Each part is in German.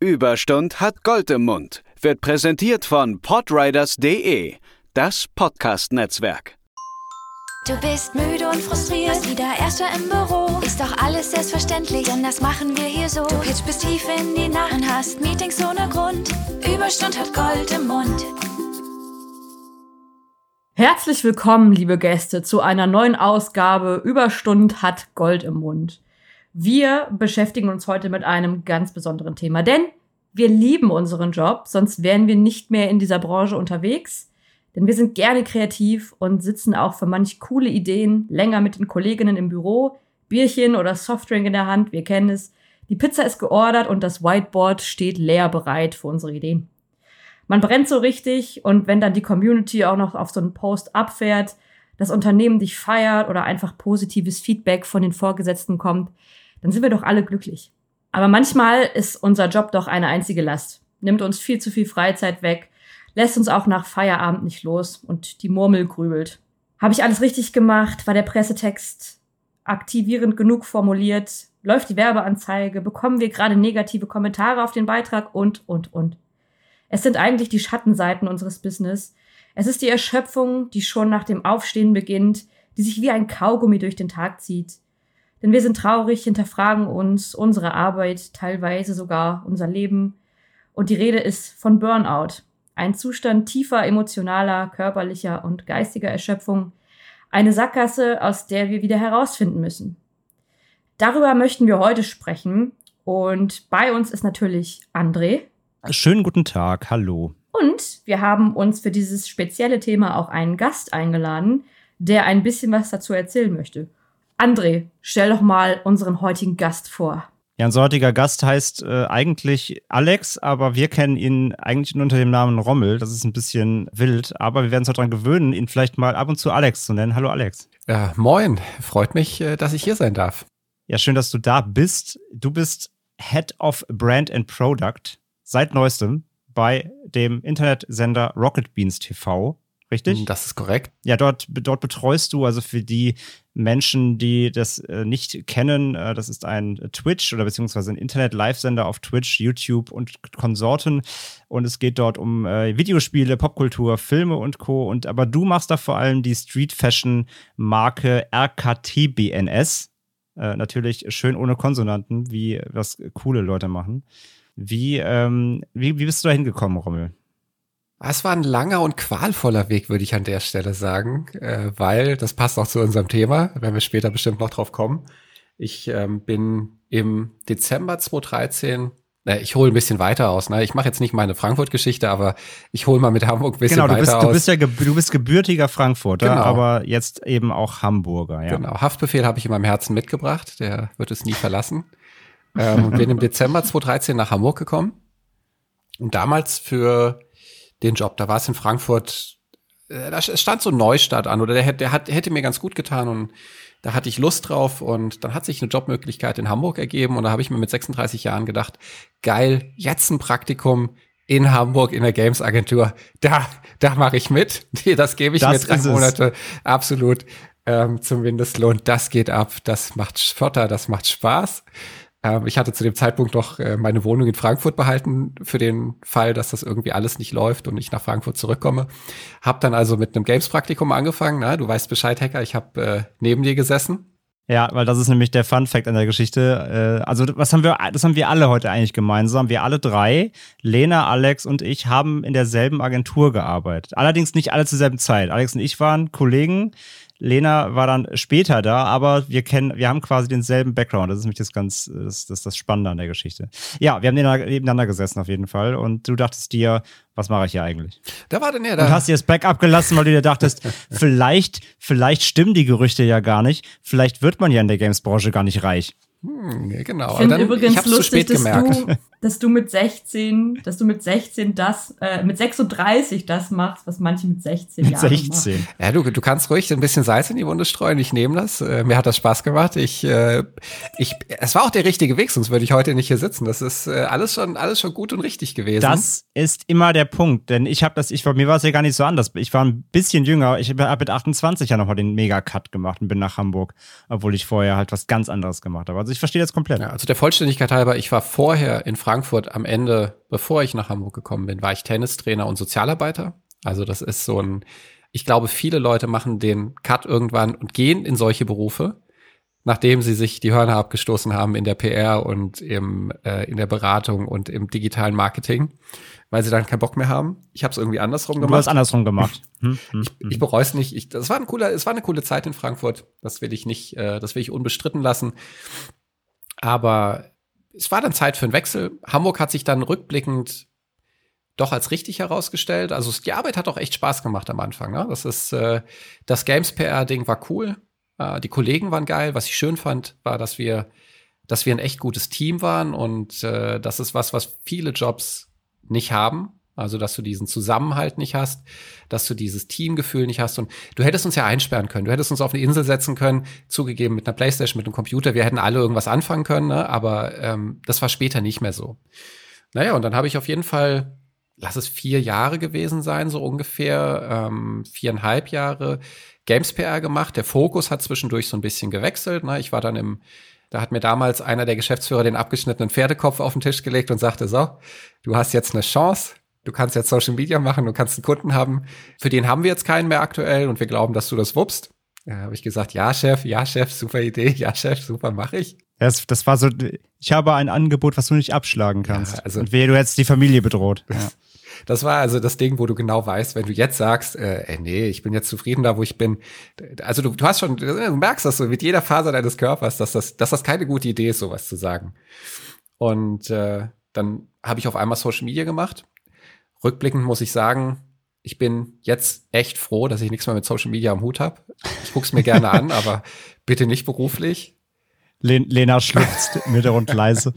Überstund hat Gold im Mund. Wird präsentiert von podriders.de, das Podcast-Netzwerk. Du bist müde und frustriert, wieder erster im Büro. Ist doch alles selbstverständlich, denn das machen wir hier so. Du pitch bis tief in die Nacht und hast Meetings ohne Grund. Überstund hat Gold im Mund. Herzlich willkommen, liebe Gäste, zu einer neuen Ausgabe Überstund hat Gold im Mund. Wir beschäftigen uns heute mit einem ganz besonderen Thema, denn wir lieben unseren Job, sonst wären wir nicht mehr in dieser Branche unterwegs. Denn wir sind gerne kreativ und sitzen auch für manch coole Ideen länger mit den Kolleginnen im Büro, Bierchen oder Softdrink in der Hand, wir kennen es. Die Pizza ist geordert und das Whiteboard steht leer bereit für unsere Ideen. Man brennt so richtig und wenn dann die Community auch noch auf so einen Post abfährt, das Unternehmen dich feiert oder einfach positives Feedback von den Vorgesetzten kommt, dann sind wir doch alle glücklich. Aber manchmal ist unser Job doch eine einzige Last, nimmt uns viel zu viel Freizeit weg, lässt uns auch nach Feierabend nicht los und die Murmel grübelt. Habe ich alles richtig gemacht? War der Pressetext aktivierend genug formuliert? Läuft die Werbeanzeige? Bekommen wir gerade negative Kommentare auf den Beitrag? Und, und, und. Es sind eigentlich die Schattenseiten unseres Business. Es ist die Erschöpfung, die schon nach dem Aufstehen beginnt, die sich wie ein Kaugummi durch den Tag zieht. Denn wir sind traurig, hinterfragen uns, unsere Arbeit, teilweise sogar unser Leben. Und die Rede ist von Burnout. Ein Zustand tiefer emotionaler, körperlicher und geistiger Erschöpfung. Eine Sackgasse, aus der wir wieder herausfinden müssen. Darüber möchten wir heute sprechen. Und bei uns ist natürlich André. Schönen guten Tag, hallo. Und wir haben uns für dieses spezielle Thema auch einen Gast eingeladen, der ein bisschen was dazu erzählen möchte. André, stell doch mal unseren heutigen Gast vor. Ja, unser heutiger Gast heißt äh, eigentlich Alex, aber wir kennen ihn eigentlich nur unter dem Namen Rommel. Das ist ein bisschen wild, aber wir werden uns daran gewöhnen, ihn vielleicht mal ab und zu Alex zu nennen. Hallo Alex. Ja, moin. Freut mich, äh, dass ich hier sein darf. Ja, schön, dass du da bist. Du bist Head of Brand and Product seit neuestem bei dem Internetsender Rocket Beans TV richtig? Das ist korrekt. Ja, dort, dort betreust du, also für die Menschen, die das äh, nicht kennen, äh, das ist ein Twitch oder beziehungsweise ein Internet-Live-Sender auf Twitch, YouTube und Konsorten. Und es geht dort um äh, Videospiele, Popkultur, Filme und Co. Und aber du machst da vor allem die Street-Fashion-Marke RKTBNS. Äh, natürlich schön ohne Konsonanten, wie was coole Leute machen. Wie, ähm, wie, wie bist du da hingekommen, Rommel? Es war ein langer und qualvoller Weg, würde ich an der Stelle sagen, äh, weil das passt auch zu unserem Thema, wenn wir später bestimmt noch drauf kommen. Ich ähm, bin im Dezember 2013 äh, ich hole ein bisschen weiter aus. Ne? Ich mache jetzt nicht meine Frankfurt-Geschichte, aber ich hole mal mit Hamburg ein bisschen genau, weiter bist, aus. Du bist ja du bist gebürtiger Frankfurter, genau. aber jetzt eben auch Hamburger. Ja. Genau, Haftbefehl habe ich in meinem Herzen mitgebracht. Der wird es nie verlassen. ähm, bin im Dezember 2013 nach Hamburg gekommen und damals für den Job. Da war es in Frankfurt, äh, da stand so ein Neustart an oder der, hätte, der hat, hätte mir ganz gut getan und da hatte ich Lust drauf und dann hat sich eine Jobmöglichkeit in Hamburg ergeben und da habe ich mir mit 36 Jahren gedacht, geil, jetzt ein Praktikum in Hamburg in der Games Agentur, da, da mache ich mit. Das gebe ich das mir drei Monate absolut ähm, zum Mindestlohn. Das geht ab, das macht Schotter, das macht Spaß. Ähm, ich hatte zu dem Zeitpunkt noch äh, meine Wohnung in Frankfurt behalten für den Fall, dass das irgendwie alles nicht läuft und ich nach Frankfurt zurückkomme. Hab dann also mit einem Games-Praktikum angefangen. Na, du weißt Bescheid, Hacker. Ich habe äh, neben dir gesessen. Ja, weil das ist nämlich der Fun Fact an der Geschichte. Äh, also was haben wir, das haben wir alle heute eigentlich gemeinsam. Wir alle drei, Lena, Alex und ich, haben in derselben Agentur gearbeitet. Allerdings nicht alle zur selben Zeit. Alex und ich waren Kollegen Lena war dann später da, aber wir kennen, wir haben quasi denselben Background. Das ist nämlich das ganz, das, das, das Spannende an der Geschichte. Ja, wir haben nebeneinander gesessen auf jeden Fall und du dachtest dir, was mache ich hier eigentlich? Da war denn ja da. Und hast dir das Backup gelassen, weil du dir dachtest, vielleicht, vielleicht stimmen die Gerüchte ja gar nicht. Vielleicht wird man ja in der Games-Branche gar nicht reich. Hm, genau. Ich finde übrigens ich lustig, dass du, dass du mit 16, dass du mit 16 das, äh, mit 36 das machst, was manche mit 16 mit Jahren 16. Machen. Ja, du, du kannst ruhig ein bisschen Salz in die Wunde streuen. Ich nehme das. Äh, mir hat das Spaß gemacht. Ich, äh, ich, es war auch der richtige Weg, sonst würde ich heute nicht hier sitzen. Das ist äh, alles schon, alles schon gut und richtig gewesen. Das ist immer der Punkt, denn ich habe das, ich, bei mir war es ja gar nicht so anders. Ich war ein bisschen jünger. Ich habe mit 28 ja nochmal den Mega-Cut gemacht und bin nach Hamburg, obwohl ich vorher halt was ganz anderes gemacht habe. Also Also ich verstehe das komplett. Ja, also der Vollständigkeit halber, ich war vorher in Frankfurt am Ende, bevor ich nach Hamburg gekommen bin, war ich Tennistrainer und Sozialarbeiter. Also das ist so ein, ich glaube, viele Leute machen den Cut irgendwann und gehen in solche Berufe, nachdem sie sich die Hörner abgestoßen haben in der PR und im, äh, in der Beratung und im digitalen Marketing, weil sie dann keinen Bock mehr haben. Ich habe es irgendwie andersrum Du gemacht. hast andersrum gemacht. Hm, hm, Ich, hm. ich bereue es nicht. Ich, das war ein cooler, es war eine coole Zeit in Frankfurt. Das will ich nicht, äh, das will ich unbestritten lassen. Aber es war dann Zeit für einen Wechsel. Hamburg hat sich dann rückblickend doch als richtig herausgestellt. Also die Arbeit hat auch echt Spaß gemacht am Anfang. Ne? Das ist äh, das Games PR Ding war cool. Äh, die Kollegen waren geil. Was ich schön fand, war, dass wir, dass wir ein echt gutes Team waren und äh, das ist was, was viele Jobs nicht haben. Also, dass du diesen Zusammenhalt nicht hast, dass du dieses Teamgefühl nicht hast. Und du hättest uns ja einsperren können. Du hättest uns auf eine Insel setzen können, zugegeben mit einer Playstation, mit einem Computer. Wir hätten alle irgendwas anfangen können, ne? aber ähm, das war später nicht mehr so. Naja, und dann habe ich auf jeden Fall, lass es vier Jahre gewesen sein, so ungefähr, ähm, viereinhalb Jahre Games PR gemacht. Der Fokus hat zwischendurch so ein bisschen gewechselt. Ne? Ich war dann im da hat mir damals einer der Geschäftsführer den abgeschnittenen Pferdekopf auf den Tisch gelegt und sagte, so, du hast jetzt eine Chance, du kannst jetzt Social Media machen, du kannst einen Kunden haben, für den haben wir jetzt keinen mehr aktuell und wir glauben, dass du das wuppst. Da habe ich gesagt, ja, Chef, ja, Chef, super Idee, ja, Chef, super, mache ich. Das, das war so, ich habe ein Angebot, was du nicht abschlagen kannst. Ja, also- und wehe, du hättest die Familie bedroht. Ja. Das war also das Ding, wo du genau weißt, wenn du jetzt sagst, äh, ey, nee, ich bin jetzt zufrieden da, wo ich bin. Also du, du hast schon, du merkst das so mit jeder Faser deines Körpers, dass das, dass das keine gute Idee ist, sowas zu sagen. Und äh, dann habe ich auf einmal Social Media gemacht. Rückblickend muss ich sagen, ich bin jetzt echt froh, dass ich nichts mehr mit Social Media am Hut habe. Ich guck's mir gerne an, aber bitte nicht beruflich. Len Lena schluchzt mittel und leise.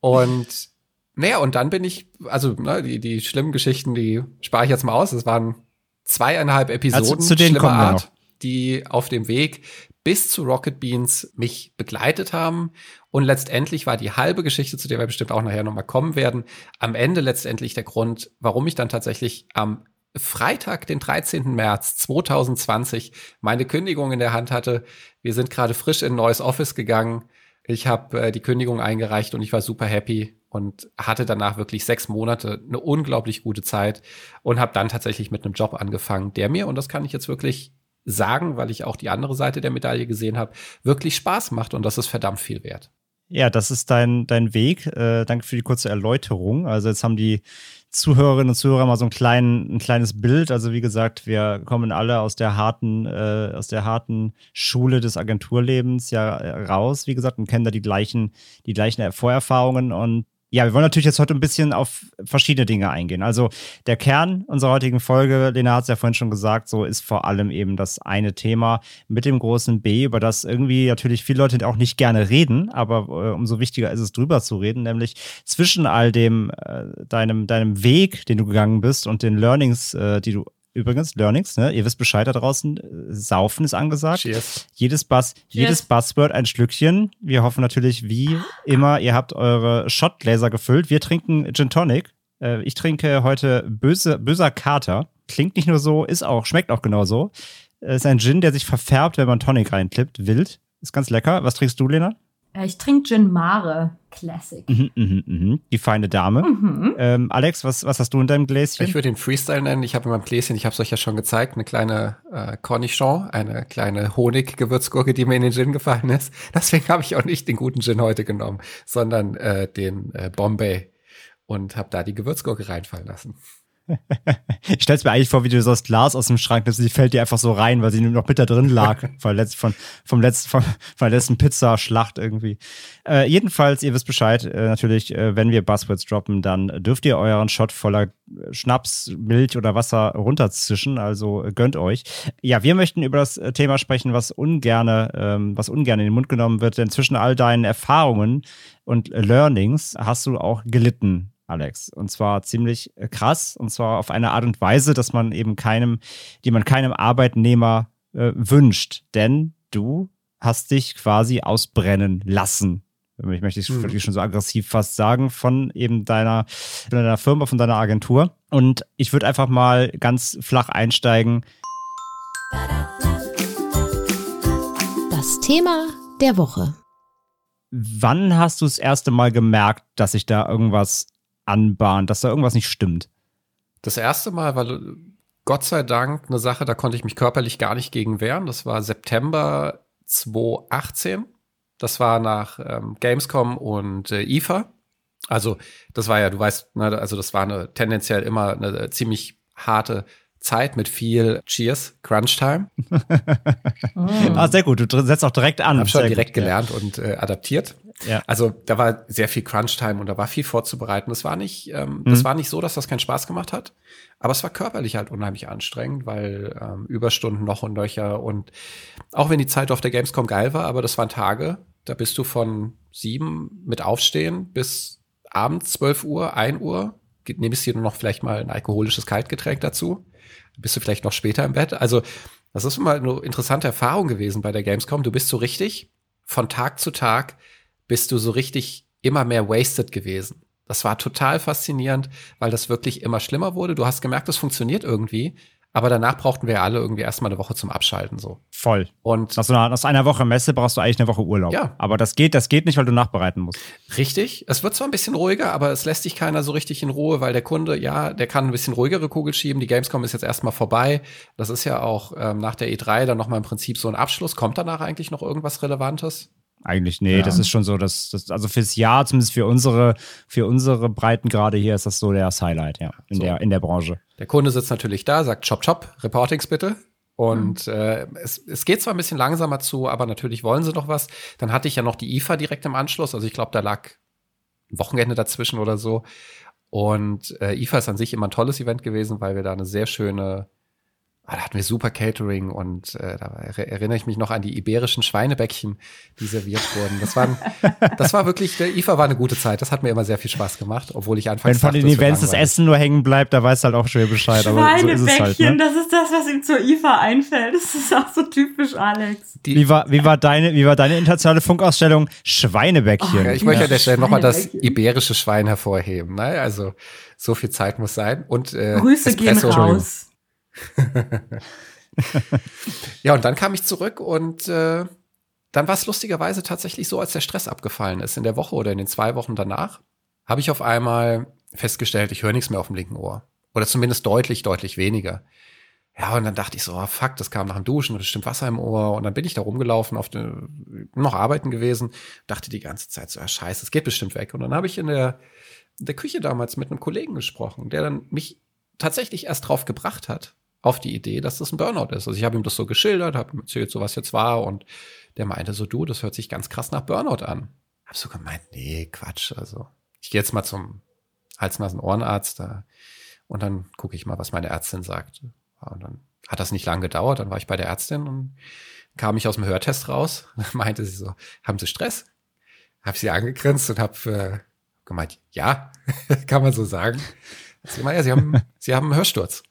Und naja, und dann bin ich, also ne, die, die schlimmen Geschichten, die spare ich jetzt mal aus. Es waren zweieinhalb Episoden Also zu denen schlimmer Art, die auf dem Weg bis zu Rocket Beans mich begleitet haben. Und letztendlich war die halbe Geschichte, zu der wir bestimmt auch nachher nochmal kommen werden, am Ende letztendlich der Grund, warum ich dann tatsächlich am Freitag, den 13. März 2020, meine Kündigung in der Hand hatte. Wir sind gerade frisch in ein neues Office gegangen. Ich habe äh, die Kündigung eingereicht und ich war super happy und hatte danach wirklich sechs Monate eine unglaublich gute Zeit und habe dann tatsächlich mit einem Job angefangen, der mir, und das kann ich jetzt wirklich sagen, weil ich auch die andere Seite der Medaille gesehen habe, wirklich Spaß macht und das ist verdammt viel wert. Ja, das ist dein, dein Weg. Äh, danke für die kurze Erläuterung. Also jetzt haben die Zuhörerinnen und Zuhörer mal so ein, klein, ein kleines Bild. Also wie gesagt, wir kommen alle aus der harten, äh, aus der harten Schule des Agenturlebens ja raus, wie gesagt, und kennen da die gleichen, die gleichen Vorerfahrungen. Und ja, wir wollen natürlich jetzt heute ein bisschen auf verschiedene Dinge eingehen. Also der Kern unserer heutigen Folge, Lena hat es ja vorhin schon gesagt, so ist vor allem eben das eine Thema mit dem großen B, über das irgendwie natürlich viele Leute auch nicht gerne reden, aber äh, umso wichtiger ist es drüber zu reden, nämlich zwischen all dem, äh, deinem, deinem Weg, den du gegangen bist und den Learnings, äh, die du Übrigens, Learnings, ne? Ihr wisst Bescheid da draußen. Saufen ist angesagt. Cheers. Jedes, Buzz, jedes Buzzword ein Schlückchen. Wir hoffen natürlich, wie immer, ihr habt eure Shotgläser gefüllt. Wir trinken Gin Tonic. Äh, ich trinke heute böse, böser Kater. Klingt nicht nur so, ist auch, schmeckt auch genauso. Äh, Ist ein Gin, der sich verfärbt, wenn man Tonic reinklippt. Wild. Ist ganz lecker. Was trinkst du, Lena? Äh, Ich trinke Gin Mare Classic. Mhm, mhm, mhm. Die feine Dame. Mhm. Ähm, Alex, was, was hast du in deinem Gläschen? Ich würde den Freestyle nennen. Ich habe in meinem Gläschen, ich habe es euch ja schon gezeigt, eine kleine äh, Cornichon, eine kleine Honiggewürzgurke, die mir in den Gin gefallen ist. Deswegen habe ich auch nicht den guten Gin heute genommen, sondern äh, den äh, Bombay und habe da die Gewürzgurke reinfallen lassen. Ich stell's mir eigentlich vor, wie du so das Glas aus dem Schrank nimmst, die fällt dir einfach so rein, weil sie nur noch mit da drin lag. von, von, vom letzten, von, von der letzten Pizzaschlacht irgendwie. Äh, jedenfalls, ihr wisst Bescheid, äh, natürlich, äh, wenn wir Buzzwords droppen, dann dürft ihr euren Shot voller Schnaps, Milch oder Wasser runterzischen, also äh, gönnt euch. Ja, wir möchten über das äh, Thema sprechen, was ungerne, ähm, was ungern in den Mund genommen wird, denn zwischen all deinen Erfahrungen und äh, Learnings hast du auch gelitten. Alex. Und zwar ziemlich äh, krass. Und zwar auf eine Art und Weise, dass man eben keinem, die man keinem Arbeitnehmer äh, wünscht. Denn du hast dich quasi ausbrennen lassen. Ich möchte es Hm. wirklich schon so aggressiv fast sagen, von eben deiner, von deiner Firma, von deiner Agentur. Und ich würde einfach mal ganz flach einsteigen. Thema der Woche. Wann hast du das erste Mal gemerkt, dass sich da irgendwas anbahnt, dass da irgendwas nicht stimmt? Das erste Mal war Gott sei Dank eine Sache, da konnte ich mich körperlich gar nicht gegen wehren. Das war September 2018. Das war nach ähm, Gamescom und äh, IFA. Also, das war ja, du weißt, ne, also das war eine tendenziell immer eine ziemlich harte Zeit mit viel Cheers, Crunch Time. mm. Ah, sehr gut. Du setzt auch direkt an. Hab schon sehr direkt gut, gelernt ja. und äh, adaptiert. Ja. Also da war sehr viel Crunch Time und da war viel vorzubereiten. Das war nicht, ähm, das Mhm. war nicht so, dass das keinen Spaß gemacht hat, aber es war körperlich halt unheimlich anstrengend, weil ähm, Überstunden noch und nöcher und auch wenn die Zeit auf der Gamescom geil war, aber das waren Tage, da bist du von sieben mit Aufstehen bis abends 12 Uhr, 1 Uhr, nimmst dir nur noch vielleicht mal ein alkoholisches Kaltgetränk dazu, bist du vielleicht noch später im Bett. Also das ist immer eine interessante Erfahrung gewesen bei der Gamescom. Du bist so richtig von Tag zu Tag bist du so richtig immer mehr wasted gewesen. Das war total faszinierend, weil das wirklich immer schlimmer wurde. Du hast gemerkt, das funktioniert irgendwie, aber danach brauchten wir alle irgendwie erstmal eine Woche zum Abschalten so. Voll. Und Nach, so einer, nach einer Woche Messe brauchst du eigentlich eine Woche Urlaub. Ja. Aber das geht, das geht nicht, weil du nachbereiten musst. Richtig. Es wird zwar ein bisschen ruhiger, aber es lässt sich keiner so richtig in Ruhe, weil der Kunde, ja, der kann ein bisschen ruhigere Kugel schieben. Die Gamescom ist jetzt erstmal vorbei. Das ist ja auch ähm, nach der E3 dann nochmal im Prinzip so ein Abschluss. Kommt danach eigentlich noch irgendwas Relevantes? Eigentlich, nee, Ja. das ist schon so, dass das, also fürs Jahr, zumindest für unsere, für unsere Breitengrade hier, ist das so das Highlight, ja, in So. der, in der Branche. Der Kunde sitzt natürlich da, sagt Chop Chop, Reportings bitte. Und äh, es, es geht zwar ein bisschen langsamer zu, aber natürlich wollen sie doch was. Dann hatte ich ja noch die IFA direkt im Anschluss. Also ich glaube, da lag ein Wochenende dazwischen oder so. Und äh, IFA ist an sich immer ein tolles Event gewesen, weil wir da eine sehr schöne, ah, da hatten wir super Catering und äh, da er- erinnere ich mich noch an die iberischen Schweinebäckchen, die serviert wurden. Das, waren, das war wirklich, der IFA war eine gute Zeit. Das hat mir immer sehr viel Spaß gemacht, obwohl ich anfangs Wenn von den Events das. Essen nur hängen bleibt, da weißt du halt auch schwer Bescheid. Aber so ist es halt. Schweinebäckchen, Ne? das ist das, was ihm zur IFA einfällt. Das ist auch so typisch Alex. Wie war, wie war deine, wie war deine internationale Funkausstellung? Schweinebäckchen. Ja, ich möchte an der Stelle nochmal das Schweinebäckchen. iberische Schwein hervorheben. Ne? Also so viel Zeit muss sein. Und äh, Grüße Espresso. gehen raus. Ja, und dann kam ich zurück und äh, dann war es lustigerweise tatsächlich so, als der Stress abgefallen ist, in der Woche oder in den zwei Wochen danach, habe ich auf einmal festgestellt, ich höre nichts mehr auf dem linken Ohr. Oder zumindest deutlich, deutlich weniger. Ja, und dann dachte ich so, oh, fuck, das kam nach dem Duschen und es stimmt Wasser im Ohr. Und dann bin ich da rumgelaufen, auf den, noch arbeiten gewesen, dachte die ganze Zeit so, ja, scheiße, es geht bestimmt weg. Und dann habe ich in der, in der Küche damals mit einem Kollegen gesprochen, der dann mich tatsächlich erst drauf gebracht hat, auf die Idee, dass das ein Burnout ist. Also ich habe ihm das so geschildert, habe ihm erzählt, so was jetzt war und der meinte so, du, das hört sich ganz krass nach Burnout an. Hab so gemeint, nee, Quatsch, also ich gehe jetzt mal zum Hals-Nasen-Ohrenarzt da und dann gucke ich mal, was meine Ärztin sagt. Und dann hat das nicht lange gedauert, dann war ich bei der Ärztin und kam ich aus dem Hörtest raus. Meinte sie so, haben Sie Stress? Hab sie angegrinst und hab äh, gemeint, ja, kann man so sagen. Sie gemeint, ja, sie haben, sie haben einen Hörsturz.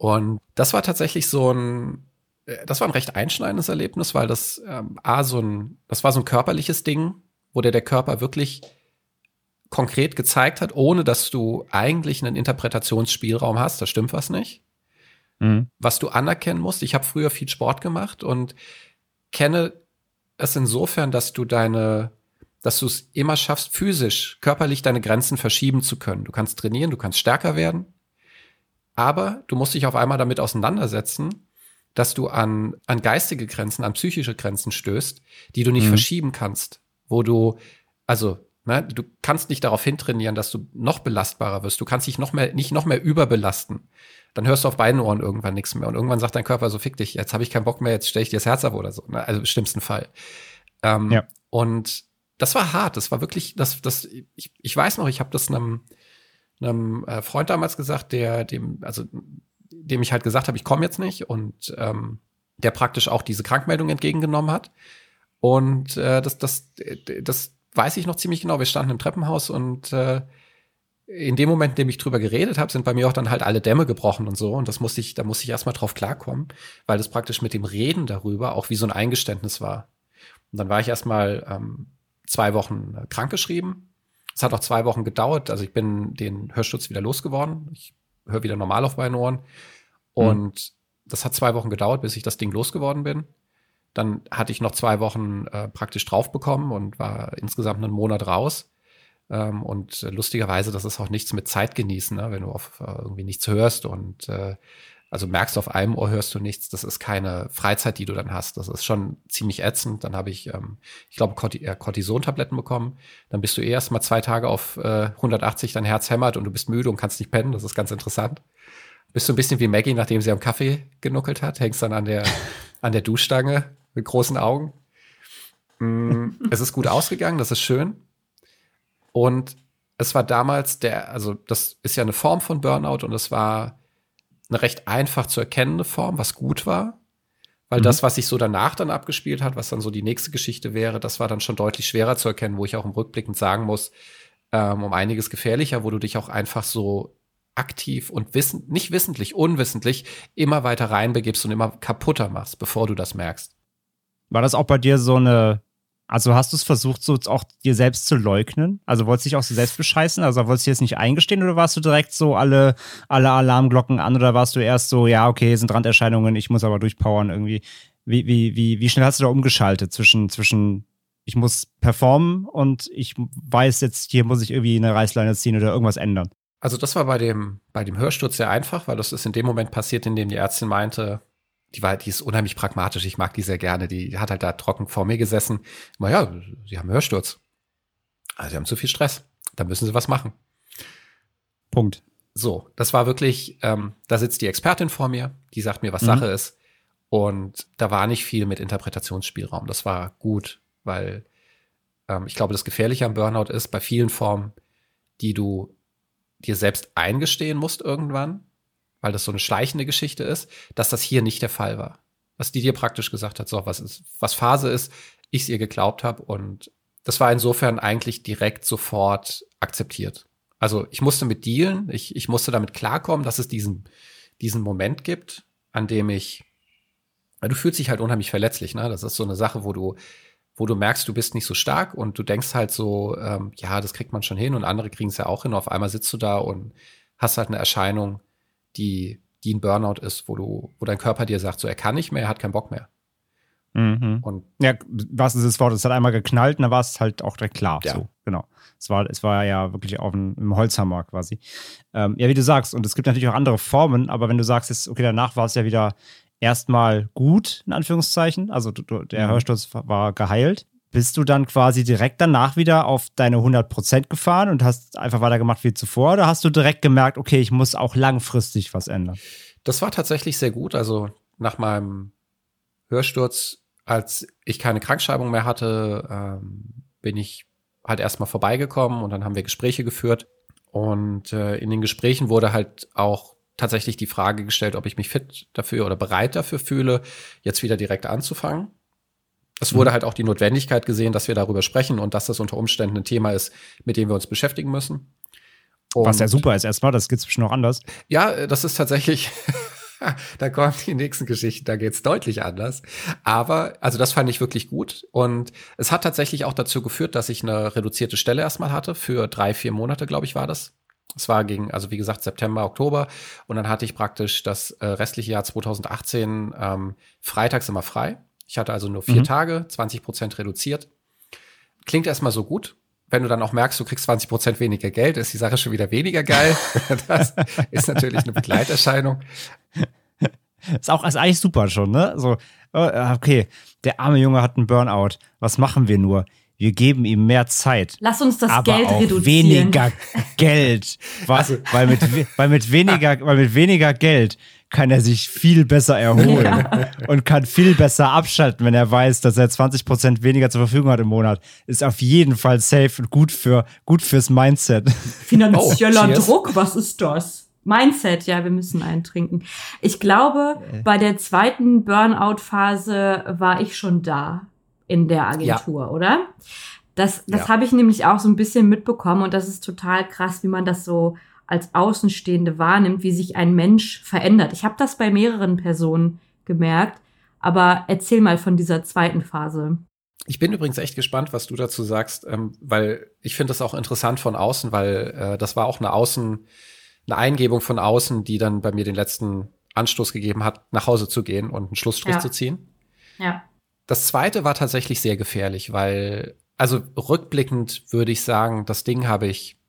Und das war tatsächlich so ein, äh, das war ein recht einschneidendes Erlebnis, weil das ähm, A, so ein, das war so ein körperliches Ding, wo dir der Körper wirklich konkret gezeigt hat, ohne dass du eigentlich einen Interpretationsspielraum hast, da stimmt was nicht. Mhm. Was du anerkennen musst, ich habe früher viel Sport gemacht und kenne es insofern, dass du deine, dass du es immer schaffst, physisch, körperlich deine Grenzen verschieben zu können. Du kannst trainieren, du kannst stärker werden, aber du musst dich auf einmal damit auseinandersetzen, dass du an, an geistige Grenzen, an psychische Grenzen stößt, die du nicht Mhm. verschieben kannst, wo du, also, ne, du kannst nicht darauf hintrainieren, dass du noch belastbarer wirst. Du kannst dich noch mehr, nicht noch mehr überbelasten. Dann hörst du auf beiden Ohren irgendwann nichts mehr. Und irgendwann sagt dein Körper so, fick dich, jetzt habe ich keinen Bock mehr, jetzt stelle ich dir das Herz ab oder so. Ne? Also im schlimmsten Fall. Ähm, Ja. Und das war hart. Das war wirklich, das, das, ich, ich weiß noch, ich habe das einem, einem äh, Freund damals gesagt, der dem, also dem ich halt gesagt habe, ich komme jetzt nicht und ähm, der praktisch auch diese Krankmeldung entgegengenommen hat. Und äh, das, das, das weiß ich noch ziemlich genau. Wir standen im Treppenhaus und äh, in dem Moment, in dem ich drüber geredet habe, sind bei mir auch dann halt alle Dämme gebrochen und so. Und das musste ich, da musste ich erstmal drauf klarkommen, weil das praktisch mit dem Reden darüber auch wie so ein Eingeständnis war. Und dann war ich erstmal ähm, zwei Wochen äh, krankgeschrieben. Es hat auch zwei Wochen gedauert. Also ich bin den Hörschutz wieder losgeworden. Ich höre wieder normal auf meinen Ohren. Und das hat zwei Wochen gedauert, bis ich das Ding losgeworden bin. Dann hatte ich noch zwei Wochen äh, praktisch drauf bekommen und war insgesamt einen Monat raus. Ähm, und äh, lustigerweise, das ist auch nichts mit Zeit genießen, ne? wenn du auf äh, irgendwie nichts hörst und äh, also merkst auf einem Ohr hörst du nichts. Das ist keine Freizeit, die du dann hast. Das ist schon ziemlich ätzend. Dann habe ich, ähm, ich glaube, Cortison-Tabletten bekommen. Dann bist du eh erst mal zwei Tage auf äh, 180, dein Herz hämmert und du bist müde und kannst nicht pennen. Das ist ganz interessant. Bist du ein bisschen wie Maggie, nachdem sie am Kaffee genuckelt hat, hängst dann an der, an der Duschstange mit großen Augen. Mm, es ist gut ausgegangen, das ist schön. Und es war damals der, also das ist ja eine Form von Burnout und es war eine recht einfach zu erkennende Form, was gut war. Weil mhm. das, was sich so danach dann abgespielt hat, was dann so die nächste Geschichte wäre, das war dann schon deutlich schwerer zu erkennen, wo ich auch im Rückblickend sagen muss, ähm, um einiges gefährlicher, wo du dich auch einfach so aktiv und wissen, nicht wissentlich, unwissentlich immer weiter reinbegibst und immer kaputter machst, bevor du das merkst. War das auch bei dir so eine also hast du es versucht, so auch dir selbst zu leugnen? Also wolltest du dich auch so selbst bescheißen? Also wolltest du jetzt nicht eingestehen oder warst du direkt so alle, alle Alarmglocken an oder warst du erst so, ja, okay, sind Randerscheinungen, ich muss aber durchpowern irgendwie? Wie, wie, wie, wie schnell hast du da umgeschaltet zwischen, zwischen ich muss performen und ich weiß jetzt, hier muss ich irgendwie eine Reißleine ziehen oder irgendwas ändern? Also das war bei dem, bei dem Hörsturz sehr einfach, weil das ist in dem Moment passiert, in dem die Ärztin meinte, die war, die ist unheimlich pragmatisch. Ich mag die sehr gerne. Die hat halt da trocken vor mir gesessen. Naja, sie haben Hörsturz. Also sie haben zu viel Stress. Da müssen sie was machen. Punkt. So, das war wirklich, ähm, da sitzt die Expertin vor mir, die sagt mir, was mhm. Sache ist. Und da war nicht viel mit Interpretationsspielraum. Das war gut, weil ähm, ich glaube, das Gefährliche am Burnout ist, bei vielen Formen, die du dir selbst eingestehen musst irgendwann, weil das so eine schleichende Geschichte ist, dass das hier nicht der Fall war. Was die dir praktisch gesagt hat, so was ist, was Phase ist, ich es ihr geglaubt habe und das war insofern eigentlich direkt sofort akzeptiert. Also ich musste mit dealen, ich, ich musste damit klarkommen, dass es diesen, diesen Moment gibt, an dem ich, du fühlst dich halt unheimlich verletzlich, ne? Das ist so eine Sache, wo du, wo du merkst, du bist nicht so stark und du denkst halt so, ähm, ja, das kriegt man schon hin und andere kriegen es ja auch hin. Auf einmal sitzt du da und hast halt eine Erscheinung, die, die ein Burnout ist, wo du, wo dein Körper dir sagt, so er kann nicht mehr, er hat keinen Bock mehr. Mhm. Und ja, was ist das Wort? Es hat einmal geknallt und dann war es halt auch direkt klar. Ja. So, genau. Es war, es war ja wirklich auf dem, im Holzhammer quasi. Ähm, ja, wie du sagst, und es gibt natürlich auch andere Formen, aber wenn du sagst, jetzt, okay, danach war es ja wieder erstmal gut, in Anführungszeichen, also du, der mhm. Hörsturz war geheilt, bist du dann quasi direkt danach wieder auf deine 100% gefahren und hast einfach weitergemacht wie zuvor? Oder hast du direkt gemerkt, okay, ich muss auch langfristig was ändern? Das war tatsächlich sehr gut. Also nach meinem Hörsturz, als ich keine Krankschreibung mehr hatte, ähm, bin ich halt erstmal vorbeigekommen und dann haben wir Gespräche geführt. Und äh, in den Gesprächen wurde halt auch tatsächlich die Frage gestellt, ob ich mich fit dafür oder bereit dafür fühle, jetzt wieder direkt anzufangen. Es wurde mhm. halt auch die Notwendigkeit gesehen, dass wir darüber sprechen und dass das unter Umständen ein Thema ist, mit dem wir uns beschäftigen müssen. Und Was ja super ist erstmal, das geht's bestimmt noch anders. Ja, äh, das ist tatsächlich, da kommen die nächsten Geschichten, da geht's deutlich anders. Aber, also das fand ich wirklich gut. Und es hat tatsächlich auch dazu geführt, dass ich eine reduzierte Stelle erstmal hatte. Für drei, vier Monate, glaube ich, war das. Es war gegen, also wie gesagt, September, Oktober. Und dann hatte ich praktisch das äh, restliche Jahr 2018 ähm, freitags immer frei. Ich hatte also nur vier mhm. Tage, 20 Prozent reduziert. Klingt erstmal so gut. Wenn du dann auch merkst, du kriegst 20 Prozent weniger Geld, ist die Sache schon wieder weniger geil. das ist natürlich eine Begleiterscheinung. Ist auch ist eigentlich super schon, ne? So, oh, okay, der arme Junge hat einen Burnout. Was machen wir nur? Wir geben ihm mehr Zeit. Lass uns das aber Geld auch reduzieren. Weniger Geld. Weil, also, weil, mit, weil, mit weniger, weil mit weniger Geld kann er sich viel besser erholen ja. und kann viel besser abschalten, wenn er weiß, dass er 20 Prozent weniger zur Verfügung hat im Monat. Ist auf jeden Fall safe und gut für gut fürs Mindset. Finanzieller oh, Druck, was ist das? Mindset, ja, wir müssen einen trinken. Ich glaube, äh. bei der zweiten Burnout-Phase war ich schon da in der Agentur, ja. oder? Das, das ja. habe ich nämlich auch so ein bisschen mitbekommen und das ist total krass, wie man das so als Außenstehende wahrnimmt, wie sich ein Mensch verändert. Ich habe das bei mehreren Personen gemerkt, aber erzähl mal von dieser zweiten Phase. Ich bin übrigens echt gespannt, was du dazu sagst, ähm, weil ich finde das auch interessant von außen, weil äh, das war auch eine Außen, eine Eingebung von außen, die dann bei mir den letzten Anstoß gegeben hat, nach Hause zu gehen und einen Schlussstrich ja. zu ziehen. Ja. Das zweite war tatsächlich sehr gefährlich, weil, also rückblickend würde ich sagen, das Ding habe ich,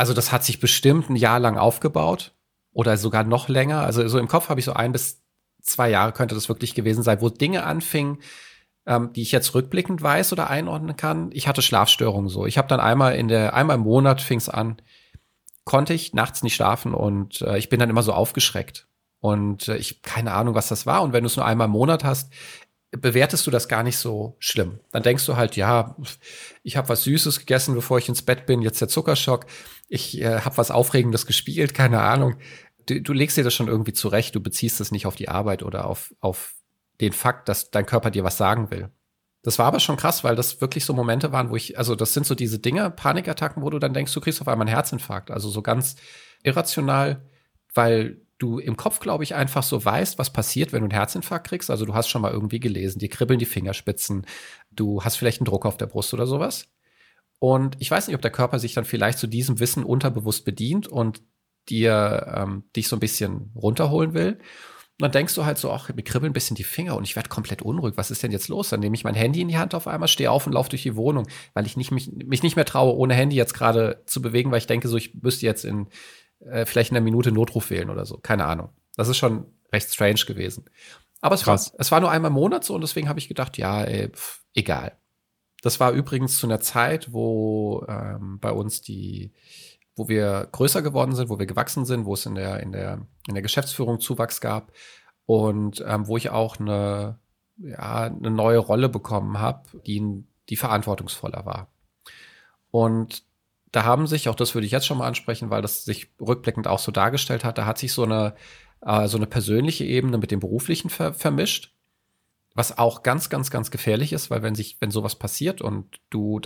also das hat sich bestimmt ein Jahr lang aufgebaut oder sogar noch länger. Also so im Kopf habe ich so ein bis zwei Jahre könnte das wirklich gewesen sein, wo Dinge anfingen, ähm, die ich jetzt rückblickend weiß oder einordnen kann. Ich hatte Schlafstörungen so. Ich habe dann einmal in der, einmal im Monat fing es an, konnte ich nachts nicht schlafen und äh, ich bin dann immer so aufgeschreckt. Und äh, ich keine Ahnung, was das war. Und wenn du es nur einmal im Monat hast, bewertest du das gar nicht so schlimm. Dann denkst du halt, ja, ich habe was Süßes gegessen, bevor ich ins Bett bin, jetzt der Zuckerschock. Ich äh, habe was Aufregendes gespielt, keine Ahnung. Du, du legst dir das schon irgendwie zurecht, du beziehst es nicht auf die Arbeit oder auf, auf den Fakt, dass dein Körper dir was sagen will. Das war aber schon krass, weil das wirklich so Momente waren, wo ich, also das sind so diese Dinge, Panikattacken, wo du dann denkst, du kriegst auf einmal einen Herzinfarkt. Also so ganz irrational, weil du im Kopf, glaube ich, einfach so weißt, was passiert, wenn du einen Herzinfarkt kriegst. Also du hast schon mal irgendwie gelesen, dir kribbeln die Fingerspitzen, du hast vielleicht einen Druck auf der Brust oder sowas. Und ich weiß nicht, ob der Körper sich dann vielleicht zu diesem Wissen unterbewusst bedient und dir ähm, dich so ein bisschen runterholen will. Und dann denkst du halt so, ach, mir kribbeln ein bisschen die Finger und ich werde komplett unruhig. Was ist denn jetzt los? Dann nehme ich mein Handy in die Hand auf einmal, stehe auf und laufe durch die Wohnung, weil ich nicht, mich, mich nicht mehr traue, ohne Handy jetzt gerade zu bewegen, weil ich denke, so, ich müsste jetzt in äh, vielleicht in einer Minute Notruf wählen oder so. Keine Ahnung. Das ist schon recht strange gewesen. Aber es, war, es war nur einmal im Monat so und deswegen habe ich gedacht, ja, ey, pf, egal. Das war übrigens zu einer Zeit, wo ähm, bei uns die wo wir größer geworden sind, wo wir gewachsen sind, wo es in der, in der, in der Geschäftsführung Zuwachs gab und ähm, wo ich auch eine, ja, eine neue Rolle bekommen habe, die, die verantwortungsvoller war. Und da haben sich, auch das würde ich jetzt schon mal ansprechen, weil das sich rückblickend auch so dargestellt hat, da hat sich so eine, äh, so eine persönliche Ebene mit dem beruflichen ver vermischt was auch ganz, ganz, ganz gefährlich ist, weil wenn sich, wenn sowas passiert und du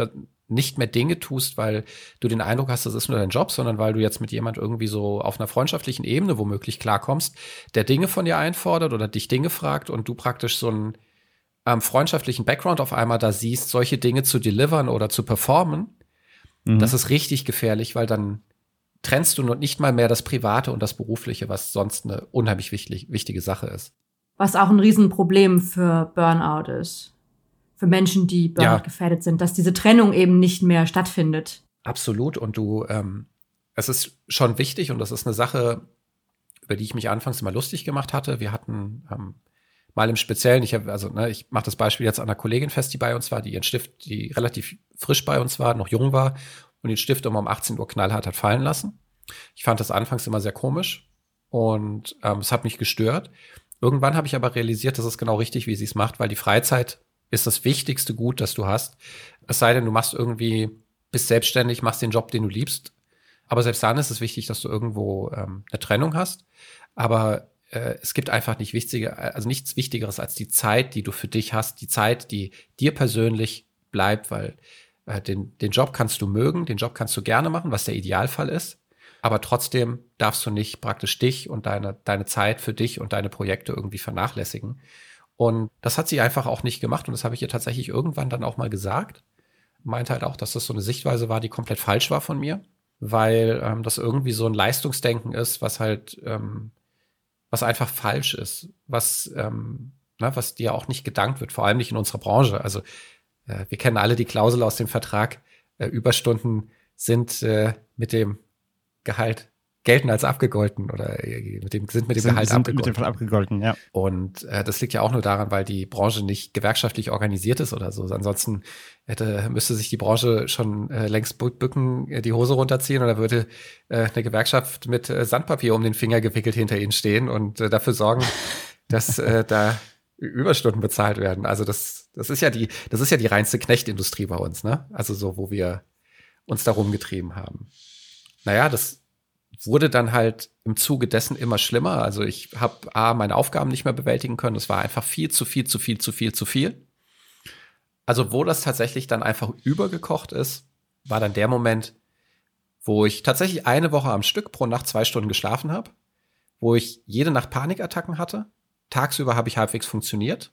nicht mehr Dinge tust, weil du den Eindruck hast, das ist nur dein Job, sondern weil du jetzt mit jemand irgendwie so auf einer freundschaftlichen Ebene womöglich klarkommst, der Dinge von dir einfordert oder dich Dinge fragt und du praktisch so einen ähm, freundschaftlichen Background auf einmal da siehst, solche Dinge zu delivern oder zu performen, mhm. das ist richtig gefährlich, weil dann trennst du nicht mal mehr das Private und das Berufliche, was sonst eine unheimlich wichtig, wichtige Sache ist. Was auch ein Riesenproblem für Burnout ist. Für Menschen, die Burnout ja. gefährdet sind, dass diese Trennung eben nicht mehr stattfindet. Absolut. Und du, ähm, es ist schon wichtig und das ist eine Sache, über die ich mich anfangs immer lustig gemacht hatte. Wir hatten ähm, mal im Speziellen, ich habe, also ne, ich mache das Beispiel jetzt an einer Kollegin fest, die bei uns war, die ihren Stift, die relativ frisch bei uns war, noch jung war und den Stift immer um 18 Uhr knallhart hat fallen lassen. Ich fand das anfangs immer sehr komisch und ähm, es hat mich gestört. Irgendwann habe ich aber realisiert, das ist genau richtig, wie sie es macht, weil die Freizeit ist das wichtigste Gut, das du hast. Es sei denn, du machst irgendwie, bist selbstständig, machst den Job, den du liebst. Aber selbst dann ist es wichtig, dass du irgendwo ähm, eine Trennung hast. Aber äh, es gibt einfach nicht wichtige, also nichts Wichtigeres als die Zeit, die du für dich hast, die Zeit, die dir persönlich bleibt, weil äh, den, den Job kannst du mögen, den Job kannst du gerne machen, was der Idealfall ist aber trotzdem darfst du nicht praktisch dich und deine, deine Zeit für dich und deine Projekte irgendwie vernachlässigen. Und das hat sie einfach auch nicht gemacht und das habe ich ihr tatsächlich irgendwann dann auch mal gesagt. Meinte halt auch, dass das so eine Sichtweise war, die komplett falsch war von mir, weil ähm, das irgendwie so ein Leistungsdenken ist, was halt, ähm, was einfach falsch ist, was, ähm, ne, was dir auch nicht gedankt wird, vor allem nicht in unserer Branche. Also äh, wir kennen alle die Klausel aus dem Vertrag, äh, Überstunden sind äh, mit dem Gehalt gelten als abgegolten oder äh, mit dem, sind mit dem sind, Gehalt sind abgegolten. Mit dem abgegolten, ja. Und äh, das liegt ja auch nur daran, weil die Branche nicht gewerkschaftlich organisiert ist oder so. Ansonsten hätte, müsste sich die Branche schon äh, längst bücken, äh, die Hose runterziehen oder würde äh, eine Gewerkschaft mit äh, Sandpapier um den Finger gewickelt hinter ihnen stehen und äh, dafür sorgen, dass äh, da Überstunden bezahlt werden. Also das, das ist ja die, das ist ja die reinste Knechtindustrie bei uns, ne? Also so, wo wir uns darum getrieben haben naja, das wurde dann halt im Zuge dessen immer schlimmer. Also ich habe A, meine Aufgaben nicht mehr bewältigen können. Es war einfach viel zu viel, zu viel, zu viel, zu viel. Also wo das tatsächlich dann einfach übergekocht ist, war dann der Moment, wo ich tatsächlich eine Woche am Stück pro Nacht zwei Stunden geschlafen habe, wo ich jede Nacht Panikattacken hatte. Tagsüber habe ich halbwegs funktioniert.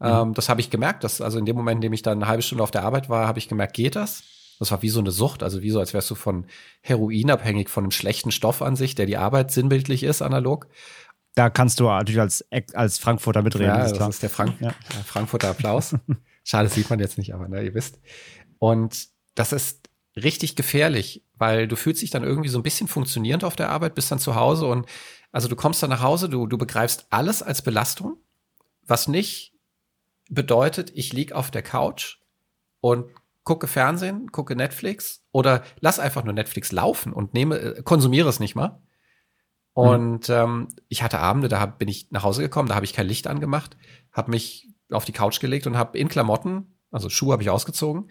Mhm. Ähm, das habe ich gemerkt, dass also in dem Moment, in dem ich dann eine halbe Stunde auf der Arbeit war, habe ich gemerkt, geht das? Das war wie so eine Sucht, also wie so, als wärst du von Heroin abhängig, von einem schlechten Stoff an sich, der die Arbeit sinnbildlich ist, analog. Da kannst du natürlich als, als Frankfurter mitreden. Ja, ist das ist der, Frank ja. der Frankfurter Applaus. Schade, das sieht man jetzt nicht, aber ne, ihr wisst. Und das ist richtig gefährlich, weil du fühlst dich dann irgendwie so ein bisschen funktionierend auf der Arbeit, bist dann zu Hause und also du kommst dann nach Hause, du, du begreifst alles als Belastung, was nicht bedeutet, ich lieg auf der Couch und gucke Fernsehen, gucke Netflix oder lass einfach nur Netflix laufen und nehme, äh, konsumiere es nicht mal. Und mhm. ähm, ich hatte Abende, da hab, bin ich nach Hause gekommen, da habe ich kein Licht angemacht, habe mich auf die Couch gelegt und habe in Klamotten, also Schuhe habe ich ausgezogen,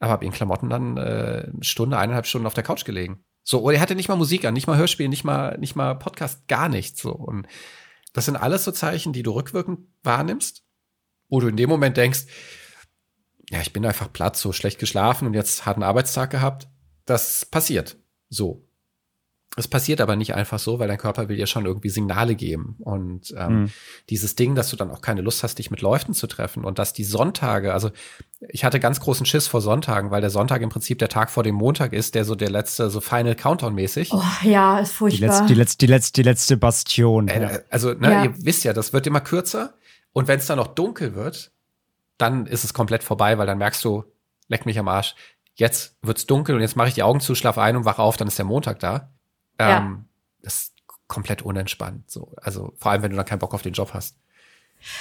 aber habe in Klamotten dann äh, eine Stunde, eineinhalb Stunden auf der Couch gelegen. So, oder er hatte nicht mal Musik an, nicht mal Hörspiel, nicht mal, nicht mal Podcast, gar nichts. So. Und das sind alles so Zeichen, die du rückwirkend wahrnimmst, wo du in dem Moment denkst, ja, ich bin einfach platt, so schlecht geschlafen und jetzt hat einen Arbeitstag gehabt. Das passiert. So. Es passiert aber nicht einfach so, weil dein Körper will dir schon irgendwie Signale geben. Und ähm, mhm. dieses Ding, dass du dann auch keine Lust hast, dich mit Läufen zu treffen und dass die Sonntage, also ich hatte ganz großen Schiss vor Sonntagen, weil der Sonntag im Prinzip der Tag vor dem Montag ist, der so der letzte, so Final Countdown-mäßig. Oh, ja, ist furchtbar. Die letzte, die letzte, die letzte, die letzte Bastion. Äh, also, ne, ja. ihr wisst ja, das wird immer kürzer. Und wenn es dann noch dunkel wird, dann ist es komplett vorbei, weil dann merkst du, leck mich am Arsch, jetzt wird's dunkel und jetzt mache ich die Augen zu, schlaf ein und wache auf, dann ist der Montag da. Ähm, ja. Das ist komplett unentspannt. So. Also vor allem, wenn du dann keinen Bock auf den Job hast.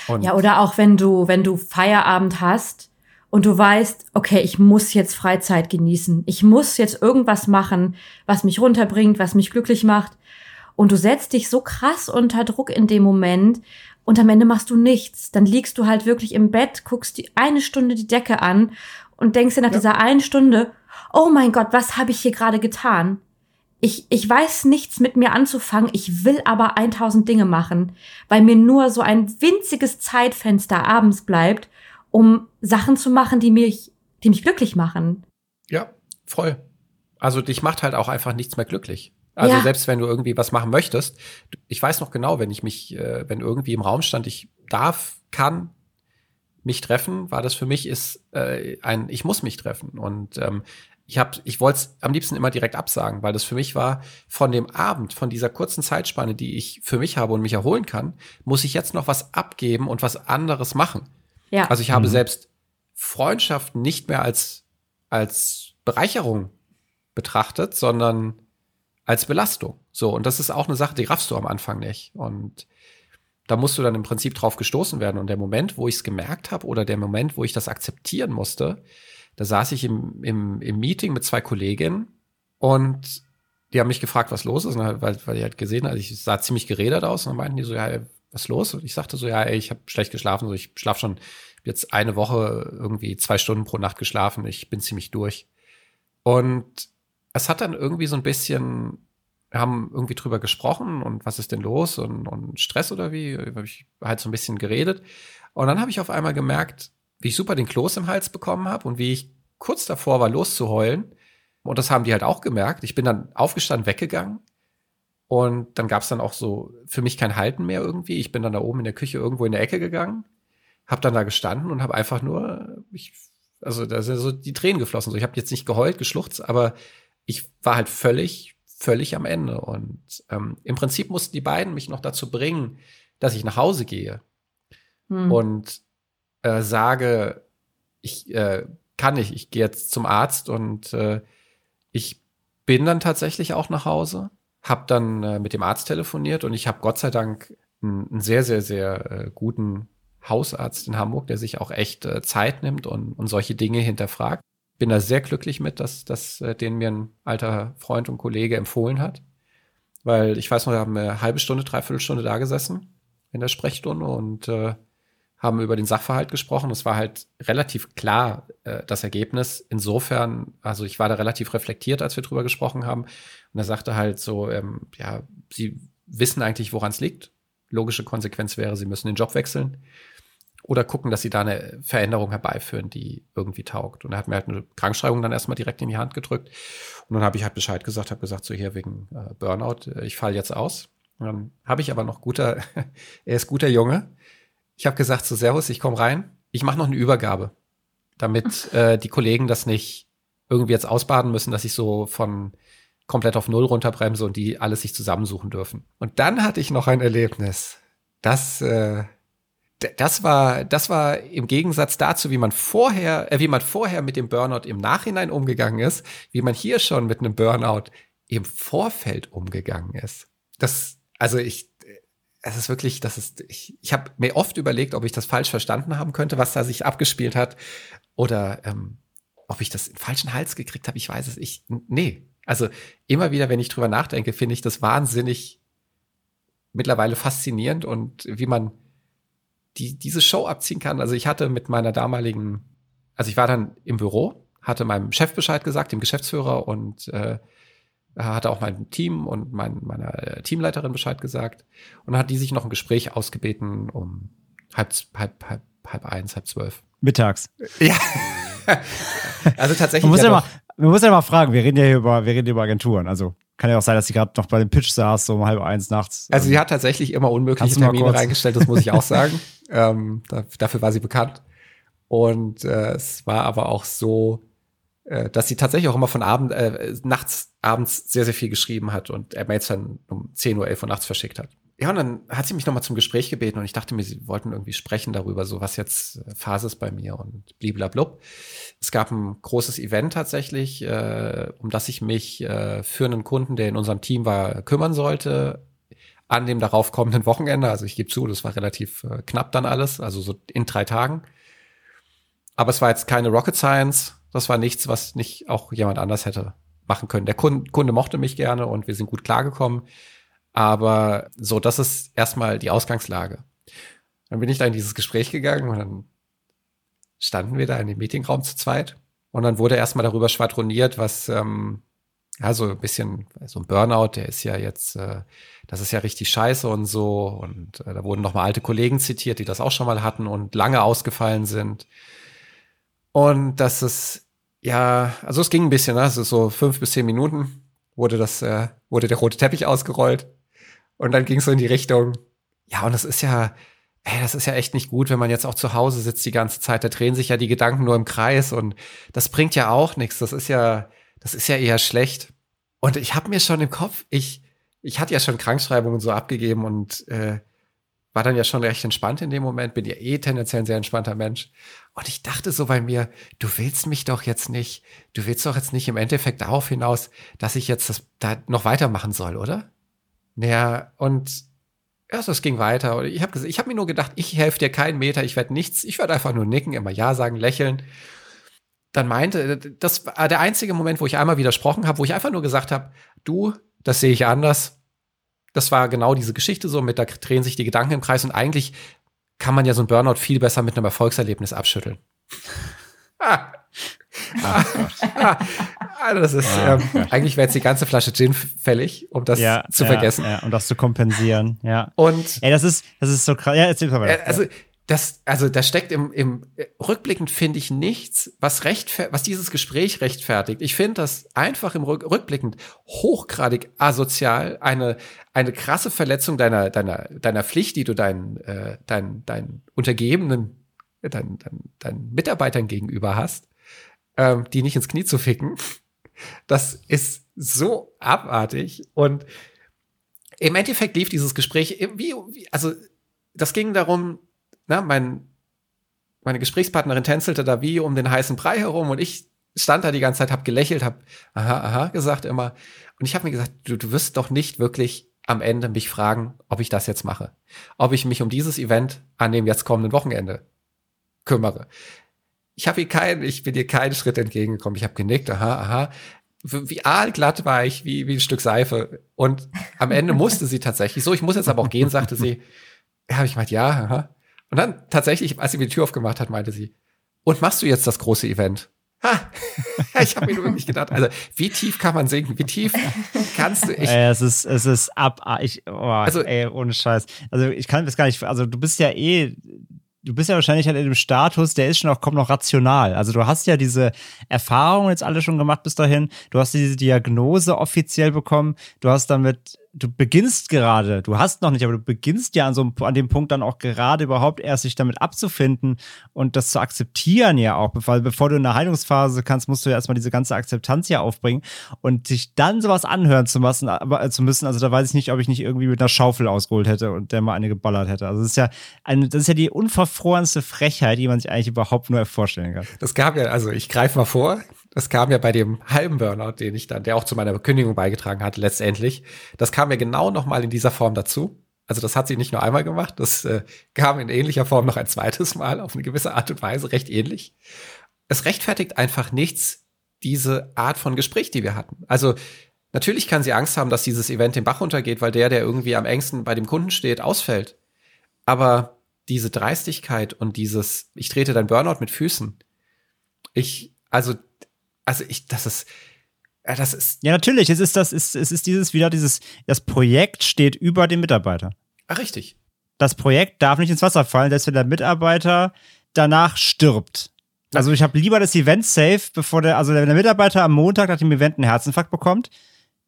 Und ja, oder auch wenn du, wenn du Feierabend hast und du weißt, okay, ich muss jetzt Freizeit genießen. Ich muss jetzt irgendwas machen, was mich runterbringt, was mich glücklich macht. Und du setzt dich so krass unter Druck in dem Moment und am Ende machst du nichts. Dann liegst du halt wirklich im Bett, guckst die eine Stunde die Decke an und denkst dir nach ja. dieser einen Stunde, oh mein Gott, was habe ich hier gerade getan? ich, ich weiß nichts mit mir anzufangen, ich will aber 1000 Dinge machen, weil mir nur so ein winziges Zeitfenster abends bleibt, um Sachen zu machen, die mich, die mich glücklich machen. Ja, voll. Also dich macht halt auch einfach nichts mehr glücklich. Also ja. selbst wenn du irgendwie was machen möchtest, ich weiß noch genau, wenn ich mich, äh, wenn irgendwie im Raum stand, ich darf, kann mich treffen, war das für mich ist äh, ein, ich muss mich treffen. Und ähm, ich habe, ich wollte es am liebsten immer direkt absagen, weil das für mich war, von dem Abend, von dieser kurzen Zeitspanne, die ich für mich habe und mich erholen kann, muss ich jetzt noch was abgeben und was anderes machen. Ja. Also ich habe mhm. selbst Freundschaften nicht mehr als, als Bereicherung betrachtet, sondern als Belastung. So, und das ist auch eine Sache, die raffst du am Anfang nicht. Und da musst du dann im Prinzip drauf gestoßen werden. Und der Moment, wo ich es gemerkt habe, oder der Moment, wo ich das akzeptieren musste, da saß ich im, im, im Meeting mit zwei Kolleginnen und die haben mich gefragt, was los ist, weil, weil die halt gesehen hat, ich sah ziemlich geredet aus und dann meinten die so, ja, ey, was los? Und ich sagte so, ja, ey, ich habe schlecht geschlafen, so ich schlafe schon jetzt eine Woche irgendwie zwei Stunden pro Nacht geschlafen, ich bin ziemlich durch. Und es hat dann irgendwie so ein bisschen, wir haben irgendwie drüber gesprochen und was ist denn los und, und Stress oder wie, habe ich halt so ein bisschen geredet. Und dann habe ich auf einmal gemerkt, wie ich super den Kloß im Hals bekommen habe und wie ich kurz davor war, loszuheulen. Und das haben die halt auch gemerkt. Ich bin dann aufgestanden, weggegangen. Und dann gab es dann auch so für mich kein Halten mehr irgendwie. Ich bin dann da oben in der Küche irgendwo in der Ecke gegangen, habe dann da gestanden und habe einfach nur, ich, also da sind so die Tränen geflossen. So, ich habe jetzt nicht geheult, geschluchzt, aber ich war halt völlig, völlig am Ende. Und ähm, im Prinzip mussten die beiden mich noch dazu bringen, dass ich nach Hause gehe. Hm. Und äh, sage, ich äh, kann nicht, ich gehe jetzt zum Arzt und äh, ich bin dann tatsächlich auch nach Hause, habe dann äh, mit dem Arzt telefoniert und ich habe Gott sei Dank einen, sehr, sehr, sehr äh, guten Hausarzt in Hamburg, der sich auch echt äh, Zeit nimmt und, und solche Dinge hinterfragt. Bin da sehr glücklich mit, dass, dass äh, den mir ein alter Freund und Kollege empfohlen hat. Weil ich weiß noch, wir haben eine halbe Stunde, dreiviertel Stunde da gesessen in der Sprechstunde und äh, haben über den Sachverhalt gesprochen. Es war halt relativ klar, äh, das Ergebnis. Insofern, also ich war da relativ reflektiert, als wir drüber gesprochen haben. Und er sagte halt so, ähm, ja, sie wissen eigentlich, woran es liegt. Logische Konsequenz wäre, sie müssen den Job wechseln oder gucken, dass sie da eine Veränderung herbeiführen, die irgendwie taugt. Und er hat mir halt eine Krankschreibung dann erstmal direkt in die Hand gedrückt. Und dann habe ich halt Bescheid gesagt, habe gesagt, so hier wegen äh, Burnout, äh, ich falle jetzt aus. Und dann habe ich aber noch guter, er ist guter Junge, ich habe gesagt, so Servus, ich komme rein. Ich mache noch eine Übergabe, damit äh, die Kollegen das nicht irgendwie jetzt ausbaden müssen, dass ich so von komplett auf Null runterbremse und die alles sich zusammensuchen dürfen. Und dann hatte ich noch ein Erlebnis. Das, äh, das war, das war im Gegensatz dazu, wie man vorher, äh, wie man vorher mit dem Burnout im Nachhinein umgegangen ist, wie man hier schon mit einem Burnout im Vorfeld umgegangen ist. Das, also ich, es ist wirklich, das ist, ich, ich habe mir oft überlegt, ob ich das falsch verstanden haben könnte, was da sich abgespielt hat, oder ähm, ob ich das in falschen Hals gekriegt habe. Ich weiß es. Ich, nee, also immer wieder, wenn ich drüber nachdenke, finde ich das wahnsinnig mittlerweile faszinierend und wie man die, diese Show abziehen kann. Also ich hatte mit meiner damaligen, also ich war dann im Büro, hatte meinem Chef Bescheid gesagt, dem Geschäftsführer und äh, hatte auch meinem Team und mein, meiner Teamleiterin Bescheid gesagt. Und dann hat die sich noch ein Gespräch ausgebeten um halb, halb, halb, halb eins, halb zwölf. Mittags. Ja. also tatsächlich. Man muss ja mal, man muss ja mal fragen, wir reden ja hier über, wir reden über Agenturen. Also kann ja auch sein, dass sie gerade noch bei dem Pitch saß, so um halb eins nachts. Also sie hat tatsächlich immer unmögliche Termine reingestellt, das muss ich auch sagen. ähm, da, dafür war sie bekannt. Und äh, es war aber auch so, äh, dass sie tatsächlich auch immer von Abend, äh, nachts, abends sehr, sehr viel geschrieben hat und er Mails dann um 10 Uhr, 11 Uhr nachts verschickt hat. Ja, und dann hat sie mich nochmal zum Gespräch gebeten und ich dachte mir, sie wollten irgendwie sprechen darüber, so was jetzt äh, Phase ist bei mir und bliblablub. Es gab ein großes Event tatsächlich, äh, um das ich mich äh, für einen Kunden, der in unserem Team war, kümmern sollte, an dem darauf kommenden Wochenende. Also ich gebe zu, das war relativ äh, knapp dann alles, also so in drei Tagen. Aber es war jetzt keine Rocket Science. Das war nichts, was nicht auch jemand anders hätte machen können. Der Kunde, Kunde mochte mich gerne und wir sind gut klargekommen. Aber so, das ist erstmal die Ausgangslage. Dann bin ich da in dieses Gespräch gegangen und dann standen wir da in dem Meetingraum zu zweit. Und dann wurde erstmal darüber schwadroniert, was, ähm, ja, so ein bisschen, so ein Burnout, der ist ja jetzt, äh, das ist ja richtig scheiße und so. Und äh, da wurden nochmal alte Kollegen zitiert, die das auch schon mal hatten und lange ausgefallen sind. Und das ist, ja, also es ging ein bisschen, ne? ist so fünf bis zehn Minuten wurde das, äh, wurde der rote Teppich ausgerollt. Und dann ging es so in die Richtung, ja, und das ist ja, ey, das ist ja echt nicht gut, wenn man jetzt auch zu Hause sitzt die ganze Zeit. Da drehen sich ja die Gedanken nur im Kreis und das bringt ja auch nichts. Das ist ja, das ist ja eher schlecht. Und ich habe mir schon im Kopf, ich, ich hatte ja schon Krankschreibungen so abgegeben und äh, war dann ja schon recht entspannt in dem Moment, bin ja eh tendenziell ein sehr entspannter Mensch. Und ich dachte so bei mir, du willst mich doch jetzt nicht, du willst doch jetzt nicht im Endeffekt darauf hinaus, dass ich jetzt das da noch weitermachen soll, oder? Naja, und ja, so, es ging weiter. Und ich habe ich hab mir nur gedacht, ich helfe dir keinen Meter, ich werde nichts, ich werde einfach nur nicken, immer Ja sagen, lächeln. Dann meinte, das war der einzige Moment, wo ich einmal widersprochen habe, wo ich einfach nur gesagt habe, du, das sehe ich anders. Das war genau diese Geschichte so, mit da drehen sich die Gedanken im Kreis und eigentlich kann man ja so ein Burnout viel besser mit einem Erfolgserlebnis abschütteln. ah. Ah, ah, ah, das ist, ähm, eigentlich wäre jetzt die ganze Flasche Gin fällig, um das ja, zu ja, vergessen. Ja, um das zu kompensieren, ja. Und Ey, das ist, das ist so krass. Ja, erzähl mal. äh, also das, also da steckt im, im äh, rückblickend finde ich nichts, was rechtfer was dieses Gespräch rechtfertigt. Ich finde das einfach im Rück rückblickend hochgradig asozial, eine eine krasse Verletzung deiner deiner deiner Pflicht, die du deinen äh, deinen deinen Untergebenen, äh, deinen, deinen, deinen Mitarbeitern gegenüber hast, ähm, die nicht ins Knie zu ficken. Das ist so abartig und im Endeffekt lief dieses Gespräch wie, wie also das ging darum, na, mein, meine Gesprächspartnerin tänzelte da wie um den heißen Brei herum und ich stand da die ganze Zeit, hab gelächelt, hab aha, aha gesagt immer. Und ich habe mir gesagt, du, du wirst doch nicht wirklich am Ende mich fragen, ob ich das jetzt mache. Ob ich mich um dieses Event an dem jetzt kommenden Wochenende kümmere. Ich habe ihr keinen, ich bin ihr keinen Schritt entgegengekommen. Ich habe genickt, aha, aha. Wie aalglatt war ich, wie, wie ein Stück Seife. Und am Ende musste sie tatsächlich, so, ich muss jetzt aber auch gehen, sagte sie, ja, habe ich gemeint, ja, aha. Und dann tatsächlich, als sie mir die Tür aufgemacht hat, meinte sie, und machst du jetzt das große Event? Ha! ich habe mir nur wirklich gedacht, also wie tief kann man sinken? Wie tief kannst du? Ich, ey, es ist, es ist ab, ich, oh, Also- ey, ohne Scheiß. Also ich kann das gar nicht, also du bist ja eh, du bist ja wahrscheinlich halt in dem Status, der ist schon auch, kommt noch rational. Also du hast ja diese Erfahrungen jetzt alle schon gemacht bis dahin. Du hast diese Diagnose offiziell bekommen. Du hast damit du beginnst gerade, du hast noch nicht, aber du beginnst ja an so an dem Punkt dann auch gerade überhaupt erst sich damit abzufinden und das zu akzeptieren ja auch, weil bevor du in der Heilungsphase kannst, musst du ja erstmal diese ganze Akzeptanz ja aufbringen und sich dann sowas anhören zu müssen, aber äh, zu müssen, also da weiß ich nicht, ob ich nicht irgendwie mit einer Schaufel ausgeholt hätte und der mal eine geballert hätte. Also das ist ja eine, das ist ja die unverfrorenste Frechheit, die man sich eigentlich überhaupt nur vorstellen kann. Das gab ja, also ich greife mal vor, das kam ja bei dem halben Burnout, den ich dann, der auch zu meiner Kündigung beigetragen hat, letztendlich. Das kam ja genau nochmal in dieser Form dazu. Also das hat sie nicht nur einmal gemacht, das äh, kam in ähnlicher Form noch ein zweites Mal auf eine gewisse Art und Weise, recht ähnlich. Es rechtfertigt einfach nichts, diese Art von Gespräch, die wir hatten. Also natürlich kann sie Angst haben, dass dieses Event den Bach runtergeht, weil der, der irgendwie am engsten bei dem Kunden steht, ausfällt. Aber diese Dreistigkeit und dieses, ich trete dein Burnout mit Füßen. Ich, also also ich, das ist, das ist. Ja, natürlich. Es ist das, es ist dieses wieder dieses, das Projekt steht über dem Mitarbeiter. Ach, richtig. Das Projekt darf nicht ins Wasser fallen, dass wenn der Mitarbeiter danach stirbt. Also ich habe lieber das Event safe, bevor der, also wenn der Mitarbeiter am Montag nach dem Event einen Herzinfarkt bekommt,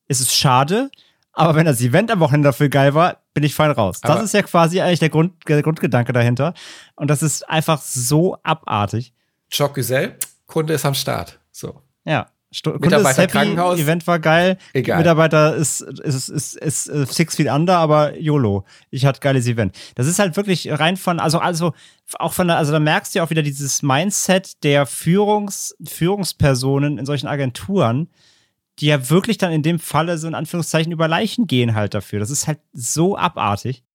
ist es schade. Aber wenn das Event am Wochenende dafür geil war, bin ich fein raus. Aber das ist ja quasi eigentlich der, Grund, der Grundgedanke dahinter. Und das ist einfach so abartig. Jock Gesell, Kunde ist am Start. So. Ja. Sto Mitarbeiter happy, Krankenhaus. Event war geil. Egal. Mitarbeiter ist, ist, ist, ist, ist six feet under, aber YOLO. Ich hatte geiles Event. Das ist halt wirklich rein von, also, also, auch von also da merkst du ja auch wieder dieses Mindset der Führungs, Führungspersonen in solchen Agenturen, die ja wirklich dann in dem Falle so in Anführungszeichen über Leichen gehen halt dafür. Das ist halt so abartig.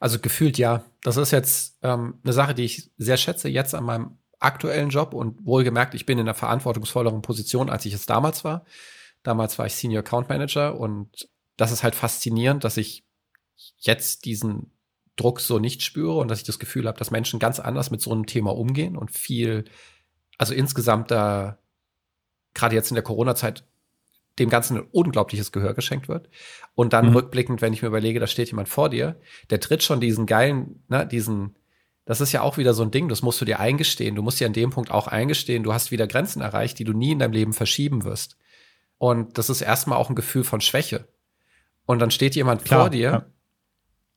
Also gefühlt ja. Das ist jetzt ähm, eine Sache, die ich sehr schätze jetzt an meinem aktuellen Job und wohlgemerkt, ich bin in einer verantwortungsvolleren Position, als ich es damals war. Damals war ich Senior Account Manager und das ist halt faszinierend, dass ich jetzt diesen Druck so nicht spüre und dass ich das Gefühl habe, dass Menschen ganz anders mit so einem Thema umgehen und viel, also insgesamt da, gerade jetzt in der Corona-Zeit, dem Ganzen ein unglaubliches Gehör geschenkt wird. Und dann mhm. rückblickend, wenn ich mir überlege, da steht jemand vor dir, der tritt schon diesen geilen, ne, diesen das ist ja auch wieder so ein Ding, das musst du dir eingestehen. Du musst dir an dem Punkt auch eingestehen, du hast wieder Grenzen erreicht, die du nie in deinem Leben verschieben wirst. Und das ist erstmal auch ein Gefühl von Schwäche. Und dann steht jemand Klar, vor dir, ja.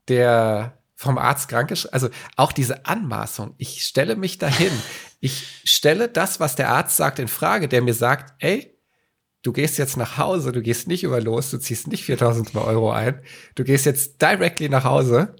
der vom Arzt krank ist. Also auch diese Anmaßung. Ich stelle mich dahin. ich stelle das, was der Arzt sagt, in Frage, der mir sagt, ey, du gehst jetzt nach Hause, du gehst nicht über los, du ziehst nicht 4000 Euro ein, du gehst jetzt directly nach Hause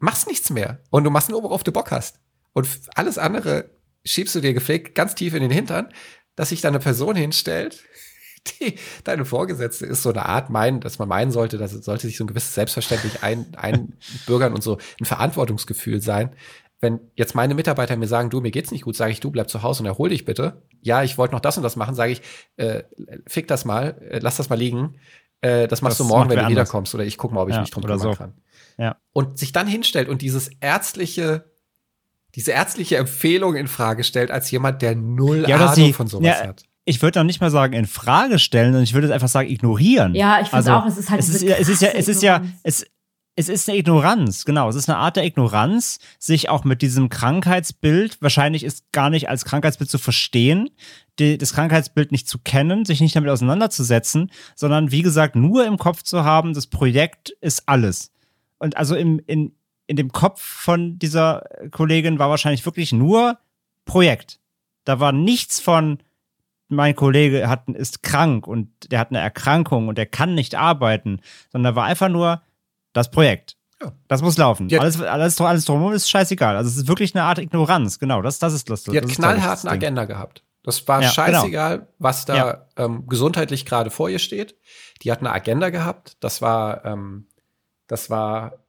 machst nichts mehr. Und du machst nur, worauf du Bock hast. Und alles andere schiebst du dir gepflegt ganz tief in den Hintern, dass sich da eine Person hinstellt, die deine Vorgesetzte ist, so eine Art meinen, dass man meinen sollte, dass es sollte sich so ein gewisses Selbstverständlich ein, einbürgern und so ein Verantwortungsgefühl sein. Wenn jetzt meine Mitarbeiter mir sagen, du, mir geht's nicht gut, sage ich, du bleib zu Hause und erhol dich bitte. Ja, ich wollte noch das und das machen, sage ich, äh, fick das mal, äh, lass das mal liegen. Äh, das machst das du morgen, wenn du wiederkommst. Oder ich guck mal, ob ich ja, mich drum kümmern so. kann. Ja. Und sich dann hinstellt und dieses ärztliche, diese ärztliche Empfehlung in Frage stellt, als jemand, der null ja, Ahnung sie, von sowas ja, hat. Ich würde noch nicht mal sagen in Frage stellen, sondern ich würde einfach sagen ignorieren. Ja, ich finde also, auch, es ist halt es ist, es ist ja, es ist ja, es, es ist eine Ignoranz, genau. Es ist eine Art der Ignoranz, sich auch mit diesem Krankheitsbild, wahrscheinlich ist gar nicht als Krankheitsbild zu verstehen, die, das Krankheitsbild nicht zu kennen, sich nicht damit auseinanderzusetzen, sondern wie gesagt, nur im Kopf zu haben, das Projekt ist alles. Und also im, in, in dem Kopf von dieser Kollegin war wahrscheinlich wirklich nur Projekt. Da war nichts von, mein Kollege hat, ist krank und der hat eine Erkrankung und der kann nicht arbeiten, sondern da war einfach nur, das Projekt. Ja. Das muss laufen. Ja. Alles, alles, alles drumherum ist scheißegal. Also es ist wirklich eine Art Ignoranz. Genau, das, das ist lustig. Die hat knallharten Agenda gehabt. Das war ja, genau. scheißegal, genau. was da ja. ähm, gesundheitlich gerade vor ihr steht. Die hat eine Agenda gehabt. Das war, ähm, das war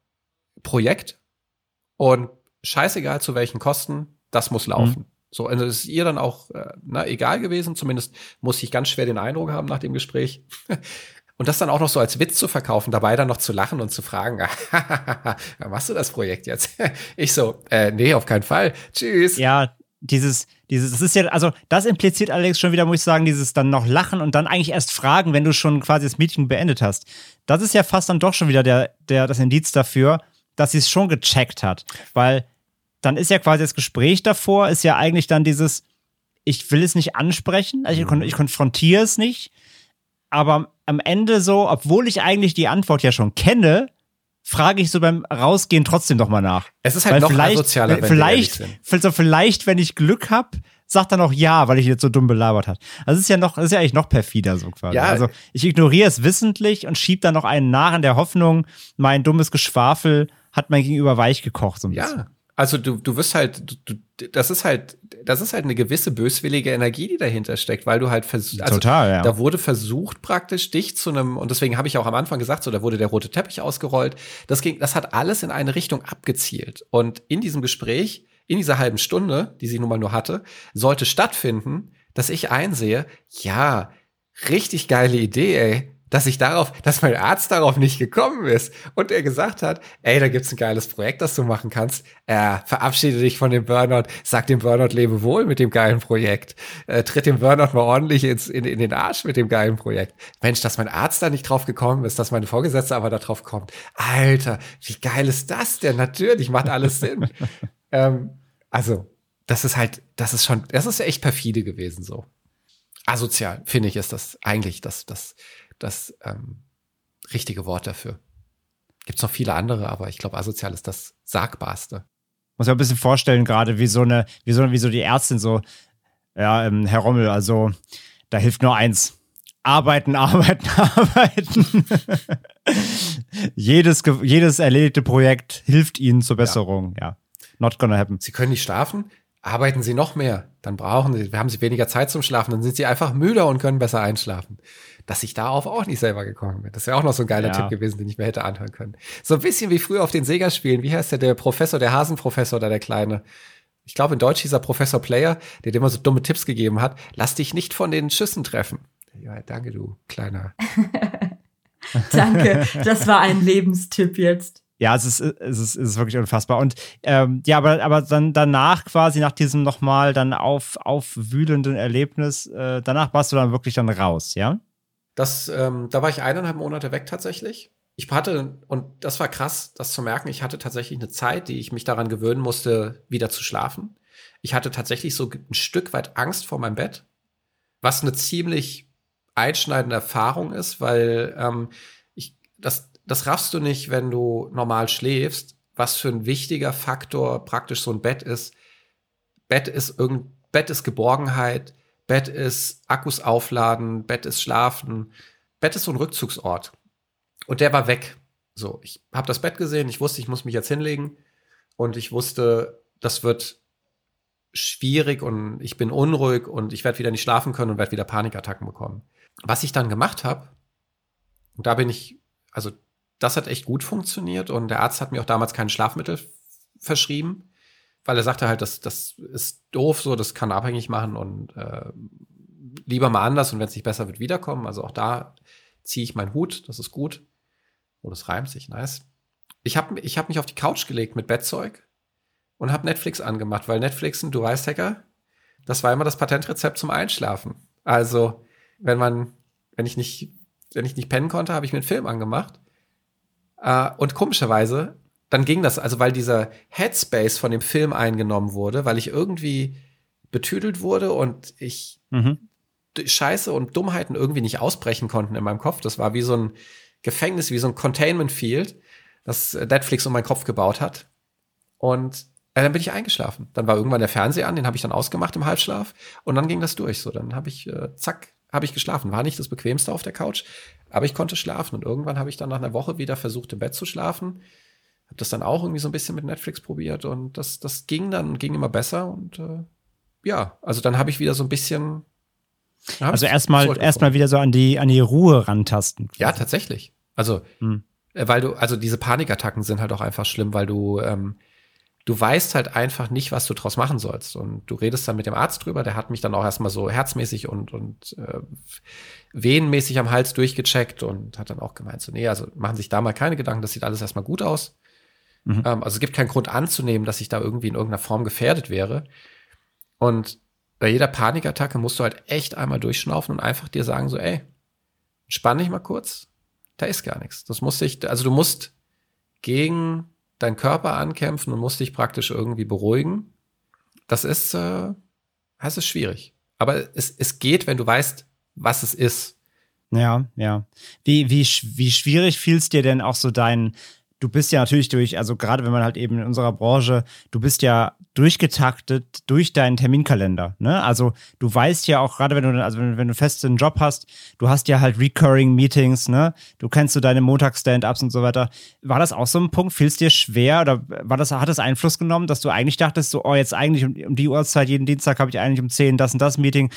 Projekt und scheißegal zu welchen Kosten, das muss laufen. Mhm. So, also ist ihr dann auch äh, na, egal gewesen. Zumindest muss ich ganz schwer den Eindruck haben nach dem Gespräch. Und das dann auch noch so als Witz zu verkaufen, dabei dann noch zu lachen und zu fragen, machst du das Projekt jetzt? Ich so, äh, nee, auf keinen Fall. Tschüss. Ja, dieses, dieses, das ist ja, also das impliziert allerdings schon wieder, muss ich sagen, dieses dann noch lachen und dann eigentlich erst fragen, wenn du schon quasi das Meeting beendet hast. Das ist ja fast dann doch schon wieder der, der, das Indiz dafür, dass sie es schon gecheckt hat. Weil dann ist ja quasi das Gespräch davor, ist ja eigentlich dann dieses, ich will es nicht ansprechen, also ich, ich konfrontiere es nicht, aber am Ende so, obwohl ich eigentlich die Antwort ja schon kenne, frage ich so beim Rausgehen trotzdem noch mal nach. Es ist halt Weil noch vielleicht, asozialer, wenn vielleicht, wir ehrlich vielleicht, wenn ich Glück habe, sagt er noch ja, weil ich ihn jetzt so dumm belabert hat. Also es ist ja noch, es ist ja eigentlich noch perfider so quasi. Ja. Also ich ignoriere es wissentlich und schieb dann noch einen nach in der Hoffnung, mein dummes Geschwafel hat mein Gegenüber weich gekocht so ein bisschen. Ja, also du, du wirst halt, du, das ist halt, das ist halt eine gewisse böswillige Energie, die dahinter steckt, weil du halt versuchst, also Total, ja. da wurde versucht praktisch dich zu einem, und deswegen habe ich auch am Anfang gesagt, so, da wurde der rote Teppich ausgerollt. Das ging, das hat alles in eine Richtung abgezielt. Und in diesem Gespräch, in dieser halben Stunde, die sie nun mal nur hatte, sollte stattfinden, dass ich einsehe, ja, richtig geile Idee, ey dass ich darauf, dass mein Arzt darauf nicht gekommen ist und er gesagt hat, ey, da gibt's ein geiles Projekt, das du machen kannst. Äh, verabschiede dich von dem Burnout, sag dem Burnout lebe wohl mit dem geilen Projekt. Äh, tritt dem Burnout mal ordentlich ins, in, in den Arsch mit dem geilen Projekt. Mensch, dass mein Arzt da nicht drauf gekommen ist, dass meine Vorgesetzte aber da drauf kommt. Alter, wie geil ist das denn? Natürlich macht alles Sinn. ähm, also, das ist halt, das ist schon, das ist echt perfide gewesen so. Asozial, finde ich, ist das eigentlich das, das, das ähm, richtige Wort dafür. Gibt es noch viele andere, aber ich glaube, asozial ist das Sagbarste. Muss mir ein bisschen vorstellen, gerade wie so eine, wie so, wie so die Ärztin so, ja, ähm, Herr Rommel, also da hilft nur eins. Arbeiten, arbeiten, arbeiten. jedes, jedes erledigte Projekt hilft Ihnen zur Besserung. Ja. Not gonna happen. Sie können nicht schlafen, arbeiten Sie noch mehr. Dann brauchen Sie, haben Sie weniger Zeit zum Schlafen, dann sind Sie einfach müder und können besser einschlafen. Dass ich darauf auch nicht selber gekommen bin. Das wäre auch noch so ein geiler Ja. Tipp gewesen, den ich mir hätte anhören können. So ein bisschen wie früher auf den Sega-Spielen. Wie heißt der, der Professor, der Hasenprofessor oder der Kleine? Ich glaube, in Deutsch hieß er Professor Player, der dir immer so dumme Tipps gegeben hat. Lass dich nicht von den Schüssen treffen. Ja, danke, du Kleiner. Danke, das war ein Lebenstipp jetzt. Ja, es ist, es ist, es ist wirklich unfassbar. Und ähm, ja, aber, aber dann danach quasi, nach diesem nochmal dann auf, aufwühlenden Erlebnis, äh, danach warst du dann wirklich dann raus, ja? Das, ähm, da war ich eineinhalb Monate weg tatsächlich. Ich hatte, und das war krass, das zu merken, ich hatte tatsächlich eine Zeit, die ich mich daran gewöhnen musste, wieder zu schlafen. Ich hatte tatsächlich so ein Stück weit Angst vor meinem Bett, was eine ziemlich einschneidende Erfahrung ist, weil ähm, ich, das, das raffst du nicht, wenn du normal schläfst, was für ein wichtiger Faktor praktisch so ein Bett ist. Bett ist irgend, Bett ist Geborgenheit, Bett ist Akkus aufladen, Bett ist schlafen, Bett ist so ein Rückzugsort. Und der war weg. So, ich habe das Bett gesehen, ich wusste, ich muss mich jetzt hinlegen und ich wusste, das wird schwierig und ich bin unruhig und ich werde wieder nicht schlafen können und werde wieder Panikattacken bekommen. Was ich dann gemacht habe, und da bin ich, also das hat echt gut funktioniert und der Arzt hat mir auch damals kein Schlafmittel verschrieben, weil er sagte halt, das, das ist doof, so, das kann abhängig machen und äh, lieber mal anders und wenn es nicht besser wird, wiederkommen. Also auch da ziehe ich meinen Hut, das ist gut. Oh, das reimt sich, nice. Ich habe ich hab mich auf die Couch gelegt mit Bettzeug und habe Netflix angemacht, weil Netflixen, du weißt, Hacker, das war immer das Patentrezept zum Einschlafen. Also, wenn man, wenn ich nicht, wenn ich nicht pennen konnte, habe ich mir einen Film angemacht. Äh, und komischerweise, dann ging das, also weil dieser Headspace von dem Film eingenommen wurde, weil ich irgendwie betüdelt wurde und ich Mhm. Scheiße und Dummheiten irgendwie nicht ausbrechen konnten in meinem Kopf. Das war wie so ein Gefängnis, wie so ein Containment Field, das Netflix um meinen Kopf gebaut hat. Und äh, dann bin ich eingeschlafen. Dann war irgendwann der Fernseher an, den habe ich dann ausgemacht im Halbschlaf und dann ging das durch. So, dann habe ich, äh, zack, habe ich geschlafen. War nicht das bequemste auf der Couch, aber ich konnte schlafen. Und irgendwann habe ich dann nach einer Woche wieder versucht, im Bett zu schlafen. Habe das dann auch irgendwie so ein bisschen mit Netflix probiert und das, das ging dann, ging immer besser. Und äh, ja, also dann habe ich wieder so ein bisschen. Also erstmal erstmal wieder so an die, an die Ruhe rantasten. Ja, tatsächlich. Also, Hm. äh, weil du, also diese Panikattacken sind halt auch einfach schlimm, weil du, ähm, du weißt halt einfach nicht, was du draus machen sollst. Und du redest dann mit dem Arzt drüber, der hat mich dann auch erstmal so herzmäßig und, und äh, venenmäßig am Hals durchgecheckt und hat dann auch gemeint, so, nee, also machen sich da mal keine Gedanken, das sieht alles erstmal gut aus. Mhm. Ähm, also es gibt keinen Grund anzunehmen, dass ich da irgendwie in irgendeiner Form gefährdet wäre. Und bei jeder Panikattacke musst du halt echt einmal durchschnaufen und einfach dir sagen, so, ey, entspann dich mal kurz, da ist gar nichts. Das muss dich, also du musst gegen deinen Körper ankämpfen und musst dich praktisch irgendwie beruhigen. Das ist, äh, das ist schwierig. Aber es, es geht, wenn du weißt, was es ist. Ja, ja. Wie, wie, wie schwierig fiel es dir denn auch so dein, du bist ja natürlich durch, also gerade wenn man halt eben in unserer Branche, du bist ja durchgetaktet durch deinen Terminkalender. Ne? Also du weißt ja auch, gerade wenn du, also wenn, wenn du fest einen Job hast, du hast ja halt Recurring Meetings, ne? Du kennst du deine Montags-Stand-Ups und so weiter. War das auch so ein Punkt? Fiel es dir schwer oder war das, hat das Einfluss genommen, dass du eigentlich dachtest, so, oh, jetzt eigentlich um, um die Uhrzeit, jeden Dienstag habe ich eigentlich um 10 das und das Meeting.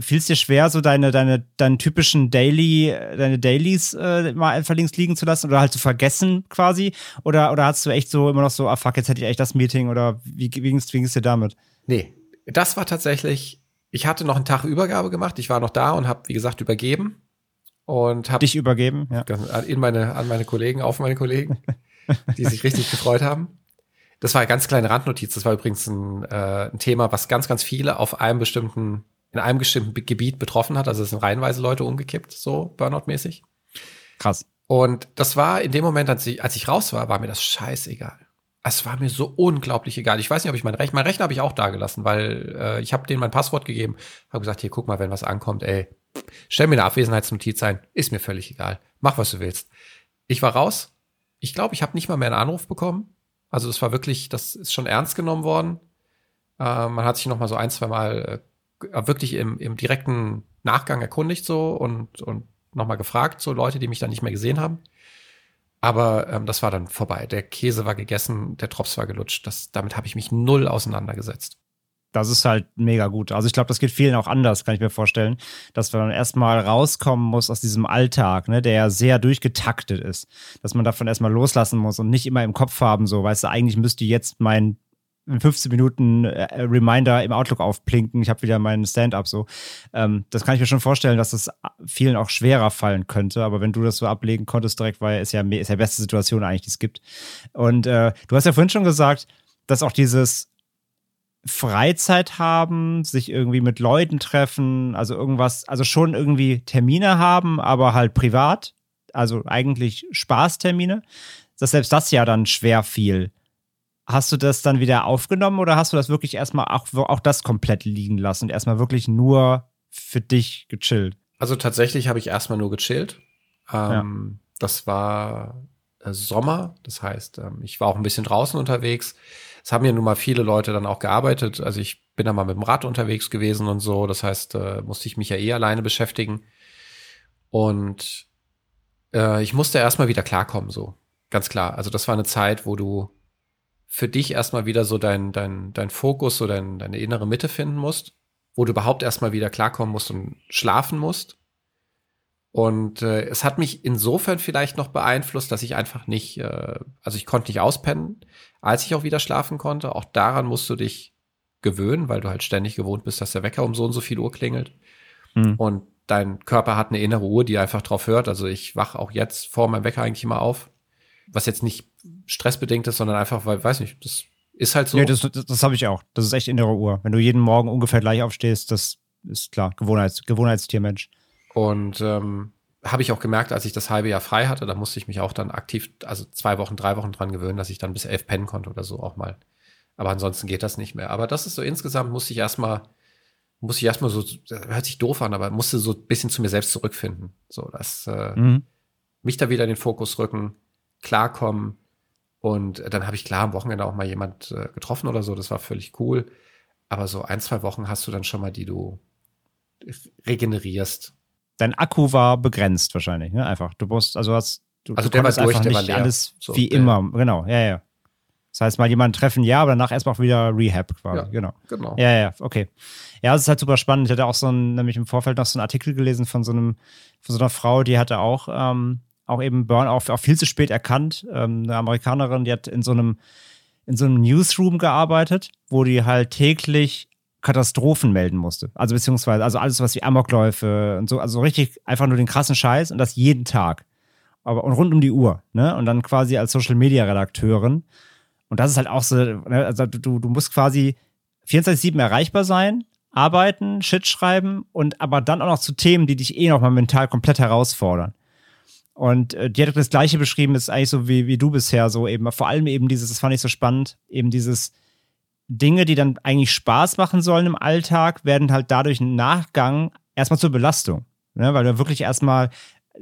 Fiel es dir schwer, so deine, deine, deinen typischen Daily, deine Dailies äh, mal einfach links liegen zu lassen oder halt zu vergessen quasi? Oder, oder hast du echt so immer noch so, ah fuck, jetzt hätte ich echt das Meeting oder wie, wie ging's, wie ging's dir damit? Nee, das war tatsächlich, ich hatte noch einen Tag Übergabe gemacht. Ich war noch da und habe, wie gesagt, übergeben. Und habe dich übergeben, ja. In meine, an meine Kollegen, auf meine Kollegen, die sich richtig gefreut haben. Das war eine ganz kleine Randnotiz. Das war übrigens ein, äh, ein Thema, was ganz, ganz viele auf einem bestimmten, in einem bestimmten Gebiet betroffen hat. Also es sind reihenweise Leute umgekippt, so Burnout-mäßig. Krass. Und das war in dem Moment, als ich, als ich raus war, war mir das scheißegal es war mir so unglaublich egal. Ich weiß nicht, ob ich mein Rechner, mein Rechner habe ich auch da gelassen, weil äh, ich habe denen mein Passwort gegeben, habe gesagt, hier guck mal, wenn was ankommt, ey, stell mir eine Abwesenheitsnotiz ein, ist mir völlig egal. Mach was du willst. Ich war raus. Ich glaube, ich habe nicht mal mehr einen Anruf bekommen. Also das war wirklich, das ist schon ernst genommen worden. Äh, man hat sich noch mal so ein, zwei Mal äh, wirklich im, im direkten Nachgang erkundigt so und und noch mal gefragt, so Leute, die mich dann nicht mehr gesehen haben. Aber ähm, das war dann vorbei. Der Käse war gegessen, der Drops war gelutscht. Das, damit habe ich mich null auseinandergesetzt. Das ist halt mega gut. Also ich glaube, das geht vielen auch anders, kann ich mir vorstellen, dass man erstmal rauskommen muss aus diesem Alltag, ne, der ja sehr durchgetaktet ist. Dass man davon erstmal loslassen muss und nicht immer im Kopf haben, so, weißt du, eigentlich müsste jetzt mein in 15 Minuten äh, Reminder im Outlook aufplinken, ich habe wieder meinen Stand-up so. Ähm, das kann ich mir schon vorstellen, dass das vielen auch schwerer fallen könnte, aber wenn du das so ablegen konntest direkt, weil es ja ist ja beste Situation eigentlich, die es gibt. Und äh, du hast ja vorhin schon gesagt, dass auch dieses Freizeit haben, sich irgendwie mit Leuten treffen, also irgendwas, also schon irgendwie Termine haben, aber halt privat, also eigentlich Spaßtermine, dass selbst das ja dann schwer fiel. Hast du das dann wieder aufgenommen oder hast du das wirklich erstmal auch, auch das komplett liegen lassen und erstmal wirklich nur für dich gechillt? Also tatsächlich habe ich erstmal nur gechillt. Ähm, ja. Das war äh, Sommer, das heißt, ähm, ich war auch ein bisschen draußen unterwegs. Es haben ja nun mal viele Leute dann auch gearbeitet. Also ich bin da mal mit dem Rad unterwegs gewesen und so. Das heißt, äh, musste ich mich ja eh alleine beschäftigen. Und äh, ich musste erstmal wieder klarkommen, so. Ganz klar. Also das war eine Zeit, wo du für dich erstmal wieder so dein, dein, dein Fokus, so dein, deine innere Mitte finden musst, wo du überhaupt erstmal wieder klarkommen musst und schlafen musst. Und äh, es hat mich insofern vielleicht noch beeinflusst, dass ich einfach nicht, äh, also ich konnte nicht auspennen, als ich auch wieder schlafen konnte. Auch daran musst du dich gewöhnen, weil du halt ständig gewohnt bist, dass der Wecker um so und so viel Uhr klingelt. Mhm. Und dein Körper hat eine innere Uhr, die einfach drauf hört. Also ich wach auch jetzt vor meinem Wecker eigentlich immer auf. Was jetzt nicht stressbedingt ist, sondern einfach, weil, weiß nicht, das ist halt so. Ja, das, das, das habe ich auch. Das ist echt innere Uhr. Wenn du jeden Morgen ungefähr gleich aufstehst, das ist klar, Gewohnheits, Gewohnheitstiermensch. Und ähm, habe ich auch gemerkt, als ich das halbe Jahr frei hatte, da musste ich mich auch dann aktiv, also zwei Wochen, drei Wochen dran gewöhnen, dass ich dann bis elf pennen konnte oder so auch mal. Aber ansonsten geht das nicht mehr. Aber das ist so insgesamt, musste ich erstmal, musste ich erstmal so, hört sich doof an, aber musste so ein bisschen zu mir selbst zurückfinden. So, dass äh, mhm. mich da wieder in den Fokus rücken, klarkommen, und dann habe ich klar am Wochenende auch mal jemand äh, getroffen oder so. Das war völlig cool. Aber so ein, zwei Wochen hast du dann schon mal, die du regenerierst. Dein Akku war begrenzt wahrscheinlich, ne? Einfach. Du musst, also hast du, also du der war durch, einfach der nicht war leer. alles so, wie immer. Genau, ja, ja. Das heißt, mal jemanden treffen, ja, aber danach erstmal auch wieder Rehab quasi. Ja, genau. genau. Ja, ja, okay. Ja, es ist halt super spannend. Ich hatte auch so ein, nämlich im Vorfeld noch so einen Artikel gelesen von so einem, von so einer Frau, die hatte auch ähm, auch eben Burnout auch viel zu spät erkannt. Ähm, eine Amerikanerin, die hat in so einem in so einem Newsroom gearbeitet, wo die halt täglich Katastrophen melden musste. Also beziehungsweise, also alles was wie Amokläufe und so, also richtig einfach nur den krassen Scheiß und das jeden Tag. Aber und rund um die Uhr, ne? Und dann quasi als Social Media Redakteurin. Und das ist halt auch so, ne? also du, du musst quasi 24-7 erreichbar sein, arbeiten, Shit schreiben und aber dann auch noch zu Themen, die dich eh nochmal mental komplett herausfordern. Und äh, die hat das Gleiche beschrieben, ist eigentlich so wie, wie du bisher so eben. Vor allem eben dieses, das fand ich so spannend, eben dieses Dinge, die dann eigentlich Spaß machen sollen im Alltag, werden halt dadurch im Nachgang erstmal zur Belastung. Ne? Weil du wirklich erstmal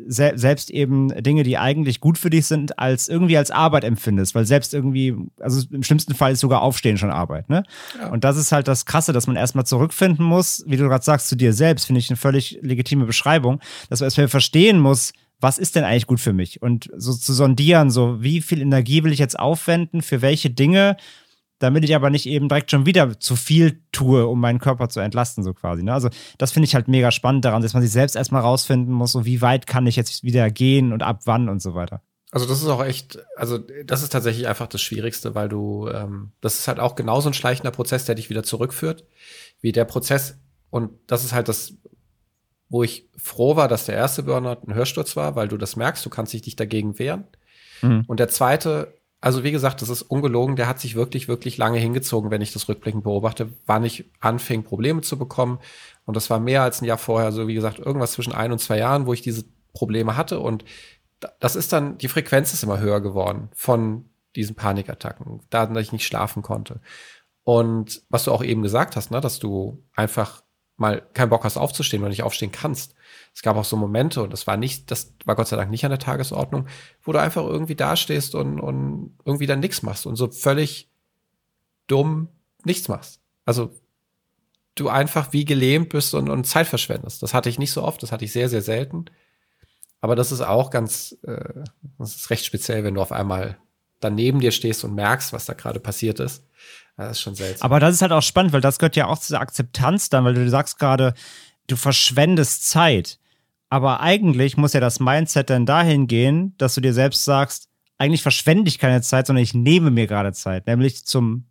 se selbst eben Dinge, die eigentlich gut für dich sind, als irgendwie als Arbeit empfindest, weil selbst irgendwie, also im schlimmsten Fall ist sogar Aufstehen schon Arbeit, ne? Ja. Und das ist halt das Krasse, dass man erstmal zurückfinden muss, wie du gerade sagst, zu dir selbst, finde ich eine völlig legitime Beschreibung, dass man erstmal verstehen muss, was ist denn eigentlich gut für mich? Und so zu sondieren, so wie viel Energie will ich jetzt aufwenden, für welche Dinge, damit ich aber nicht eben direkt schon wieder zu viel tue, um meinen Körper zu entlasten, so quasi. Ne? Also, das finde ich halt mega spannend daran, dass man sich selbst erstmal rausfinden muss, so wie weit kann ich jetzt wieder gehen und ab wann und so weiter. Also das ist auch echt, also das ist tatsächlich einfach das Schwierigste, weil du, ähm, das ist halt auch genauso ein schleichender Prozess, der dich wieder zurückführt, wie der Prozess, und das ist halt das, wo ich froh war, dass der erste Burnout ein Hörsturz war, weil du das merkst, du kannst dich dagegen wehren. Mhm. Und der zweite also wie gesagt, das ist ungelogen, der hat sich wirklich, wirklich lange hingezogen, wenn ich das rückblickend beobachte, wann ich anfing, Probleme zu bekommen. Und das war mehr als ein Jahr vorher, so wie gesagt, irgendwas zwischen ein und zwei Jahren, wo ich diese Probleme hatte. Und das ist dann, die Frequenz ist immer höher geworden von diesen Panikattacken, da, ich nicht schlafen konnte. Und was du auch eben gesagt hast, ne, dass du einfach mal keinen Bock hast aufzustehen oder nicht aufstehen kannst. Es gab auch so Momente, und das war nicht, das war Gott sei Dank nicht an der Tagesordnung, wo du einfach irgendwie dastehst und, und irgendwie dann nichts machst und so völlig dumm nichts machst. Also du einfach wie gelähmt bist und, und Zeit verschwendest. Das hatte ich nicht so oft, das hatte ich sehr, sehr selten. Aber das ist auch ganz, äh, das ist recht speziell, wenn du auf einmal dann neben dir stehst und merkst, was da gerade passiert ist. Das ist schon seltsam. Aber das ist halt auch spannend, weil das gehört ja auch zur Akzeptanz dann, weil du sagst gerade, du verschwendest Zeit. Aber eigentlich muss ja das Mindset dann dahin gehen, dass du dir selbst sagst, eigentlich verschwende ich keine Zeit, sondern ich nehme mir gerade Zeit, nämlich zum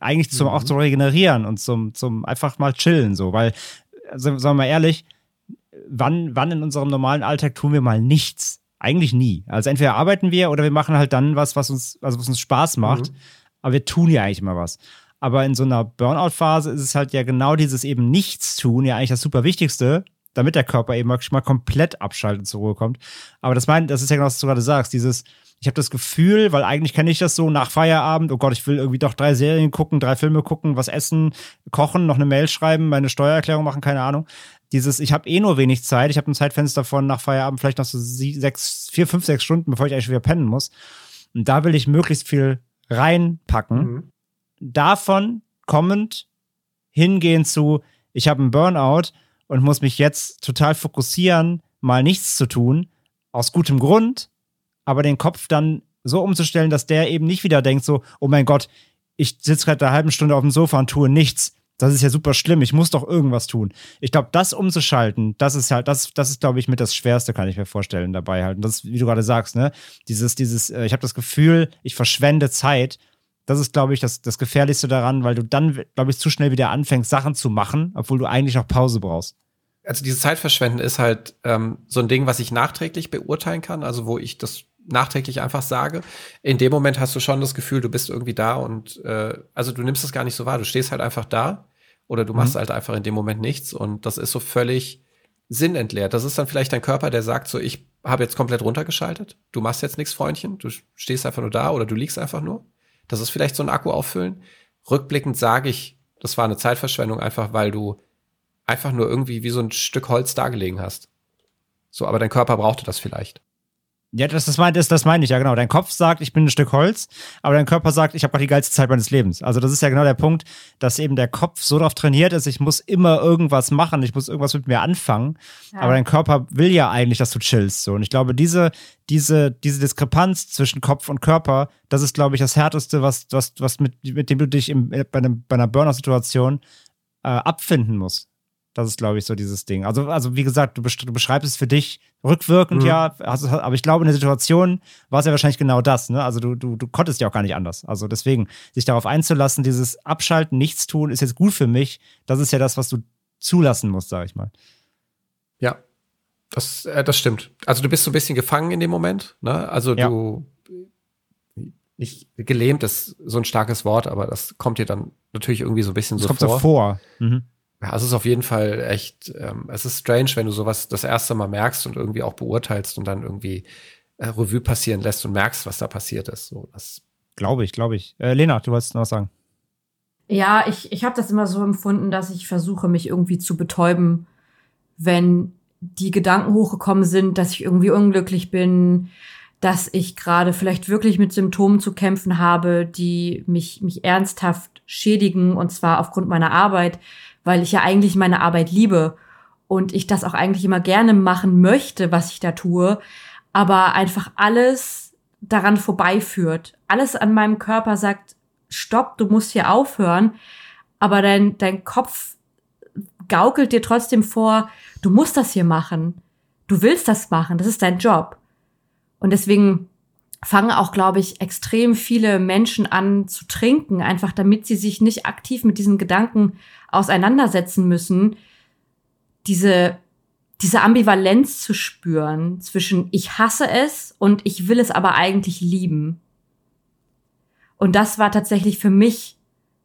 eigentlich zum mhm. auch zu regenerieren und zum zum einfach mal chillen so, weil also, sagen wir mal ehrlich, wann wann in unserem normalen Alltag tun wir mal nichts? Eigentlich nie. Also entweder arbeiten wir oder wir machen halt dann was, was uns also was uns Spaß macht, mhm. Aber wir tun ja eigentlich mal was. Aber in so einer Burnout-Phase ist es halt ja genau dieses eben Nichtstun ja eigentlich das super Wichtigste, damit der Körper eben wirklich mal komplett abschaltet und zur Ruhe kommt. Aber das, mein, das ist ja genau, was du gerade sagst, dieses, ich habe das Gefühl, weil eigentlich kenne ich das so nach Feierabend, oh Gott, ich will irgendwie doch drei Serien gucken, drei Filme gucken, was essen, kochen, noch eine Mail schreiben, meine Steuererklärung machen, keine Ahnung. Dieses, ich habe eh nur wenig Zeit, ich habe ein Zeitfenster von nach Feierabend vielleicht noch so sechs, vier, fünf, sechs Stunden, bevor ich eigentlich wieder pennen muss. Und da will ich möglichst viel reinpacken. Mhm davon kommend hingehen zu, ich habe einen Burnout und muss mich jetzt total fokussieren, mal nichts zu tun, aus gutem Grund, aber den Kopf dann so umzustellen, dass der eben nicht wieder denkt, so, oh mein Gott, ich sitze gerade eine halbe Stunde auf dem Sofa und tue nichts. Das ist ja super schlimm, ich muss doch irgendwas tun. Ich glaube, das umzuschalten, das ist halt, das, das ist, glaube ich, mit das Schwerste, kann ich mir vorstellen, dabei halt. Und das, wie du gerade sagst, ne, dieses, dieses, äh, ich habe das Gefühl, ich verschwende Zeit das ist, glaube ich, das, das Gefährlichste daran, weil du dann, glaube ich, zu schnell wieder anfängst, Sachen zu machen, obwohl du eigentlich noch Pause brauchst. Also dieses Zeitverschwenden ist halt ähm, so ein Ding, was ich nachträglich beurteilen kann, also wo ich das nachträglich einfach sage. In dem Moment hast du schon das Gefühl, du bist irgendwie da und äh, also du nimmst es gar nicht so wahr. Du stehst halt einfach da oder du mhm. machst halt einfach in dem Moment nichts und das ist so völlig sinnentleert. Das ist dann vielleicht dein Körper, der sagt so, ich habe jetzt komplett runtergeschaltet. Du machst jetzt nichts, Freundchen. Du stehst einfach nur da oder du liegst einfach nur. Das ist vielleicht so ein Akku auffüllen. Rückblickend sage ich, das war eine Zeitverschwendung, einfach weil du einfach nur irgendwie wie so ein Stück Holz dargelegen hast. So, aber dein Körper brauchte das vielleicht. Ja, das, das, mein, das, das meine ich, ja genau. Dein Kopf sagt, ich bin ein Stück Holz, aber dein Körper sagt, ich habe gerade die geilste Zeit meines Lebens. Also das ist ja genau der Punkt, dass eben der Kopf so darauf trainiert ist, ich muss immer irgendwas machen, ich muss irgendwas mit mir anfangen. Ja. Aber dein Körper will ja eigentlich, dass du chillst. So. Und ich glaube, diese, diese, diese Diskrepanz zwischen Kopf und Körper, das ist, glaube ich, das Härteste, was, was, was mit, mit dem du dich im, bei, einem, bei einer Burnout-Situation äh, abfinden musst. Das ist, glaube ich, so dieses Ding. Also, also wie gesagt, du, du beschreibst es für dich rückwirkend, mhm. ja, also, aber ich glaube, in der Situation war es ja wahrscheinlich genau das. Ne? Also du, du, du konntest ja auch gar nicht anders. Also deswegen, sich darauf einzulassen, dieses Abschalten, nichts tun, ist jetzt gut für mich. Das ist ja das, was du zulassen musst, sage ich mal. Ja, das, äh, das stimmt. Also du bist so ein bisschen gefangen in dem Moment. Ne? Also ja. du nicht gelähmt ist so ein starkes Wort, aber das kommt dir dann natürlich irgendwie so ein bisschen das so kommt vor. So vor. Mhm. Ja, es ist auf jeden Fall echt, ähm, es ist strange, wenn du sowas das erste Mal merkst und irgendwie auch beurteilst und dann irgendwie äh, Revue passieren lässt und merkst, was da passiert ist. So, das glaube ich, glaube ich. Äh, Lena, du wolltest noch was sagen. Ja, ich, ich habe das immer so empfunden, dass ich versuche, mich irgendwie zu betäuben, wenn die Gedanken hochgekommen sind, dass ich irgendwie unglücklich bin, dass ich gerade vielleicht wirklich mit Symptomen zu kämpfen habe, die mich, mich ernsthaft schädigen, und zwar aufgrund meiner Arbeit, weil ich ja eigentlich meine Arbeit liebe und ich das auch eigentlich immer gerne machen möchte, was ich da tue, aber einfach alles daran vorbeiführt. Alles an meinem Körper sagt, stopp, du musst hier aufhören, aber dein, dein Kopf gaukelt dir trotzdem vor, du musst das hier machen. Du willst das machen, das ist dein Job. Und deswegen fangen auch, glaube ich, extrem viele Menschen an zu trinken, einfach damit sie sich nicht aktiv mit diesen Gedanken auseinandersetzen müssen, diese, diese Ambivalenz zu spüren zwischen ich hasse es und ich will es aber eigentlich lieben. Und das war tatsächlich für mich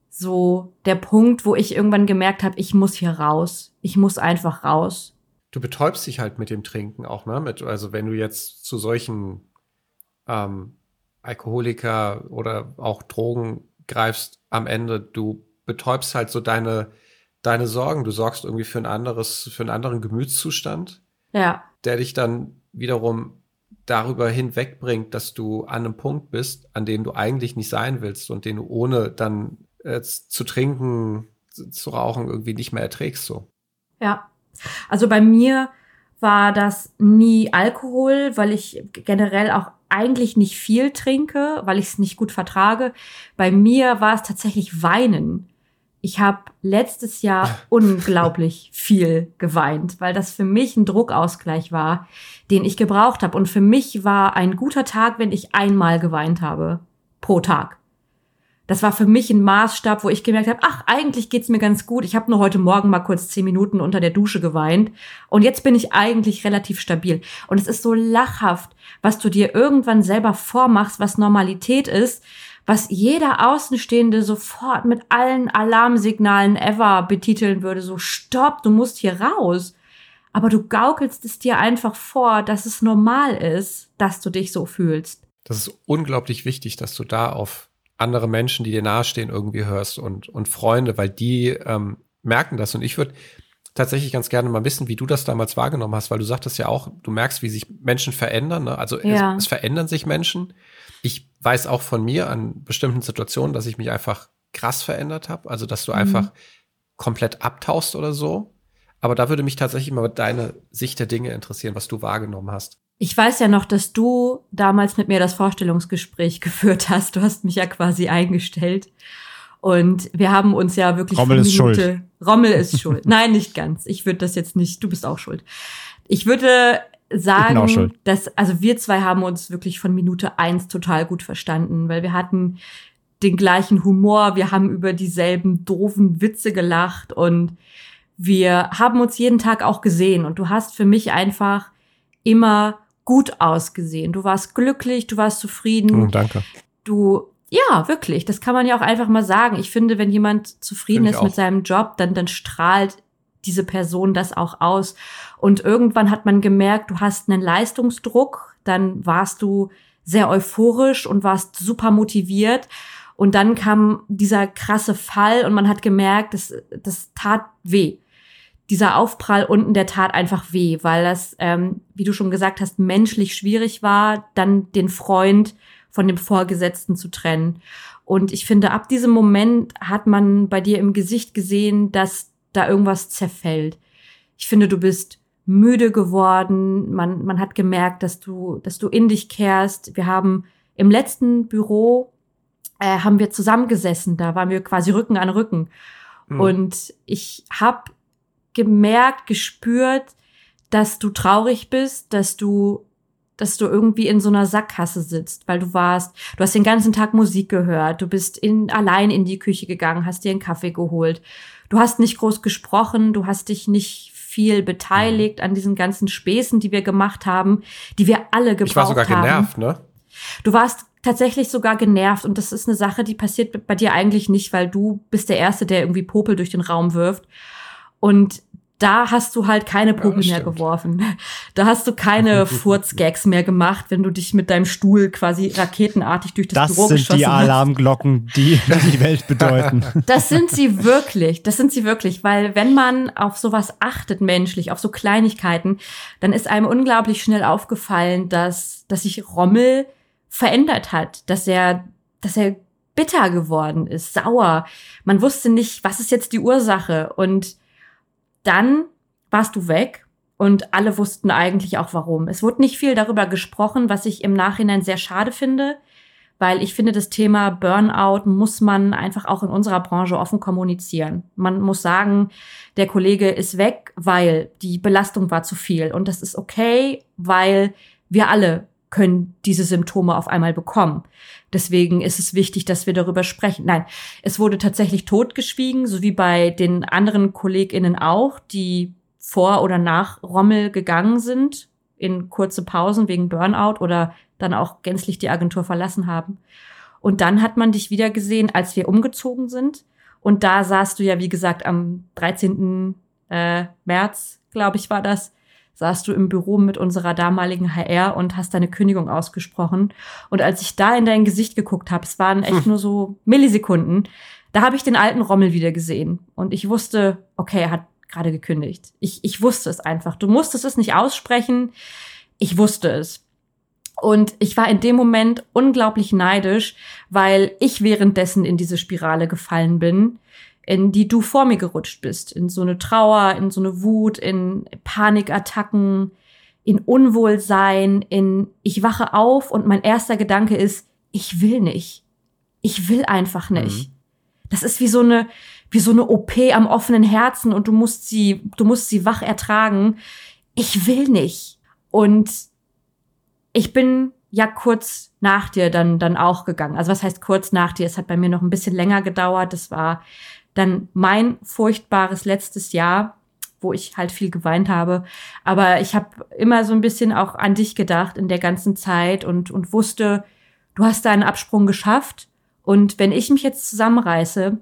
so der Punkt, wo ich irgendwann gemerkt habe, ich muss hier raus. Ich muss einfach raus. Du betäubst dich halt mit dem Trinken auch, ne? Mit, also wenn du jetzt zu solchen ähm, Alkoholiker oder auch Drogen greifst am Ende, du betäubst halt so deine, deine Sorgen. Du sorgst irgendwie für ein anderes, für einen anderen Gemütszustand. Ja. Der dich dann wiederum darüber hinwegbringt, dass du an einem Punkt bist, an dem du eigentlich nicht sein willst und den du ohne dann äh, zu trinken, zu rauchen irgendwie nicht mehr erträgst so. Ja. Also bei mir war das nie Alkohol, weil ich generell auch eigentlich nicht viel trinke, weil ich es nicht gut vertrage. Bei mir war es tatsächlich Weinen. Ich habe letztes Jahr unglaublich viel geweint, weil das für mich ein Druckausgleich war, den ich gebraucht habe. Und für mich war ein guter Tag, wenn ich einmal geweint habe pro Tag das war für mich ein Maßstab, wo ich gemerkt habe, ach, eigentlich geht's mir ganz gut. Ich habe nur heute Morgen mal kurz zehn Minuten unter der Dusche geweint und jetzt bin ich eigentlich relativ stabil. Und es ist so lachhaft, was du dir irgendwann selber vormachst, was Normalität ist, was jeder Außenstehende sofort mit allen Alarmsignalen ever betiteln würde, so stopp, du musst hier raus. Aber du gaukelst es dir einfach vor, dass es normal ist, dass du dich so fühlst. Das ist unglaublich wichtig, dass du da auf andere Menschen, die dir nahestehen, irgendwie hörst und, und Freunde, weil die ähm, merken das. Und ich würde tatsächlich ganz gerne mal wissen, wie du das damals wahrgenommen hast, weil du sagtest ja auch, du merkst, wie sich Menschen verändern. Ne? Also ja. es, es verändern sich Menschen. Ich weiß auch von mir an bestimmten Situationen, dass ich mich einfach krass verändert habe. Also dass du mhm. einfach komplett abtauchst oder so. Aber da würde mich tatsächlich mal deine Sicht der Dinge interessieren, was du wahrgenommen hast. Ich weiß ja noch, dass du damals mit mir das Vorstellungsgespräch geführt hast. Du hast mich ja quasi eingestellt. Und wir haben uns ja wirklich. Rommel ist schuld. Rommel ist schuld. Nein, nicht ganz. Ich würde das jetzt nicht. Du bist auch schuld. Ich würde sagen, dass, also wir zwei haben uns wirklich von Minute eins total gut verstanden, weil wir hatten den gleichen Humor, wir haben über dieselben doofen Witze gelacht und wir haben uns jeden Tag auch gesehen und du hast für mich einfach immer gut ausgesehen. Du warst glücklich, du warst zufrieden. Oh, danke. Du, ja, wirklich. Das kann man ja auch einfach mal sagen. Ich finde, wenn jemand zufrieden ist mit seinem Job, dann, dann strahlt diese Person das auch aus. Und irgendwann hat man gemerkt, du hast einen Leistungsdruck, dann warst du sehr euphorisch und warst super motiviert. Und dann kam dieser krasse Fall und man hat gemerkt, das, das tat weh dieser Aufprall unten, der tat einfach weh, weil das, ähm, wie du schon gesagt hast, menschlich schwierig war, dann den Freund von dem Vorgesetzten zu trennen. Und ich finde, ab diesem Moment hat man bei dir im Gesicht gesehen, dass da irgendwas zerfällt. Ich finde, du bist müde geworden. Man, man hat gemerkt, dass du, dass du in dich kehrst. Wir haben im letzten Büro äh, haben wir zusammengesessen. Da waren wir quasi Rücken an Rücken. Mhm. Und ich habe gemerkt, gespürt, dass du traurig bist, dass du dass du irgendwie in so einer Sackgasse sitzt, weil du warst, du hast den ganzen Tag Musik gehört, du bist in, allein in die Küche gegangen, hast dir einen Kaffee geholt. Du hast nicht groß gesprochen, du hast dich nicht viel beteiligt an diesen ganzen Späßen, die wir gemacht haben, die wir alle gebraucht haben. Ich war sogar haben. genervt, ne? Du warst tatsächlich sogar genervt und das ist eine Sache, die passiert bei dir eigentlich nicht, weil du bist der Erste, der irgendwie Popel durch den Raum wirft. Und da hast du halt keine Prügel Ja, mehr geworfen. Da hast du keine Furzgags mehr gemacht, wenn du dich mit deinem Stuhl quasi raketenartig durch das, Das Büro sind geschossen die hast. Alarmglocken, die die Welt bedeuten. Das sind sie wirklich. Das sind sie wirklich, weil wenn man auf sowas achtet menschlich, auf so Kleinigkeiten, dann ist einem unglaublich schnell aufgefallen, dass dass sich Rommel verändert hat, dass er dass er bitter geworden ist, sauer. Man wusste nicht, was ist jetzt die Ursache und dann warst du weg und alle wussten eigentlich auch warum. Es wurde nicht viel darüber gesprochen, was ich im Nachhinein sehr schade finde, weil ich finde, das Thema Burnout muss man einfach auch in unserer Branche offen kommunizieren. Man muss sagen, der Kollege ist weg, weil die Belastung war zu viel. Und das ist okay, weil wir alle können diese Symptome auf einmal bekommen. Deswegen ist es wichtig, dass wir darüber sprechen. Nein, es wurde tatsächlich totgeschwiegen, so wie bei den anderen KollegInnen auch, die vor oder nach Rommel gegangen sind, in kurze Pausen wegen Burnout oder dann auch gänzlich die Agentur verlassen haben. Und dann hat man dich wieder gesehen, als wir umgezogen sind. Und da saßt du ja, wie gesagt, am 13. Äh, März, glaube ich, war das, saßt du im Büro mit unserer damaligen HR und hast deine Kündigung ausgesprochen. Und als ich da in dein Gesicht geguckt habe, es waren echt nur so Millisekunden, da habe ich den alten Rommel wieder gesehen. Und ich wusste, okay, er hat gerade gekündigt. Ich, ich wusste es einfach. Du musstest es nicht aussprechen. Ich wusste es. Und ich war in dem Moment unglaublich neidisch, weil ich währenddessen in diese Spirale gefallen bin, in die du vor mir gerutscht bist. In so eine Trauer, in so eine Wut, in Panikattacken, in Unwohlsein, in ich wache auf und mein erster Gedanke ist, ich will nicht. Ich will einfach nicht. Das ist wie so eine, wie so eine OP am offenen Herzen und du musst sie, du musst sie wach ertragen. Ich will nicht. Und ich bin ja kurz nach dir dann, dann auch gegangen. Also was heißt kurz nach dir? Es hat bei mir noch ein bisschen länger gedauert. Das war dann mein furchtbares letztes Jahr, wo ich halt viel geweint habe. Aber ich habe immer so ein bisschen auch an dich gedacht in der ganzen Zeit und, und wusste, du hast deinen Absprung geschafft. Und wenn ich mich jetzt zusammenreiße,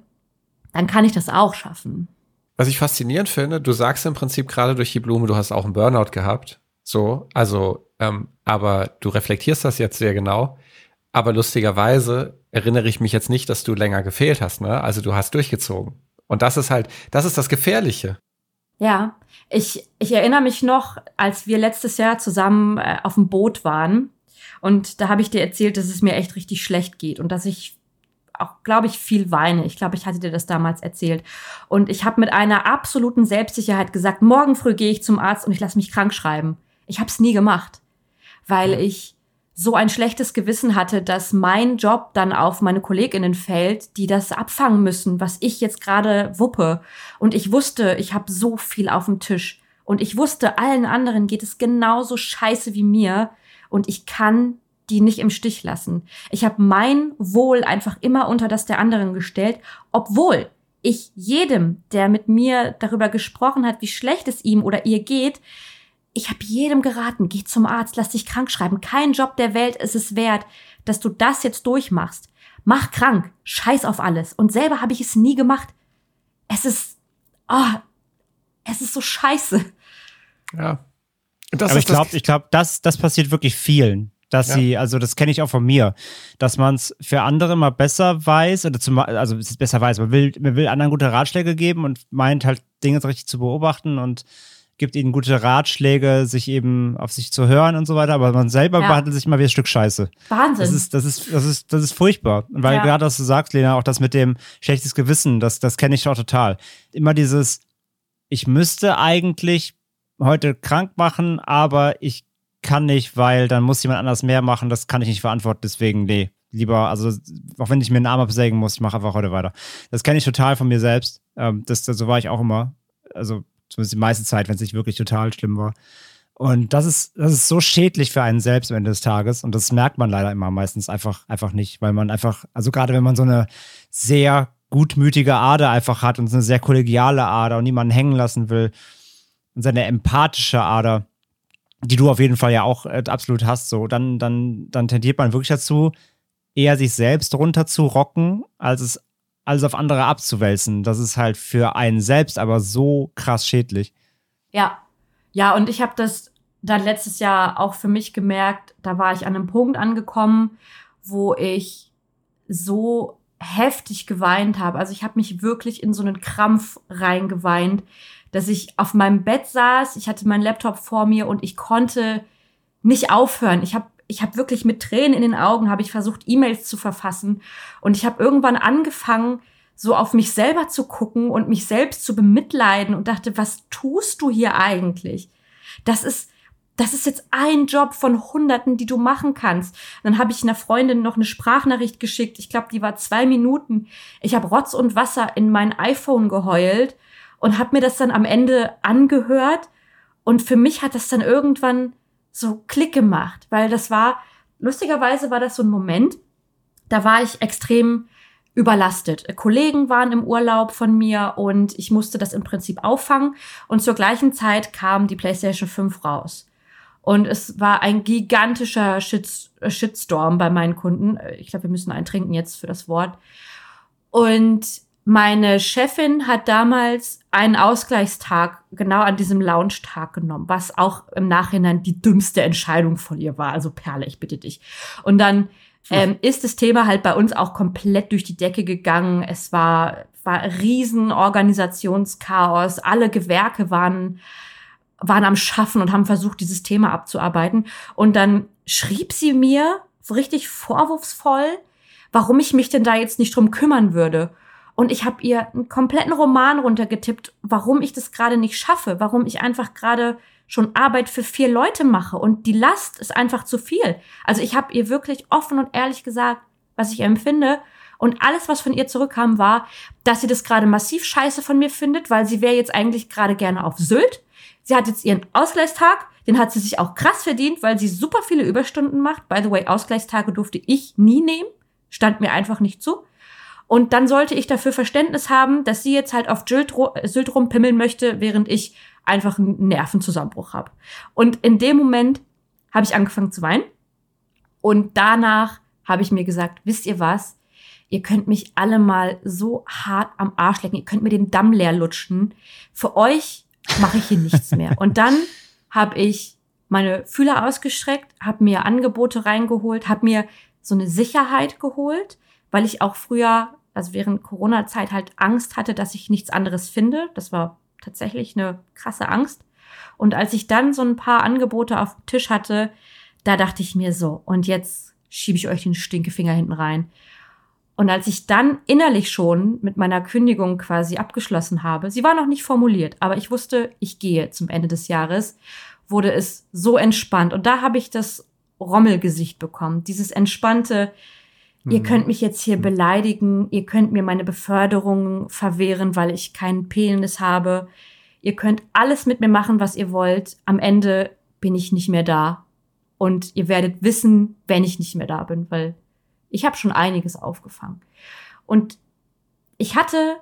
dann kann ich das auch schaffen. Was ich faszinierend finde, du sagst im Prinzip gerade durch die Blume, du hast auch einen Burnout gehabt. So, also, ähm, aber du reflektierst das jetzt sehr genau. Aber lustigerweise erinnere ich mich jetzt nicht, dass du länger gefehlt hast, ne? Also du hast durchgezogen. Und das ist halt, das ist das Gefährliche. Ja, ich, ich erinnere mich noch, als wir letztes Jahr zusammen äh, auf dem Boot waren. Und da habe ich dir erzählt, dass es mir echt richtig schlecht geht und dass ich auch, glaube ich, viel weine. Ich glaube, ich hatte dir das damals erzählt. Und ich habe mit einer absoluten Selbstsicherheit gesagt, morgen früh gehe ich zum Arzt und ich lasse mich krank schreiben. Ich habe es nie gemacht, weil ich so ein schlechtes Gewissen hatte, dass mein Job dann auf meine Kolleginnen fällt, die das abfangen müssen, was ich jetzt gerade wuppe. Und ich wusste, ich habe so viel auf dem Tisch. Und ich wusste, allen anderen geht es genauso scheiße wie mir. Und ich kann die nicht im Stich lassen. Ich habe mein Wohl einfach immer unter das der anderen gestellt, obwohl ich jedem, der mit mir darüber gesprochen hat, wie schlecht es ihm oder ihr geht, ich habe jedem geraten, geh zum Arzt, lass dich krank schreiben. Kein Job der Welt ist es wert, dass du das jetzt durchmachst. Mach krank, scheiß auf alles. Und selber habe ich es nie gemacht. Es ist, oh, es ist so scheiße. Ja. Das Aber ich glaube, ich glaube, das, das passiert wirklich vielen. Dass Ja. sie, also das kenne ich auch von mir, dass man es für andere mal besser weiß, oder zum, also es ist besser weiß, man will, man will anderen gute Ratschläge geben und meint halt Dinge richtig zu beobachten und gibt ihnen gute Ratschläge, sich eben auf sich zu hören und so weiter, aber man selber Ja. behandelt sich immer wie ein Stück Scheiße. Wahnsinn. Das ist, das ist, das ist, das ist furchtbar. Und weil Ja. gerade, was du sagst, Lena, auch das mit dem schlechtes Gewissen, das, das kenne ich auch total. Immer dieses, ich müsste eigentlich heute krank machen, aber ich kann nicht, weil dann muss jemand anders mehr machen, das kann ich nicht verantworten, deswegen, nee. Lieber, also auch wenn ich mir einen Arm absägen muss, ich mache einfach heute weiter. Das kenne ich total von mir selbst. Ähm, das, das, so war ich auch immer. Also zumindest die meiste Zeit, wenn es nicht wirklich total schlimm war. Und das ist, das ist so schädlich für einen selbst am Ende des Tages. Und das merkt man leider immer meistens einfach, einfach nicht, weil man einfach, also gerade wenn man so eine sehr gutmütige Ader einfach hat und so eine sehr kollegiale Ader und niemanden hängen lassen will und seine empathische Ader, die du auf jeden Fall ja auch äh, absolut hast, so, dann, dann, dann tendiert man wirklich dazu, eher sich selbst runter zu rocken, als es alles auf andere abzuwälzen. Das ist halt für einen selbst aber so krass schädlich. Ja, ja, und ich habe das dann letztes Jahr auch für mich gemerkt, da war ich an einem Punkt angekommen, wo ich so heftig geweint habe. Also ich habe mich wirklich in so einen Krampf reingeweint, dass ich auf meinem Bett saß, ich hatte meinen Laptop vor mir und ich konnte nicht aufhören. Ich habe ich habe wirklich mit Tränen in den Augen habe ich versucht E-Mails zu verfassen und ich habe irgendwann angefangen so auf mich selber zu gucken und mich selbst zu bemitleiden und dachte, was tust du hier eigentlich? Das ist das ist jetzt ein Job von Hunderten, die du machen kannst. Dann habe ich einer Freundin noch eine Sprachnachricht geschickt. Ich glaube, die war zwei Minuten. Ich habe Rotz und Wasser in mein iPhone geheult und habe mir das dann am Ende angehört. Und für mich hat das dann irgendwann so Klick gemacht, weil das war, lustigerweise war das so ein Moment, da war ich extrem überlastet. Kollegen waren im Urlaub von mir und ich musste das im Prinzip auffangen. Und zur gleichen Zeit kam die PlayStation 5 raus. Und es war ein gigantischer Shit Shitstorm bei meinen Kunden. Ich glaube, wir müssen einen trinken jetzt für das Wort. Und meine Chefin hat damals einen Ausgleichstag genau an diesem Launchtag genommen, was auch im Nachhinein die dümmste Entscheidung von ihr war. Also Perle, ich bitte dich. Und dann ähm, ist das Thema halt bei uns auch komplett durch die Decke gegangen. Es war, war riesen Organisationschaos. Alle Gewerke waren waren am Schaffen und haben versucht, dieses Thema abzuarbeiten. Und dann schrieb sie mir richtig vorwurfsvoll, warum ich mich denn da jetzt nicht drum kümmern würde. Und ich habe ihr einen kompletten Roman runtergetippt, warum ich das gerade nicht schaffe, warum ich einfach gerade schon Arbeit für vier Leute mache und die Last ist einfach zu viel. Also ich habe ihr wirklich offen und ehrlich gesagt, was ich empfinde. Und alles, was von ihr zurückkam, war, dass sie das gerade massiv scheiße von mir findet, weil sie wäre jetzt eigentlich gerade gerne auf Sylt Sie hat jetzt ihren Ausgleichstag, den hat sie sich auch krass verdient, weil sie super viele Überstunden macht. By the way, Ausgleichstage durfte ich nie nehmen, stand mir einfach nicht zu. Und dann sollte ich dafür Verständnis haben, dass sie jetzt halt auf Sylt rumpimmeln möchte, während ich einfach einen Nervenzusammenbruch habe. Und in dem Moment habe ich angefangen zu weinen. Und danach habe ich mir gesagt, wisst ihr was? Ihr könnt mich alle mal so hart am Arsch lecken. Ihr könnt mir den Damm leer lutschen. Für euch mache ich hier nichts mehr. Und dann habe ich meine Fühler ausgestreckt, habe mir Angebote reingeholt, habe mir so eine Sicherheit geholt, weil ich auch früher, also während Corona-Zeit halt Angst hatte, dass ich nichts anderes finde. Das war tatsächlich eine krasse Angst. Und als ich dann so ein paar Angebote auf dem Tisch hatte, da dachte ich mir so, und jetzt schiebe ich euch den Stinkefinger hinten rein. Und als ich dann innerlich schon mit meiner Kündigung quasi abgeschlossen habe, sie war noch nicht formuliert, aber ich wusste, ich gehe zum Ende des Jahres, wurde es so entspannt. Und da habe ich das Rommelgesicht bekommen, dieses entspannte, ihr mhm. könnt mich jetzt hier mhm. beleidigen, ihr könnt mir meine Beförderung verwehren, weil ich keinen Penis habe. Ihr könnt alles mit mir machen, was ihr wollt. Am Ende bin ich nicht mehr da. Und ihr werdet wissen, wenn ich nicht mehr da bin, weil ich habe schon einiges aufgefangen. Und ich hatte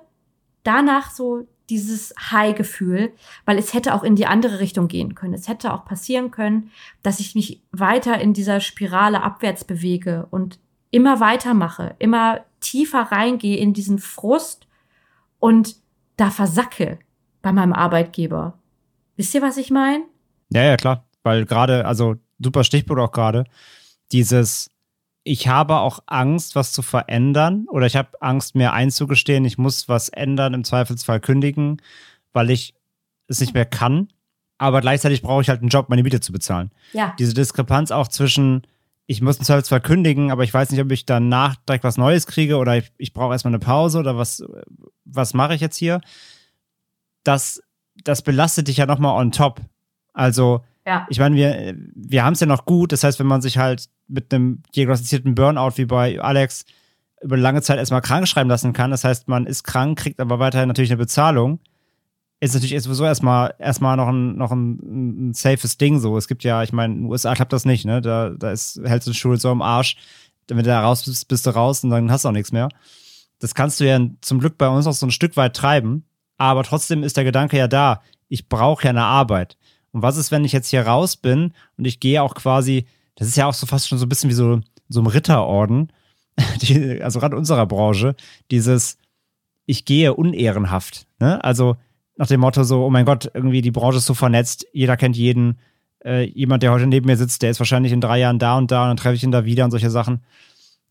danach so dieses High-Gefühl, weil es hätte auch in die andere Richtung gehen können. Es hätte auch passieren können, dass ich mich weiter in dieser Spirale abwärts bewege und immer weitermache, immer tiefer reingehe in diesen Frust und da versacke bei meinem Arbeitgeber. Wisst ihr, was ich meine? Ja, ja, klar. Weil gerade, also super Stichwort auch gerade, dieses ich habe auch Angst, was zu verändern oder ich habe Angst, mir einzugestehen, ich muss was ändern, im Zweifelsfall kündigen, weil ich es nicht mehr kann. Aber gleichzeitig brauche ich halt einen Job, meine Miete zu bezahlen. Ja. Diese Diskrepanz auch zwischen, ich muss im Zweifelsfall kündigen, aber ich weiß nicht, ob ich danach direkt was Neues kriege oder ich, ich brauche erstmal eine Pause oder was, was mache ich jetzt hier? Das, das belastet dich ja nochmal on top. Also, ja. Ich meine, wir, wir haben es ja noch gut. Das heißt, wenn man sich halt mit einem diagnostizierten Burnout wie bei Alex über lange Zeit erstmal krank schreiben lassen kann, das heißt, man ist krank, kriegt aber weiterhin natürlich eine Bezahlung, ist natürlich sowieso erstmal erstmal noch ein, noch ein, ein safes Ding so. Es gibt ja, ich meine, in den USA klappt das nicht, ne? Da, da ist, hältst du die Schule so im Arsch, wenn du da raus bist, bist du raus und dann hast du auch nichts mehr. Das kannst du ja zum Glück bei uns auch so ein Stück weit treiben, aber trotzdem ist der Gedanke ja da, ich brauche ja eine Arbeit. Und was ist, wenn ich jetzt hier raus bin und ich gehe auch quasi, das ist ja auch so fast schon so ein bisschen wie so, so ein Ritterorden, die, also gerade unserer Branche, dieses, ich gehe unehrenhaft. Ne? Also nach dem Motto so, oh mein Gott, irgendwie die Branche ist so vernetzt, jeder kennt jeden. Äh, jemand, der heute neben mir sitzt, der ist wahrscheinlich in drei Jahren da und da und dann treffe ich ihn da wieder und solche Sachen.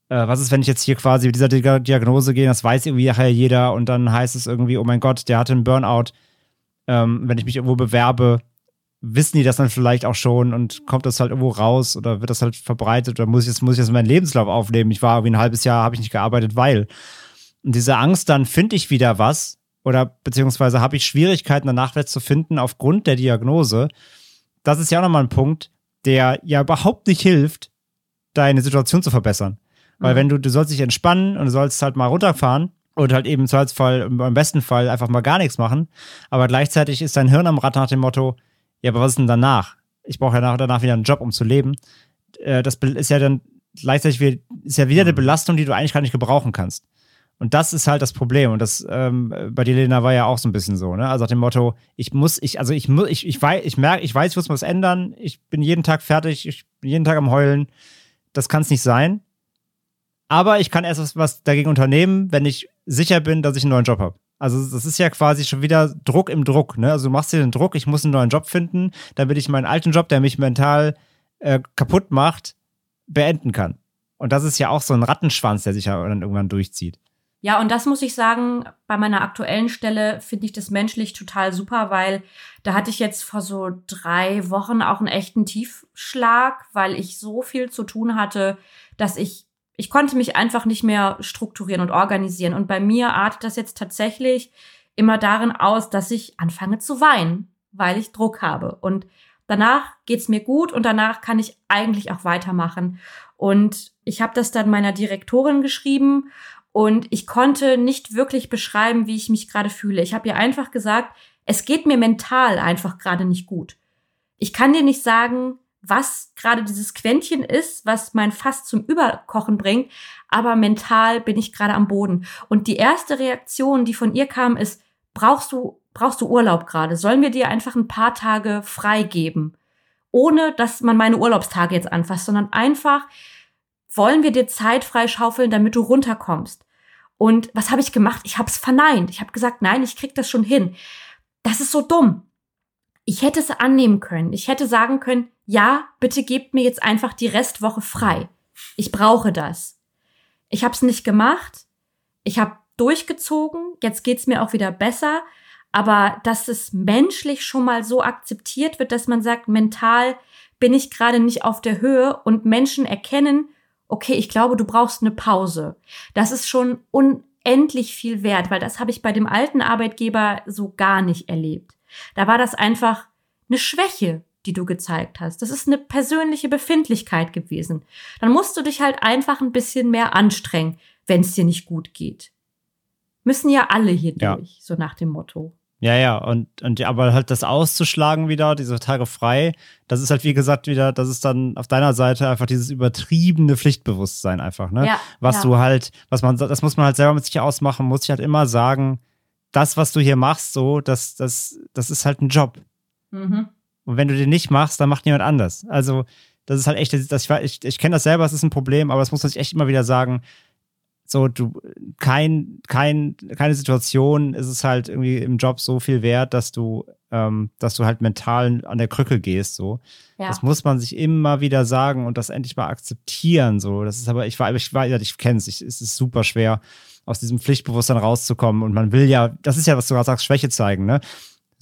Äh, was ist, wenn ich jetzt hier quasi mit dieser Diagnose gehe, das weiß irgendwie nachher jeder und dann heißt es irgendwie, oh mein Gott, der hatte einen Burnout. Ähm, wenn ich mich irgendwo bewerbe, wissen die das dann vielleicht auch schon und kommt das halt irgendwo raus oder wird das halt verbreitet oder muss ich jetzt, muss ich jetzt meinen Lebenslauf aufnehmen? Ich war irgendwie ein halbes Jahr, habe ich nicht gearbeitet, weil. Und diese Angst, dann finde ich wieder was oder beziehungsweise habe ich Schwierigkeiten danach wieder zu finden aufgrund der Diagnose. Das ist ja auch nochmal ein Punkt, der ja überhaupt nicht hilft, deine Situation zu verbessern. Weil mhm. wenn du, du sollst dich entspannen und du sollst halt mal runterfahren und halt eben im Zweifelsfall, im besten Fall einfach mal gar nichts machen. Aber gleichzeitig ist dein Hirn am Rad nach dem Motto, ja, aber was ist denn danach? Ich brauche ja danach wieder einen Job, um zu leben. Äh, das ist ja dann gleichzeitig ist ja wieder eine mhm. Belastung, die du eigentlich gar nicht gebrauchen kannst. Und das ist halt das Problem. Und das ähm, bei dir, Lena, war ja auch so ein bisschen so, ne? Also nach dem Motto, ich muss, ich, also ich muss, ich, ich weiß, ich merke, ich weiß, ich muss was ändern, ich bin jeden Tag fertig, ich bin jeden Tag am Heulen. Das kann es nicht sein. Aber ich kann erst was, was dagegen unternehmen, wenn ich sicher bin, dass ich einen neuen Job habe. Also das ist ja quasi schon wieder Druck im Druck. Ne? Also du machst dir den Druck, ich muss einen neuen Job finden, damit ich meinen alten Job, der mich mental äh, kaputt macht, beenden kann. Und das ist ja auch so ein Rattenschwanz, der sich ja dann irgendwann durchzieht. Ja, und das muss ich sagen, bei meiner aktuellen Stelle finde ich das menschlich total super, weil da hatte ich jetzt vor so drei Wochen auch einen echten Tiefschlag, weil ich so viel zu tun hatte, dass ich ich konnte mich einfach nicht mehr strukturieren und organisieren. Und bei mir artet das jetzt tatsächlich immer darin aus, dass ich anfange zu weinen, weil ich Druck habe. Und danach geht's mir gut und danach kann ich eigentlich auch weitermachen. Und ich habe das dann meiner Direktorin geschrieben und ich konnte nicht wirklich beschreiben, wie ich mich gerade fühle. Ich habe ihr einfach gesagt, es geht mir mental einfach gerade nicht gut. Ich kann dir nicht sagen, was gerade dieses Quäntchen ist, was mein Fass zum Überkochen bringt, aber mental bin ich gerade am Boden. Und die erste Reaktion, die von ihr kam, ist, brauchst du, brauchst du Urlaub gerade? Sollen wir dir einfach ein paar Tage frei geben? Ohne, dass man meine Urlaubstage jetzt anfasst, sondern einfach, wollen wir dir Zeit freischaufeln, damit du runterkommst? Und was habe ich gemacht? Ich habe es verneint. Ich habe gesagt, nein, ich krieg das schon hin. Das ist so dumm. Ich hätte es annehmen können. Ich hätte sagen können, ja, bitte gebt mir jetzt einfach die Restwoche frei. Ich brauche das. Ich habe es nicht gemacht. Ich habe durchgezogen. Jetzt geht's mir auch wieder besser. Aber dass es menschlich schon mal so akzeptiert wird, dass man sagt, mental bin ich gerade nicht auf der Höhe und Menschen erkennen, okay, ich glaube, du brauchst eine Pause. Das ist schon unendlich viel wert, weil das habe ich bei dem alten Arbeitgeber so gar nicht erlebt. Da war das einfach eine Schwäche, die du gezeigt hast. Das ist eine persönliche Befindlichkeit gewesen. Dann musst du dich halt einfach ein bisschen mehr anstrengen, wenn es dir nicht gut geht. Müssen ja alle hier ja. durch, so nach dem Motto. Ja, ja, und, und aber halt das auszuschlagen wieder, diese Tage frei, das ist halt wie gesagt wieder, das ist dann auf deiner Seite einfach dieses übertriebene Pflichtbewusstsein einfach, ne? Ja, was ja. du halt, was man, das muss man halt selber mit sich ausmachen, muss ich halt immer sagen, das, was du hier machst, so, das, das, das ist halt ein Job. Mhm. Und wenn du den nicht machst, dann macht jemand anders. Also, das ist halt echt, das, ich, ich kenne das selber, es ist ein Problem, aber das muss man sich echt immer wieder sagen. So, du, kein, kein, keine Situation ist es halt irgendwie im Job so viel wert, dass du, ähm, dass du halt mental an der Krücke gehst, so. Ja. Das muss man sich immer wieder sagen und das endlich mal akzeptieren, so. Das ist aber, ich war, ich war, ich kenne es, es ist super schwer aus diesem Pflichtbewusstsein rauszukommen. Und man will ja, das ist ja, was du gerade sagst, Schwäche zeigen, ne?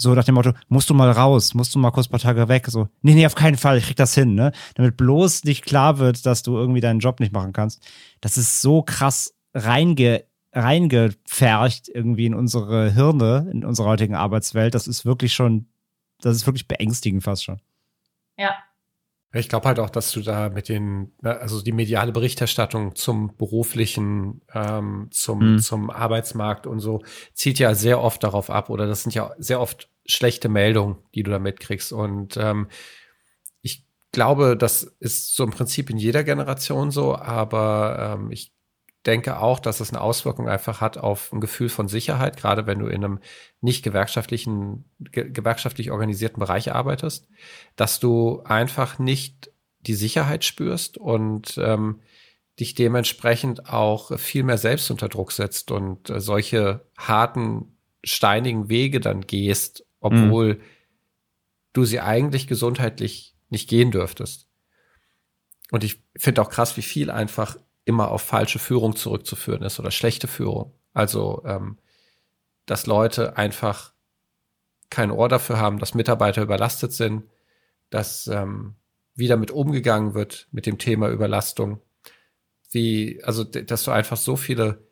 So nach dem Motto, musst du mal raus, musst du mal kurz ein paar Tage weg. So, nee, nee, auf keinen Fall, ich krieg das hin, ne? Damit bloß nicht klar wird, dass du irgendwie deinen Job nicht machen kannst. Das ist so krass reinge, reingepfercht irgendwie in unsere Hirne, in unserer heutigen Arbeitswelt. Das ist wirklich schon, das ist wirklich beängstigend fast schon. Ja, ich glaube halt auch, dass du da mit den, ne, also die mediale Berichterstattung zum beruflichen, ähm, zum, mhm. zum Arbeitsmarkt und so zielt ja sehr oft darauf ab oder das sind ja sehr oft schlechte Meldungen, die du da mitkriegst. Und ähm, ich glaube, das ist so im Prinzip in jeder Generation so, aber ähm, ich denke auch, dass es eine Auswirkung einfach hat auf ein Gefühl von Sicherheit, gerade wenn du in einem nicht gewerkschaftlichen, ge gewerkschaftlich organisierten Bereich arbeitest, dass du einfach nicht die Sicherheit spürst und ähm, dich dementsprechend auch viel mehr selbst unter Druck setzt und äh, solche harten steinigen Wege dann gehst, obwohl mhm. du sie eigentlich gesundheitlich nicht gehen dürftest. Und ich finde auch krass, wie viel einfach immer auf falsche Führung zurückzuführen ist oder schlechte Führung. Also, ähm, dass Leute einfach kein Ohr dafür haben, dass Mitarbeiter überlastet sind, dass ähm, wie damit umgegangen wird mit dem Thema Überlastung. Wie, also, dass du einfach so viele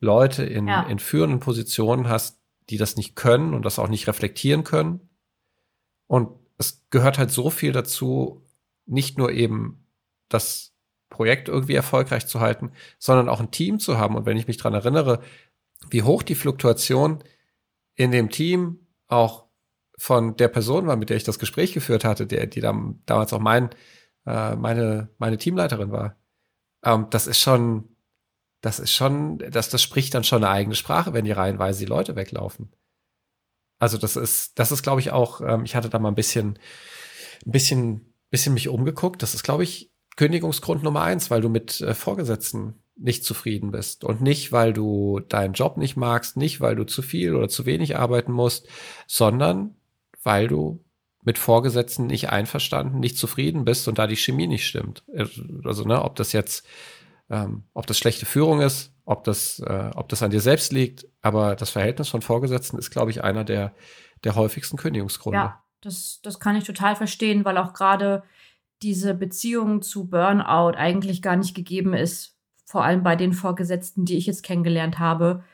Leute in, ja. in führenden Positionen hast, die das nicht können und das auch nicht reflektieren können. Und es gehört halt so viel dazu, nicht nur eben das Projekt irgendwie erfolgreich zu halten, sondern auch ein Team zu haben. Und wenn ich mich dran erinnere, wie hoch die Fluktuation in dem Team auch von der Person war, mit der ich das Gespräch geführt hatte, der, die dann, damals auch mein, äh, meine, meine Teamleiterin war. Ähm, das ist schon, das ist schon, das, das spricht dann schon eine eigene Sprache, wenn die reihenweise die Leute weglaufen. Also das ist, das ist, glaube ich, auch, ähm, ich hatte da mal ein bisschen, ein bisschen, bisschen mich umgeguckt. Das ist, glaube ich, Kündigungsgrund Nummer eins, weil du mit äh, Vorgesetzten nicht zufrieden bist und nicht, weil du deinen Job nicht magst, nicht, weil du zu viel oder zu wenig arbeiten musst, sondern weil du mit Vorgesetzten nicht einverstanden, nicht zufrieden bist und da die Chemie nicht stimmt. Also, ne, ob das jetzt, ähm, ob das schlechte Führung ist, ob das, äh, ob das an dir selbst liegt, aber das Verhältnis von Vorgesetzten ist, glaube ich, einer der, der häufigsten Kündigungsgründe. Ja, das, das kann ich total verstehen, weil auch gerade diese Beziehung zu Burnout eigentlich gar nicht gegeben ist, vor allem bei den Vorgesetzten, die ich jetzt kennengelernt habe.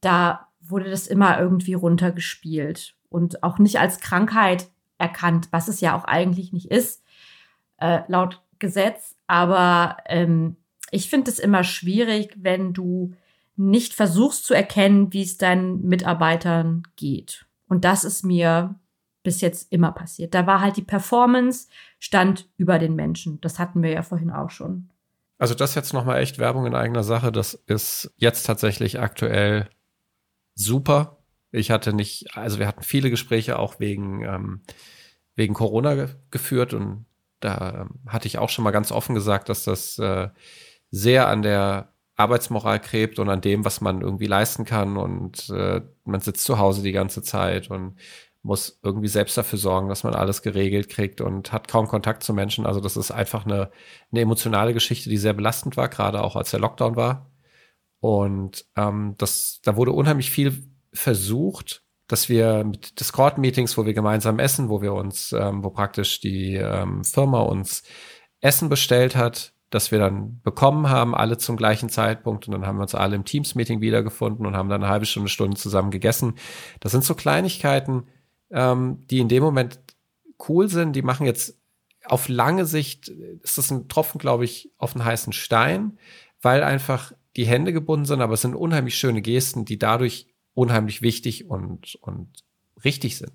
Da wurde das immer irgendwie runtergespielt und auch nicht als Krankheit erkannt, was es ja auch eigentlich nicht ist, äh, laut Gesetz. Aber ähm, ich finde es immer schwierig, wenn du nicht versuchst zu erkennen, wie es deinen Mitarbeitern geht. Und das ist mir bis jetzt immer passiert. Da war halt die Performance stand über den Menschen. Das hatten wir ja vorhin auch schon. Also das jetzt noch mal echt Werbung in eigener Sache. Das ist jetzt tatsächlich aktuell super. Ich hatte nicht, also wir hatten viele Gespräche auch wegen ähm, wegen Corona ge geführt und da ähm, hatte ich auch schon mal ganz offen gesagt, dass das äh, sehr an der Arbeitsmoral gräbt und an dem, was man irgendwie leisten kann und äh, man sitzt zu Hause die ganze Zeit und muss irgendwie selbst dafür sorgen, dass man alles geregelt kriegt und hat kaum Kontakt zu Menschen. Also das ist einfach eine, eine emotionale Geschichte, die sehr belastend war, gerade auch als der Lockdown war. Und ähm, das, da wurde unheimlich viel versucht, dass wir mit Discord-Meetings, wo wir gemeinsam essen, wo wir uns, ähm, wo praktisch die ähm, Firma uns Essen bestellt hat, dass wir dann bekommen haben, alle zum gleichen Zeitpunkt. Und dann haben wir uns alle im Teams-Meeting wiedergefunden und haben dann eine halbe Stunde, Stunde zusammen gegessen. Das sind so Kleinigkeiten, ähm, die in dem Moment cool sind. Die machen jetzt auf lange Sicht, ist das ein Tropfen, glaube ich, auf einen heißen Stein, weil einfach die Hände gebunden sind, aber es sind unheimlich schöne Gesten, die dadurch unheimlich wichtig und, und richtig sind.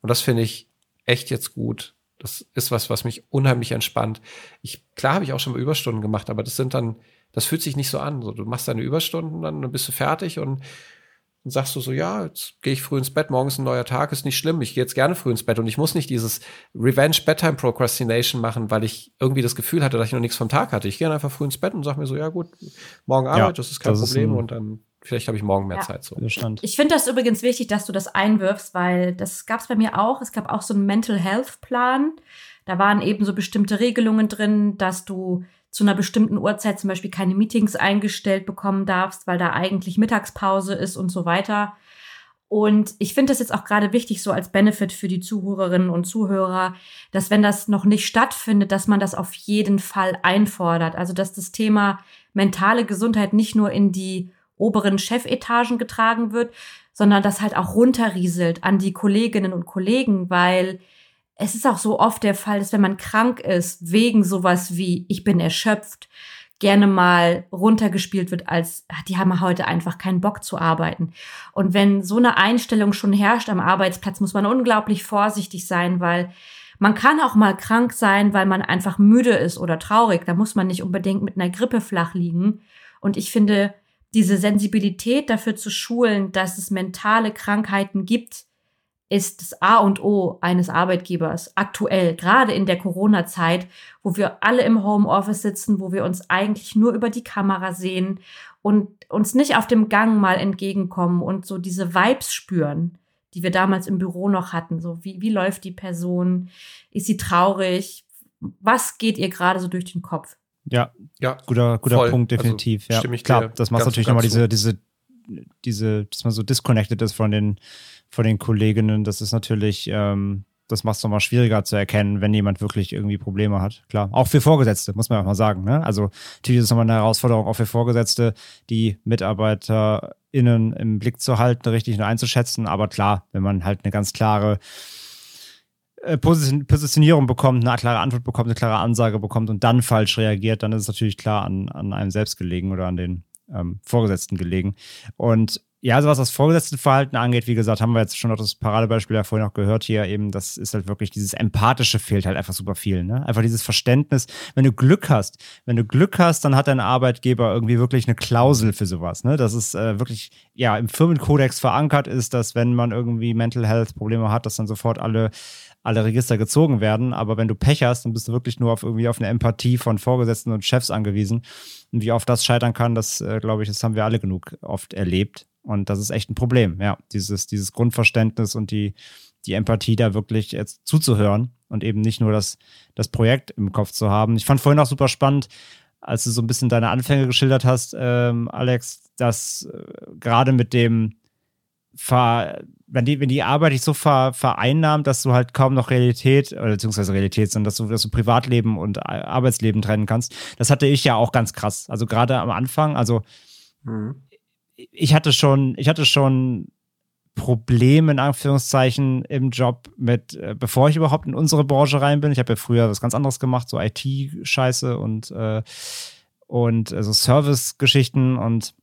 Und das finde ich echt jetzt gut. Das ist was, was mich unheimlich entspannt. Ich, klar habe ich auch schon mal Überstunden gemacht, aber das sind dann, das fühlt sich nicht so an. So, du machst deine Überstunden, dann bist du fertig und dann sagst du so, ja, jetzt gehe ich früh ins Bett, morgen ist ein neuer Tag, ist nicht schlimm, ich gehe jetzt gerne früh ins Bett und ich muss nicht dieses Revenge Bedtime Procrastination machen, weil ich irgendwie das Gefühl hatte, dass ich noch nichts vom Tag hatte. Ich gehe einfach früh ins Bett und sage mir so, ja gut, morgen Arbeit, ja, das ist kein das Problem ist und dann vielleicht habe ich morgen mehr ja. Zeit. So. Ich finde das übrigens wichtig, dass du das einwirfst, weil das gab es bei mir auch. Es gab auch so einen Mental Health Plan. Da waren eben so bestimmte Regelungen drin, dass du zu einer bestimmten Uhrzeit zum Beispiel keine Meetings eingestellt bekommen darfst, weil da eigentlich Mittagspause ist und so weiter. Und ich finde das jetzt auch gerade wichtig, so als Benefit für die Zuhörerinnen und Zuhörer, dass wenn das noch nicht stattfindet, dass man das auf jeden Fall einfordert. Also dass das Thema mentale Gesundheit nicht nur in die oberen Chefetagen getragen wird, sondern das halt auch runterrieselt an die Kolleginnen und Kollegen, weil es ist auch so oft der Fall, dass wenn man krank ist, wegen sowas wie ich bin erschöpft, gerne mal runtergespielt wird als, ach, die haben heute einfach keinen Bock zu arbeiten. Und wenn so eine Einstellung schon herrscht am Arbeitsplatz, muss man unglaublich vorsichtig sein, weil man kann auch mal krank sein, weil man einfach müde ist oder traurig. Da muss man nicht unbedingt mit einer Grippe flach liegen. Und ich finde, diese Sensibilität dafür zu schulen, dass es mentale Krankheiten gibt, ist das A und O eines Arbeitgebers aktuell, gerade in der Corona-Zeit, wo wir alle im Homeoffice sitzen, wo wir uns eigentlich nur über die Kamera sehen und uns nicht auf dem Gang mal entgegenkommen und so diese Vibes spüren, die wir damals im Büro noch hatten. So, wie, wie läuft die Person? Ist sie traurig? Was geht ihr gerade so durch den Kopf? Ja, ja guter, guter voll. Punkt, definitiv. Also, ja, klar, das macht natürlich nochmal diese, diese, diese, dass man so disconnected ist von den von den Kolleginnen. Das ist natürlich, ähm, das macht es nochmal schwieriger zu erkennen, wenn jemand wirklich irgendwie Probleme hat. Klar, auch für Vorgesetzte, muss man auch mal sagen. Ne? Also natürlich ist es nochmal eine Herausforderung auch für Vorgesetzte, die MitarbeiterInnen im Blick zu halten, richtig und einzuschätzen. Aber klar, wenn man halt eine ganz klare äh, Positionierung bekommt, eine klare Antwort bekommt, eine klare Ansage bekommt und dann falsch reagiert, dann ist es natürlich klar an, an einem selbst gelegen oder an den ähm, Vorgesetzten gelegen. Und ja, also was das Vorgesetztenverhalten angeht, wie gesagt, haben wir jetzt schon noch das Paradebeispiel ja vorhin noch gehört hier eben, das ist halt wirklich dieses Empathische fehlt halt einfach super viel, ne? Einfach dieses Verständnis, wenn du Glück hast, wenn du Glück hast, dann hat dein Arbeitgeber irgendwie wirklich eine Klausel für sowas, ne? Das ist äh, wirklich, ja, im Firmenkodex verankert ist, dass wenn man irgendwie Mental Health Probleme hat, dass dann sofort alle alle Register gezogen werden. Aber wenn du Pech hast, dann bist du wirklich nur auf irgendwie auf eine Empathie von Vorgesetzten und Chefs angewiesen. Und wie oft das scheitern kann, das äh, glaube ich, das haben wir alle genug oft erlebt. Und das ist echt ein Problem, ja. Dieses, dieses Grundverständnis und die, die Empathie da wirklich jetzt zuzuhören und eben nicht nur das, das Projekt im Kopf zu haben. Ich fand vorhin auch super spannend, als du so ein bisschen deine Anfänge geschildert hast, ähm, Alex, dass äh, gerade mit dem Ver, wenn die, wenn die Arbeit dich so ver, vereinnahmt, dass du halt kaum noch Realität, oder beziehungsweise Realität, sondern dass du, dass du Privatleben und Arbeitsleben trennen kannst, das hatte ich ja auch ganz krass. Also gerade am Anfang, also mhm ich hatte schon, ich hatte schon Probleme in Anführungszeichen im Job mit, äh, bevor ich überhaupt in unsere Branche rein bin. Ich habe ja früher was ganz anderes gemacht, so IT-Scheiße und, äh, und also Service-Geschichten und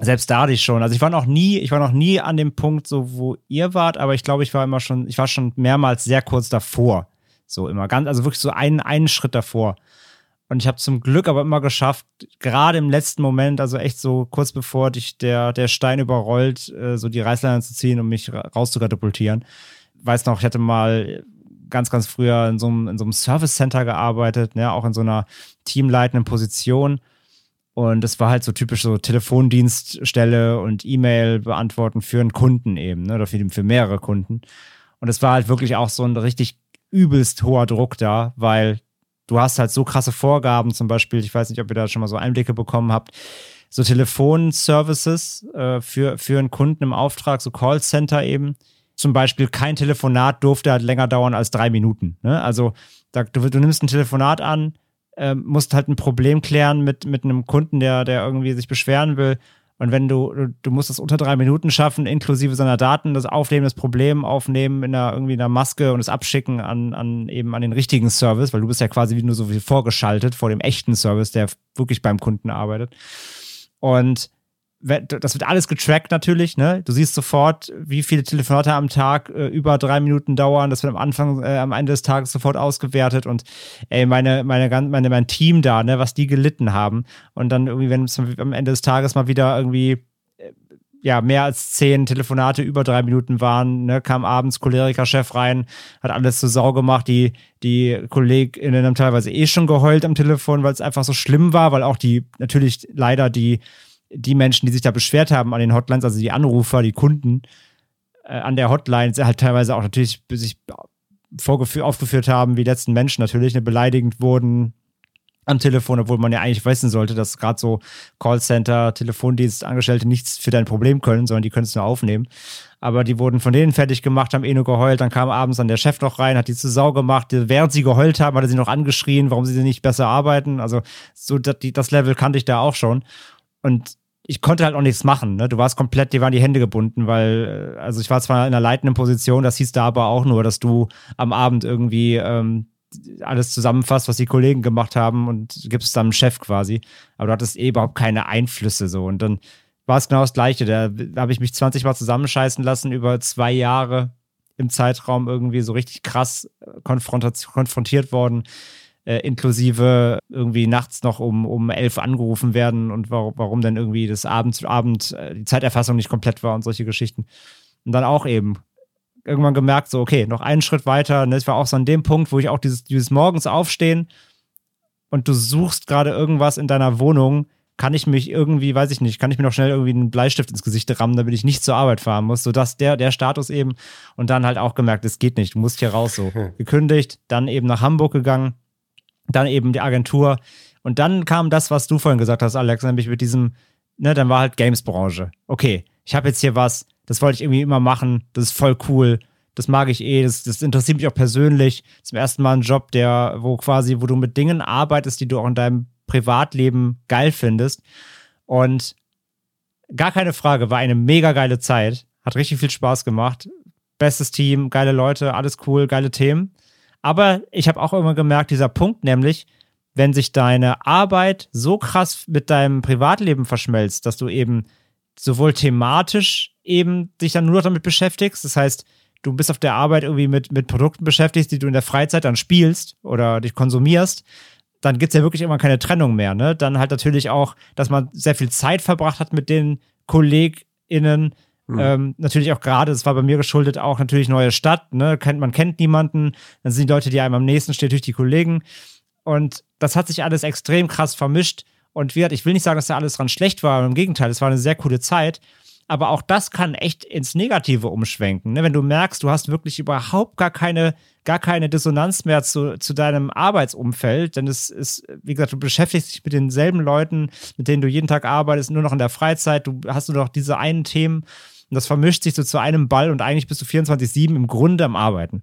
selbst da hatte ich schon. Also ich war noch nie, ich war noch nie an dem Punkt, so wo ihr wart, aber ich glaube, ich war immer schon, ich war schon mehrmals sehr kurz davor. So immer ganz, also wirklich so einen, einen Schritt davor. Und ich habe zum Glück aber immer geschafft, gerade im letzten Moment, also echt so kurz bevor dich der, der Stein überrollt, äh, so die Reißleine zu ziehen, um mich rauszukatapultieren. Weiß noch, ich hatte mal ganz, ganz früher in so einem, in so einem Service Center gearbeitet, ne, auch in so einer teamleitenden Position. Und das war halt so typisch so Telefondienststelle und E-Mail beantworten für einen Kunden eben, ne, oder für, für mehrere Kunden. Und es war halt wirklich auch so ein richtig übelst hoher Druck da, weil du hast halt so krasse Vorgaben, zum Beispiel, ich weiß nicht, ob ihr da schon mal so Einblicke bekommen habt, so Telefonservices äh, für, für einen Kunden im Auftrag, so Callcenter eben. Zum Beispiel kein Telefonat durfte halt länger dauern als drei Minuten. Ne? Also da, du, du nimmst ein Telefonat an, äh, musst halt ein Problem klären mit, mit einem Kunden, der, der irgendwie sich beschweren will und wenn du, du, musst es unter drei Minuten schaffen, inklusive seiner Daten, das Aufnehmen, das Problem aufnehmen in einer, irgendwie in einer Maske und es abschicken an, an eben an den richtigen Service, weil du bist ja quasi wie nur so viel vorgeschaltet vor dem echten Service, der wirklich beim Kunden arbeitet. Und das wird alles getrackt natürlich, ne? Du siehst sofort, wie viele Telefonate am Tag äh, über drei Minuten dauern. Das wird am Anfang, äh, am Ende des Tages sofort ausgewertet und ey, meine, meine, meine, mein Team da, ne, was die gelitten haben. Und dann irgendwie, wenn es am Ende des Tages mal wieder irgendwie äh, ja, mehr als zehn Telefonate über drei Minuten waren, ne, kam abends Choleriker-Chef rein, hat alles zur Sau gemacht. Die, die KollegInnen haben teilweise eh schon geheult am Telefon, weil es einfach so schlimm war, weil auch die, natürlich leider die die Menschen, die sich da beschwert haben an den Hotlines, also die Anrufer, die Kunden äh, an der Hotline, halt teilweise auch natürlich sich aufgeführt haben, wie letzten Menschen natürlich, ne, beleidigend wurden am Telefon, obwohl man ja eigentlich wissen sollte, dass gerade so Callcenter, Telefondienstangestellte nichts für dein Problem können, sondern die können es nur aufnehmen. Aber die wurden von denen fertig gemacht, haben eh nur geheult. Dann kam abends dann der Chef noch rein, hat die zu Sau gemacht. Während sie geheult haben, hat er sie noch angeschrien, warum sie nicht besser arbeiten. Also so das, das Level kannte ich da auch schon. Und ich konnte halt auch nichts machen. Ne? Du warst komplett, dir waren die Hände gebunden, weil, äh, also ich war zwar in einer leitenden Position, das hieß da aber auch nur, dass du am Abend irgendwie ähm, alles zusammenfasst, was die Kollegen gemacht haben und gibst dann dem Chef quasi. Aber du hattest eh überhaupt keine Einflüsse so. Und dann war es genau das Gleiche. Da, da habe ich mich 20 Mal zusammenscheißen lassen über zwei Jahre im Zeitraum irgendwie so richtig krass äh, konfrontiert worden äh, inklusive irgendwie nachts noch um, um elf angerufen werden und warum, warum denn irgendwie das Abend, Abend äh, die Zeiterfassung nicht komplett war und solche Geschichten. Und dann auch eben irgendwann gemerkt, so, okay, noch einen Schritt weiter. Ne? Ich war auch so an dem Punkt, wo ich auch dieses, dieses Morgens aufstehen und du suchst gerade irgendwas in deiner Wohnung, kann ich mich irgendwie, weiß ich nicht, kann ich mir noch schnell irgendwie einen Bleistift ins Gesicht rammen, damit ich nicht zur Arbeit fahren muss. So dass der, der Status eben und dann halt auch gemerkt, es geht nicht, du musst hier raus so. Gekündigt, dann eben nach Hamburg gegangen, dann eben die Agentur und dann kam das, was du vorhin gesagt hast, Alex, nämlich mit diesem, ne, dann war halt Games-Branche. Okay, ich habe jetzt hier was, das wollte ich irgendwie immer machen, das ist voll cool, das mag ich eh, das, das interessiert mich auch persönlich. Zum ersten Mal ein Job, der, wo quasi, wo du mit Dingen arbeitest, die du auch in deinem Privatleben geil findest. Und gar keine Frage, war eine mega geile Zeit. Hat richtig viel Spaß gemacht. Bestes Team, geile Leute, alles cool, geile Themen. Aber ich habe auch immer gemerkt, dieser Punkt, nämlich, wenn sich deine Arbeit so krass mit deinem Privatleben verschmelzt, dass du eben sowohl thematisch eben dich dann nur damit beschäftigst, das heißt, du bist auf der Arbeit irgendwie mit, mit Produkten beschäftigt, die du in der Freizeit dann spielst oder dich konsumierst, dann gibt es ja wirklich immer keine Trennung mehr. Ne? Dann halt natürlich auch, dass man sehr viel Zeit verbracht hat mit den KollegInnen. Mhm. Ähm, natürlich auch gerade, das war bei mir geschuldet, auch natürlich neue Stadt. Ne? Kennt, man kennt niemanden. Dann sind die Leute, die einem am nächsten stehen, natürlich die Kollegen. Und das hat sich alles extrem krass vermischt. Und wie gesagt, ich will nicht sagen, dass da alles dran schlecht war. Im Gegenteil, es war eine sehr coole Zeit. Aber auch das kann echt ins Negative umschwenken. Ne? Wenn du merkst, du hast wirklich überhaupt gar keine, gar keine Dissonanz mehr zu, zu deinem Arbeitsumfeld, denn es ist, wie gesagt, du beschäftigst dich mit denselben Leuten, mit denen du jeden Tag arbeitest, nur noch in der Freizeit, du hast nur noch diese einen Themen und das vermischt sich so zu einem Ball und eigentlich bist du 24-7 im Grunde am Arbeiten.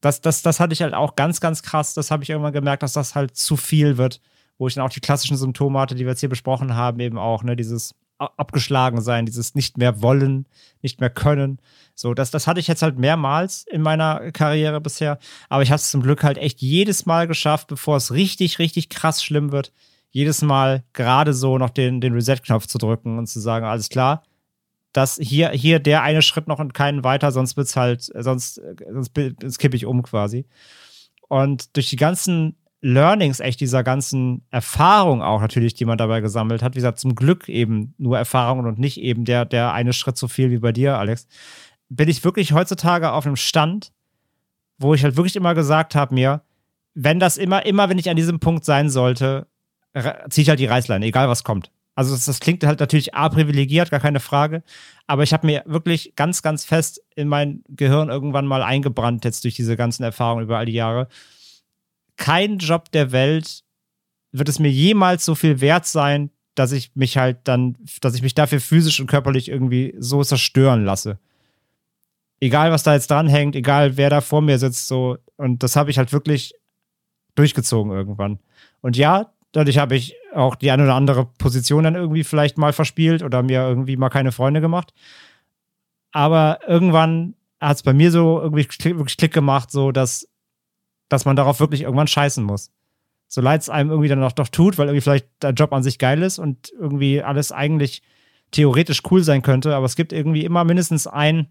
Das, das, das hatte ich halt auch ganz, ganz krass. Das habe ich irgendwann gemerkt, dass das halt zu viel wird, wo ich dann auch die klassischen Symptome hatte, die wir jetzt hier besprochen haben, eben auch, ne, dieses abgeschlagen sein, dieses nicht mehr wollen, nicht mehr können. So, das, das hatte ich jetzt halt mehrmals in meiner Karriere bisher. Aber ich habe es zum Glück halt echt jedes Mal geschafft, bevor es richtig, richtig krass schlimm wird, jedes Mal gerade so noch den, den Reset-Knopf zu drücken und zu sagen, alles klar, das hier, hier der eine Schritt noch und keinen weiter, sonst wird's halt, sonst, sonst, sonst kippe ich um quasi. Und durch die ganzen Learnings echt dieser ganzen Erfahrung auch natürlich, die man dabei gesammelt hat. Wie gesagt, zum Glück eben nur Erfahrungen und nicht eben der, der eine Schritt so viel wie bei dir, Alex. Bin ich wirklich heutzutage auf einem Stand, wo ich halt wirklich immer gesagt habe mir, wenn das immer, immer, wenn ich an diesem Punkt sein sollte, ziehe ich halt die Reißleine, egal was kommt. Also das, das klingt halt natürlich A privilegiert, gar keine Frage. Aber ich habe mir wirklich ganz, ganz fest in mein Gehirn irgendwann mal eingebrannt, jetzt durch diese ganzen Erfahrungen über all die Jahre kein Job der Welt wird es mir jemals so viel wert sein, dass ich mich halt dann, dass ich mich dafür physisch und körperlich irgendwie so zerstören lasse. Egal, was da jetzt dranhängt, egal, wer da vor mir sitzt, so. Und das habe ich halt wirklich durchgezogen irgendwann. Und ja, dadurch habe ich auch die eine oder andere Position dann irgendwie vielleicht mal verspielt oder mir irgendwie mal keine Freunde gemacht. Aber irgendwann hat es bei mir so irgendwie wirklich Klick gemacht, so dass dass man darauf wirklich irgendwann scheißen muss. So leid es einem irgendwie dann auch doch tut, weil irgendwie vielleicht der Job an sich geil ist und irgendwie alles eigentlich theoretisch cool sein könnte, aber es gibt irgendwie immer mindestens ein,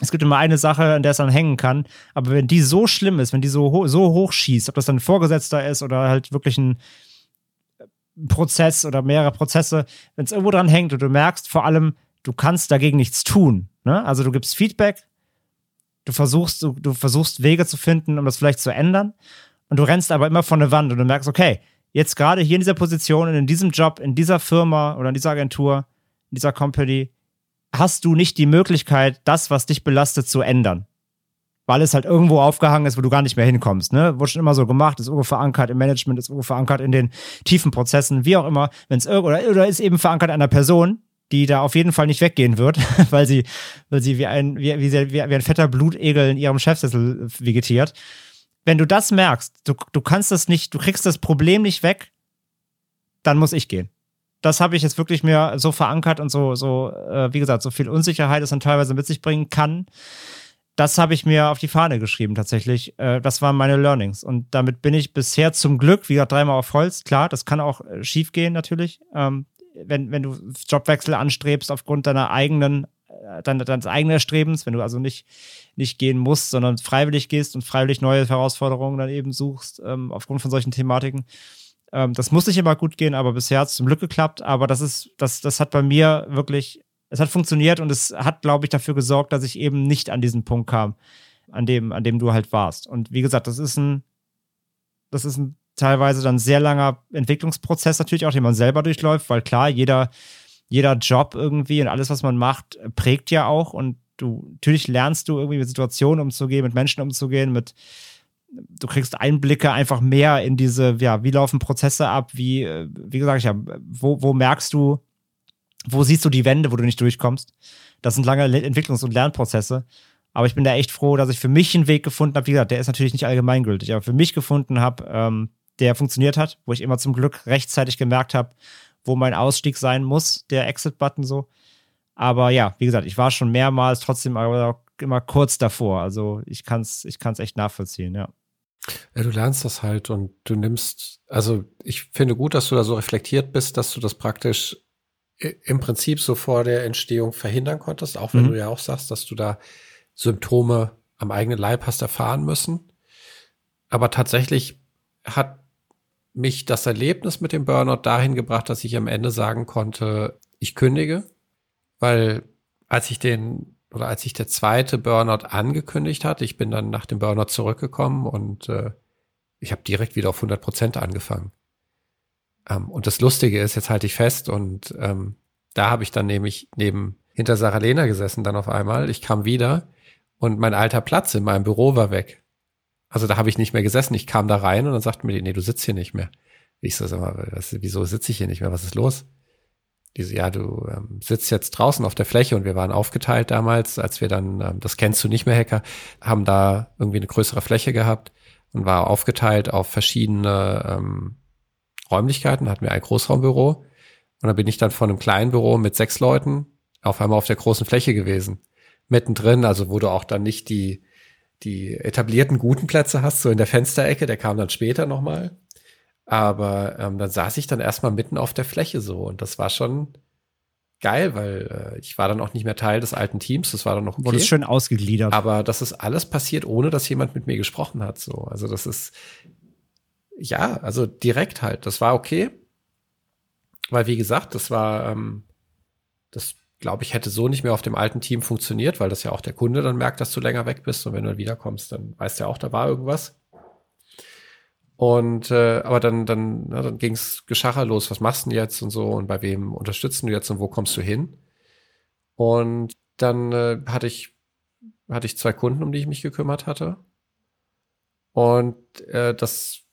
es gibt immer eine Sache, an der es dann hängen kann. Aber wenn die so schlimm ist, wenn die so, ho so hoch schießt, ob das dann ein Vorgesetzter ist oder halt wirklich ein Prozess oder mehrere Prozesse, wenn es irgendwo dran hängt und du merkst vor allem, du kannst dagegen nichts tun. Ne? Also du gibst Feedback, Du versuchst, du, du versuchst Wege zu finden, um das vielleicht zu ändern. Und du rennst aber immer vor eine Wand und du merkst, okay, jetzt gerade hier in dieser Position und in diesem Job, in dieser Firma oder in dieser Agentur, in dieser Company, hast du nicht die Möglichkeit, das, was dich belastet, zu ändern. Weil es halt irgendwo aufgehangen ist, wo du gar nicht mehr hinkommst. Ne? Wurde schon immer so gemacht, ist irgendwo verankert im Management, ist irgendwo verankert in den tiefen Prozessen, wie auch immer. Wenn es oder, oder ist eben verankert an einer Person, die da auf jeden Fall nicht weggehen wird, weil sie, weil sie wie ein, wie, wie, wie, ein fetter Blutegel in ihrem Chefsessel vegetiert. Wenn du das merkst, du, du kannst das nicht, du kriegst das Problem nicht weg, dann muss ich gehen. Das habe ich jetzt wirklich mir so verankert und so, so, äh, wie gesagt, so viel Unsicherheit es dann teilweise mit sich bringen kann. Das habe ich mir auf die Fahne geschrieben, tatsächlich. Äh, das waren meine Learnings. Und damit bin ich bisher zum Glück, wie gesagt, dreimal auf Holz. Klar, das kann auch äh, schief gehen, natürlich. Ähm, wenn, wenn du Jobwechsel anstrebst aufgrund deiner eigenen, äh, deines, deines eigenen Strebens, wenn du also nicht, nicht gehen musst, sondern freiwillig gehst und freiwillig neue Herausforderungen dann eben suchst, ähm, aufgrund von solchen Thematiken. Ähm, das muss nicht immer gut gehen, aber bisher hat es zum Glück geklappt. Aber das ist, das, das hat bei mir wirklich es hat funktioniert und es hat, glaube ich, dafür gesorgt, dass ich eben nicht an diesen Punkt kam, an dem, an dem du halt warst. Und wie gesagt, das ist ein, das ist ein teilweise dann sehr langer Entwicklungsprozess natürlich auch, den man selber durchläuft, weil klar, jeder, jeder Job irgendwie und alles, was man macht, prägt ja auch und du, natürlich lernst du irgendwie mit Situationen umzugehen, mit Menschen umzugehen, mit, du kriegst Einblicke einfach mehr in diese, ja, wie laufen Prozesse ab, wie, äh, wie gesagt, ja, wo, wo merkst du, wo siehst du die Wände, wo du nicht durchkommst? Das sind lange Entwicklungs- und Lernprozesse. Aber ich bin da echt froh, dass ich für mich einen Weg gefunden habe. Wie gesagt, der ist natürlich nicht allgemeingültig, aber für mich gefunden habe, ähm, der funktioniert hat, wo ich immer zum Glück rechtzeitig gemerkt habe, wo mein Ausstieg sein muss, der Exit-Button so. Aber ja, wie gesagt, ich war schon mehrmals trotzdem immer kurz davor. Also ich kann es ich kann's echt nachvollziehen, ja. Ja, du lernst das halt und du nimmst, also ich finde gut, dass du da so reflektiert bist, dass du das praktisch im Prinzip so vor der Entstehung verhindern konntest, auch wenn mhm. du ja auch sagst, dass du da Symptome am eigenen Leib hast erfahren müssen. Aber tatsächlich hat mich das Erlebnis mit dem Burnout dahin gebracht, dass ich am Ende sagen konnte, ich kündige, weil als ich den oder als ich der zweite Burnout angekündigt hatte, ich bin dann nach dem Burnout zurückgekommen und äh, ich habe direkt wieder auf 100 Prozent angefangen. Ähm, und das Lustige ist, jetzt halte ich fest und ähm, da habe ich dann nämlich neben hinter Sarah Lena gesessen dann auf einmal. Ich kam wieder und mein alter Platz in meinem Büro war weg. Also da habe ich nicht mehr gesessen. Ich kam da rein und dann sagte mir die, nee, du sitzt hier nicht mehr. Ich so, sag mal, was, wieso sitze ich hier nicht mehr? Was ist los? Die so, ja, du ähm, sitzt jetzt draußen auf der Fläche und wir waren aufgeteilt damals, als wir dann, ähm, das kennst du nicht mehr, Hacker, haben da irgendwie eine größere Fläche gehabt und war aufgeteilt auf verschiedene ähm, Räumlichkeiten, hatten wir ein Großraumbüro. Und da bin ich dann von einem kleinen Büro mit sechs Leuten auf einmal auf der großen Fläche gewesen. Mittendrin, also wo du auch dann nicht die, die etablierten guten Plätze hast, so in der Fensterecke, der kam dann später nochmal. Aber ähm, dann saß ich dann erstmal mitten auf der Fläche so und das war schon geil, weil äh, ich war dann auch nicht mehr Teil des alten Teams, das war dann noch okay. Wurde schön ausgegliedert. Aber das ist alles passiert, ohne dass jemand mit mir gesprochen hat. So, also das ist ja, also direkt halt. Das war okay. Weil, wie gesagt, das war, ähm, das glaube ich, hätte so nicht mehr auf dem alten Team funktioniert, weil das ja auch der Kunde dann merkt, dass du länger weg bist und wenn du dann wiederkommst, dann weißt ja auch, da war irgendwas. Und äh, aber dann, dann, na, dann ging's Geschacher los, was machst du denn jetzt und so und bei wem unterstützen du jetzt und wo kommst du hin? Und dann äh, hatte ich hatte ich zwei Kunden, um die ich mich gekümmert hatte. Und äh, das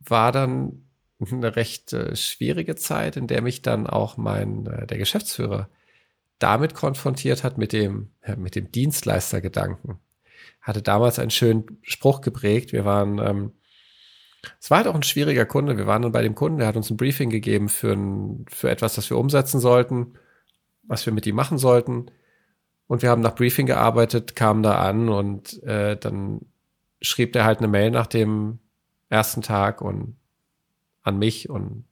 war dann eine recht äh, schwierige Zeit, in der mich dann auch mein äh, der Geschäftsführer damit konfrontiert hat mit dem äh, mit dem Dienstleistergedanken. Hatte damals einen schönen Spruch geprägt. Wir waren ähm, es war halt auch ein schwieriger Kunde. Wir waren dann bei dem Kunden, der hat uns ein Briefing gegeben für, ein, für etwas, das wir umsetzen sollten, was wir mit ihm machen sollten. Und wir haben nach Briefing gearbeitet, kamen da an und äh, dann schrieb der halt eine Mail nach dem ersten Tag und an mich und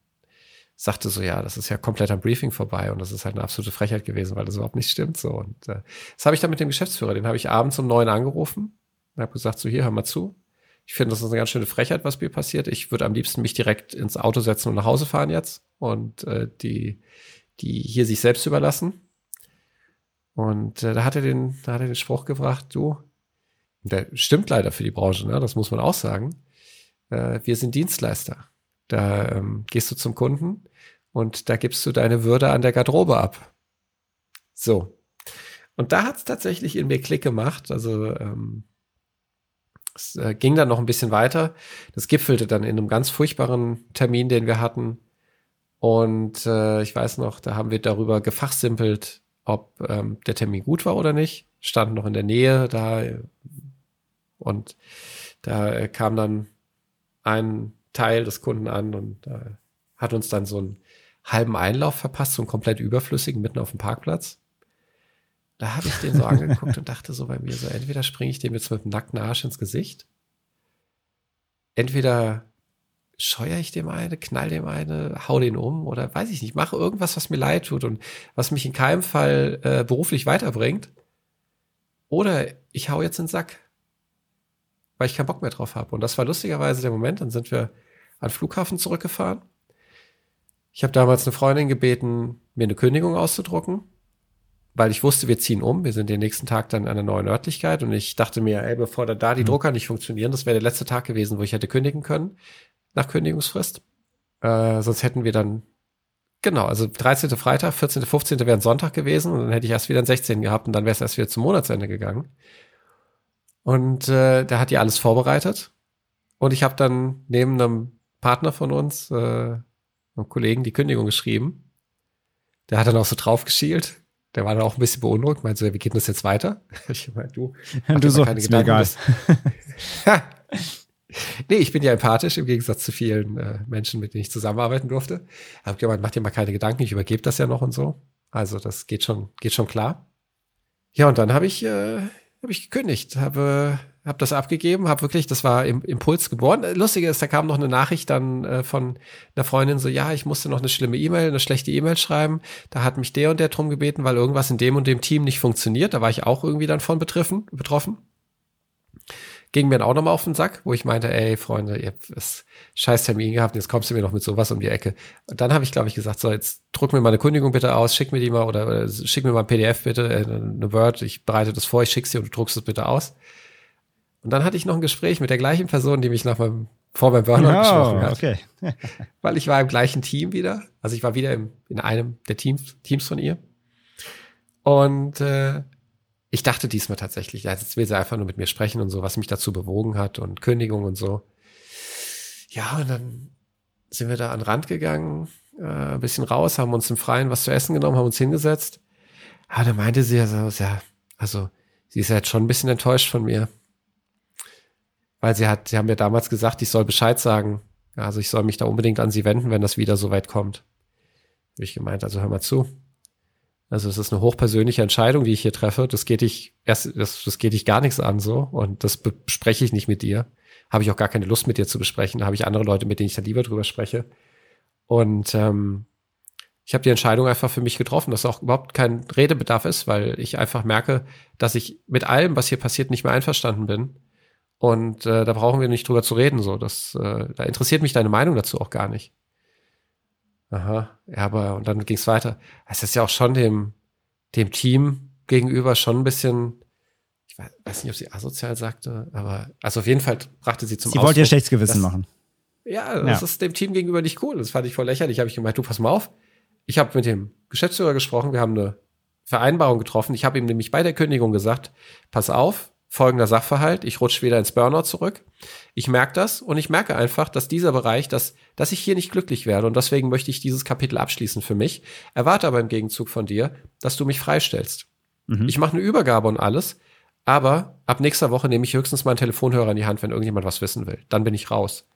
sagte so, ja, das ist ja komplett am Briefing vorbei und das ist halt eine absolute Frechheit gewesen, weil das überhaupt nicht stimmt so. Und äh, das habe ich dann mit dem Geschäftsführer, den habe ich abends um neun angerufen und habe gesagt, so hier, hör mal zu. Ich finde, das ist eine ganz schöne Frechheit, was mir passiert. Ich würde am liebsten mich direkt ins Auto setzen und nach Hause fahren jetzt und äh, die, die hier sich selbst überlassen. Und äh, da hat er den, da hat er den Spruch gebracht, du, der stimmt leider für die Branche, ne? das muss man auch sagen äh, wir sind Dienstleister. Da ähm, gehst du zum Kunden und da gibst du deine Würde an der Garderobe ab. So. Und da hat es tatsächlich in mir Klick gemacht. Also ähm, es äh, ging dann noch ein bisschen weiter. Das gipfelte dann in einem ganz furchtbaren Termin, den wir hatten. Und äh, ich weiß noch, da haben wir darüber gefachsimpelt, ob ähm, der Termin gut war oder nicht. Stand noch in der Nähe da. Und da äh, kam dann ein Teil des Kunden an und äh, hat uns dann so einen halben Einlauf verpasst, so einen komplett überflüssigen mitten auf dem Parkplatz. Da habe ich den so angeguckt und dachte so bei mir so, entweder springe ich dem jetzt mit dem nackten Arsch ins Gesicht, entweder scheuere ich dem eine, knall dem eine, hau den um oder weiß ich nicht, mache irgendwas, was mir leid tut und was mich in keinem Fall äh, beruflich weiterbringt. Oder ich hau jetzt in den Sack weil ich keinen Bock mehr drauf habe. Und das war lustigerweise der Moment. Dann sind wir an den Flughafen zurückgefahren. Ich habe damals eine Freundin gebeten, mir eine Kündigung auszudrucken. weil ich wusste, wir ziehen um. Wir sind den nächsten Tag dann an einer neuen Örtlichkeit und ich dachte mir, ey, bevor da, da die mhm. Drucker nicht funktionieren, das wäre der letzte Tag gewesen, wo ich hätte kündigen können, nach Kündigungsfrist. Äh, sonst hätten wir dann, genau, also 13. Freitag, 14., 15. wäre ein Sonntag gewesen und dann hätte ich erst wieder einen 16. gehabt und dann wäre es erst wieder zum Monatsende gegangen. Und äh, da hat die alles vorbereitet. Und ich habe dann neben einem Partner von uns, äh, einem Kollegen, die Kündigung geschrieben. Der hat dann auch so drauf geschielt. Der war dann auch ein bisschen beunruhigt, meinte so, wie geht das jetzt weiter? Ich meine, du, du so, keine Gedanken, egal. nee, ich bin ja empathisch im Gegensatz zu vielen äh, Menschen, mit denen ich zusammenarbeiten durfte. Ich habe gemeint, mach dir mal keine Gedanken, ich übergebe das ja noch und so. Also das geht schon, geht schon klar. Ja, und dann habe ich, äh, hab ich gekündigt, habe hab das abgegeben, habe wirklich, das war im Impuls geboren. Lustige ist, da kam noch eine Nachricht dann äh, von einer Freundin so, ja, ich musste noch eine schlimme E-Mail, eine schlechte E-Mail schreiben. Da hat mich der und der drum gebeten, weil irgendwas in dem und dem Team nicht funktioniert. Da war ich auch irgendwie dann von betroffen. betroffen ging mir dann auch nochmal auf den Sack, wo ich meinte, ey, Freunde, ihr habt das scheiß Termin gehabt, jetzt kommst du mir noch mit sowas um die Ecke. Und dann habe ich, glaube ich, gesagt, so, jetzt druck mir mal eine Kündigung bitte aus, schick mir die mal oder, oder schick mir mal ein PDF bitte, äh, eine Word, ich bereite das vor, ich schick's dir und du druckst es bitte aus. Und dann hatte ich noch ein Gespräch mit der gleichen Person, die mich nach meinem, vor meinem Burnout oh, gesprochen hat. Okay. Weil ich war im gleichen Team wieder. Also ich war wieder im, in einem der Teams, Teams von ihr. Und äh, ich dachte diesmal tatsächlich, jetzt will sie einfach nur mit mir sprechen und so, was mich dazu bewogen hat und Kündigung und so. Ja, und dann sind wir da an den Rand gegangen, äh, ein bisschen raus, haben uns im Freien was zu essen genommen, haben uns hingesetzt. Ja, da meinte sie ja so, ja, also sie ist ja jetzt schon ein bisschen enttäuscht von mir. Weil sie hat, sie haben mir damals gesagt, ich soll Bescheid sagen. Also ich soll mich da unbedingt an sie wenden, wenn das wieder so weit kommt. Habe ich gemeint, also hör mal zu. Also es ist eine hochpersönliche Entscheidung, die ich hier treffe. Das geht dich erst, das, das geht dich gar nichts an so und das bespreche ich nicht mit dir. Habe ich auch gar keine Lust mit dir zu besprechen. Da habe ich andere Leute, mit denen ich dann lieber drüber spreche. Und ähm, ich habe die Entscheidung einfach für mich getroffen, dass auch überhaupt kein Redebedarf ist, weil ich einfach merke, dass ich mit allem, was hier passiert, nicht mehr einverstanden bin. Und äh, da brauchen wir nicht drüber zu reden. So, das, äh, da interessiert mich deine Meinung dazu auch gar nicht. Aha, ja, aber und dann ging es weiter. Es ist ja auch schon dem, dem Team gegenüber schon ein bisschen, ich weiß nicht, ob sie asozial sagte, aber also auf jeden Fall brachte sie zum Sie wollte ihr schlechtes Gewissen dass, machen. Ja, das ja. ist dem Team gegenüber nicht cool. Das fand ich voll lächerlich. Habe ich gemeint, du pass mal auf. Ich habe mit dem Geschäftsführer gesprochen, wir haben eine Vereinbarung getroffen. Ich habe ihm nämlich bei der Kündigung gesagt, pass auf, folgender Sachverhalt, ich rutsche wieder ins Burnout zurück. Ich merke das und ich merke einfach, dass dieser Bereich, dass, dass ich hier nicht glücklich werde und deswegen möchte ich dieses Kapitel abschließen für mich. Erwarte aber im Gegenzug von dir, dass du mich freistellst. Mhm. Ich mache eine Übergabe und alles, aber ab nächster Woche nehme ich höchstens meinen Telefonhörer in die Hand, wenn irgendjemand was wissen will. Dann bin ich raus.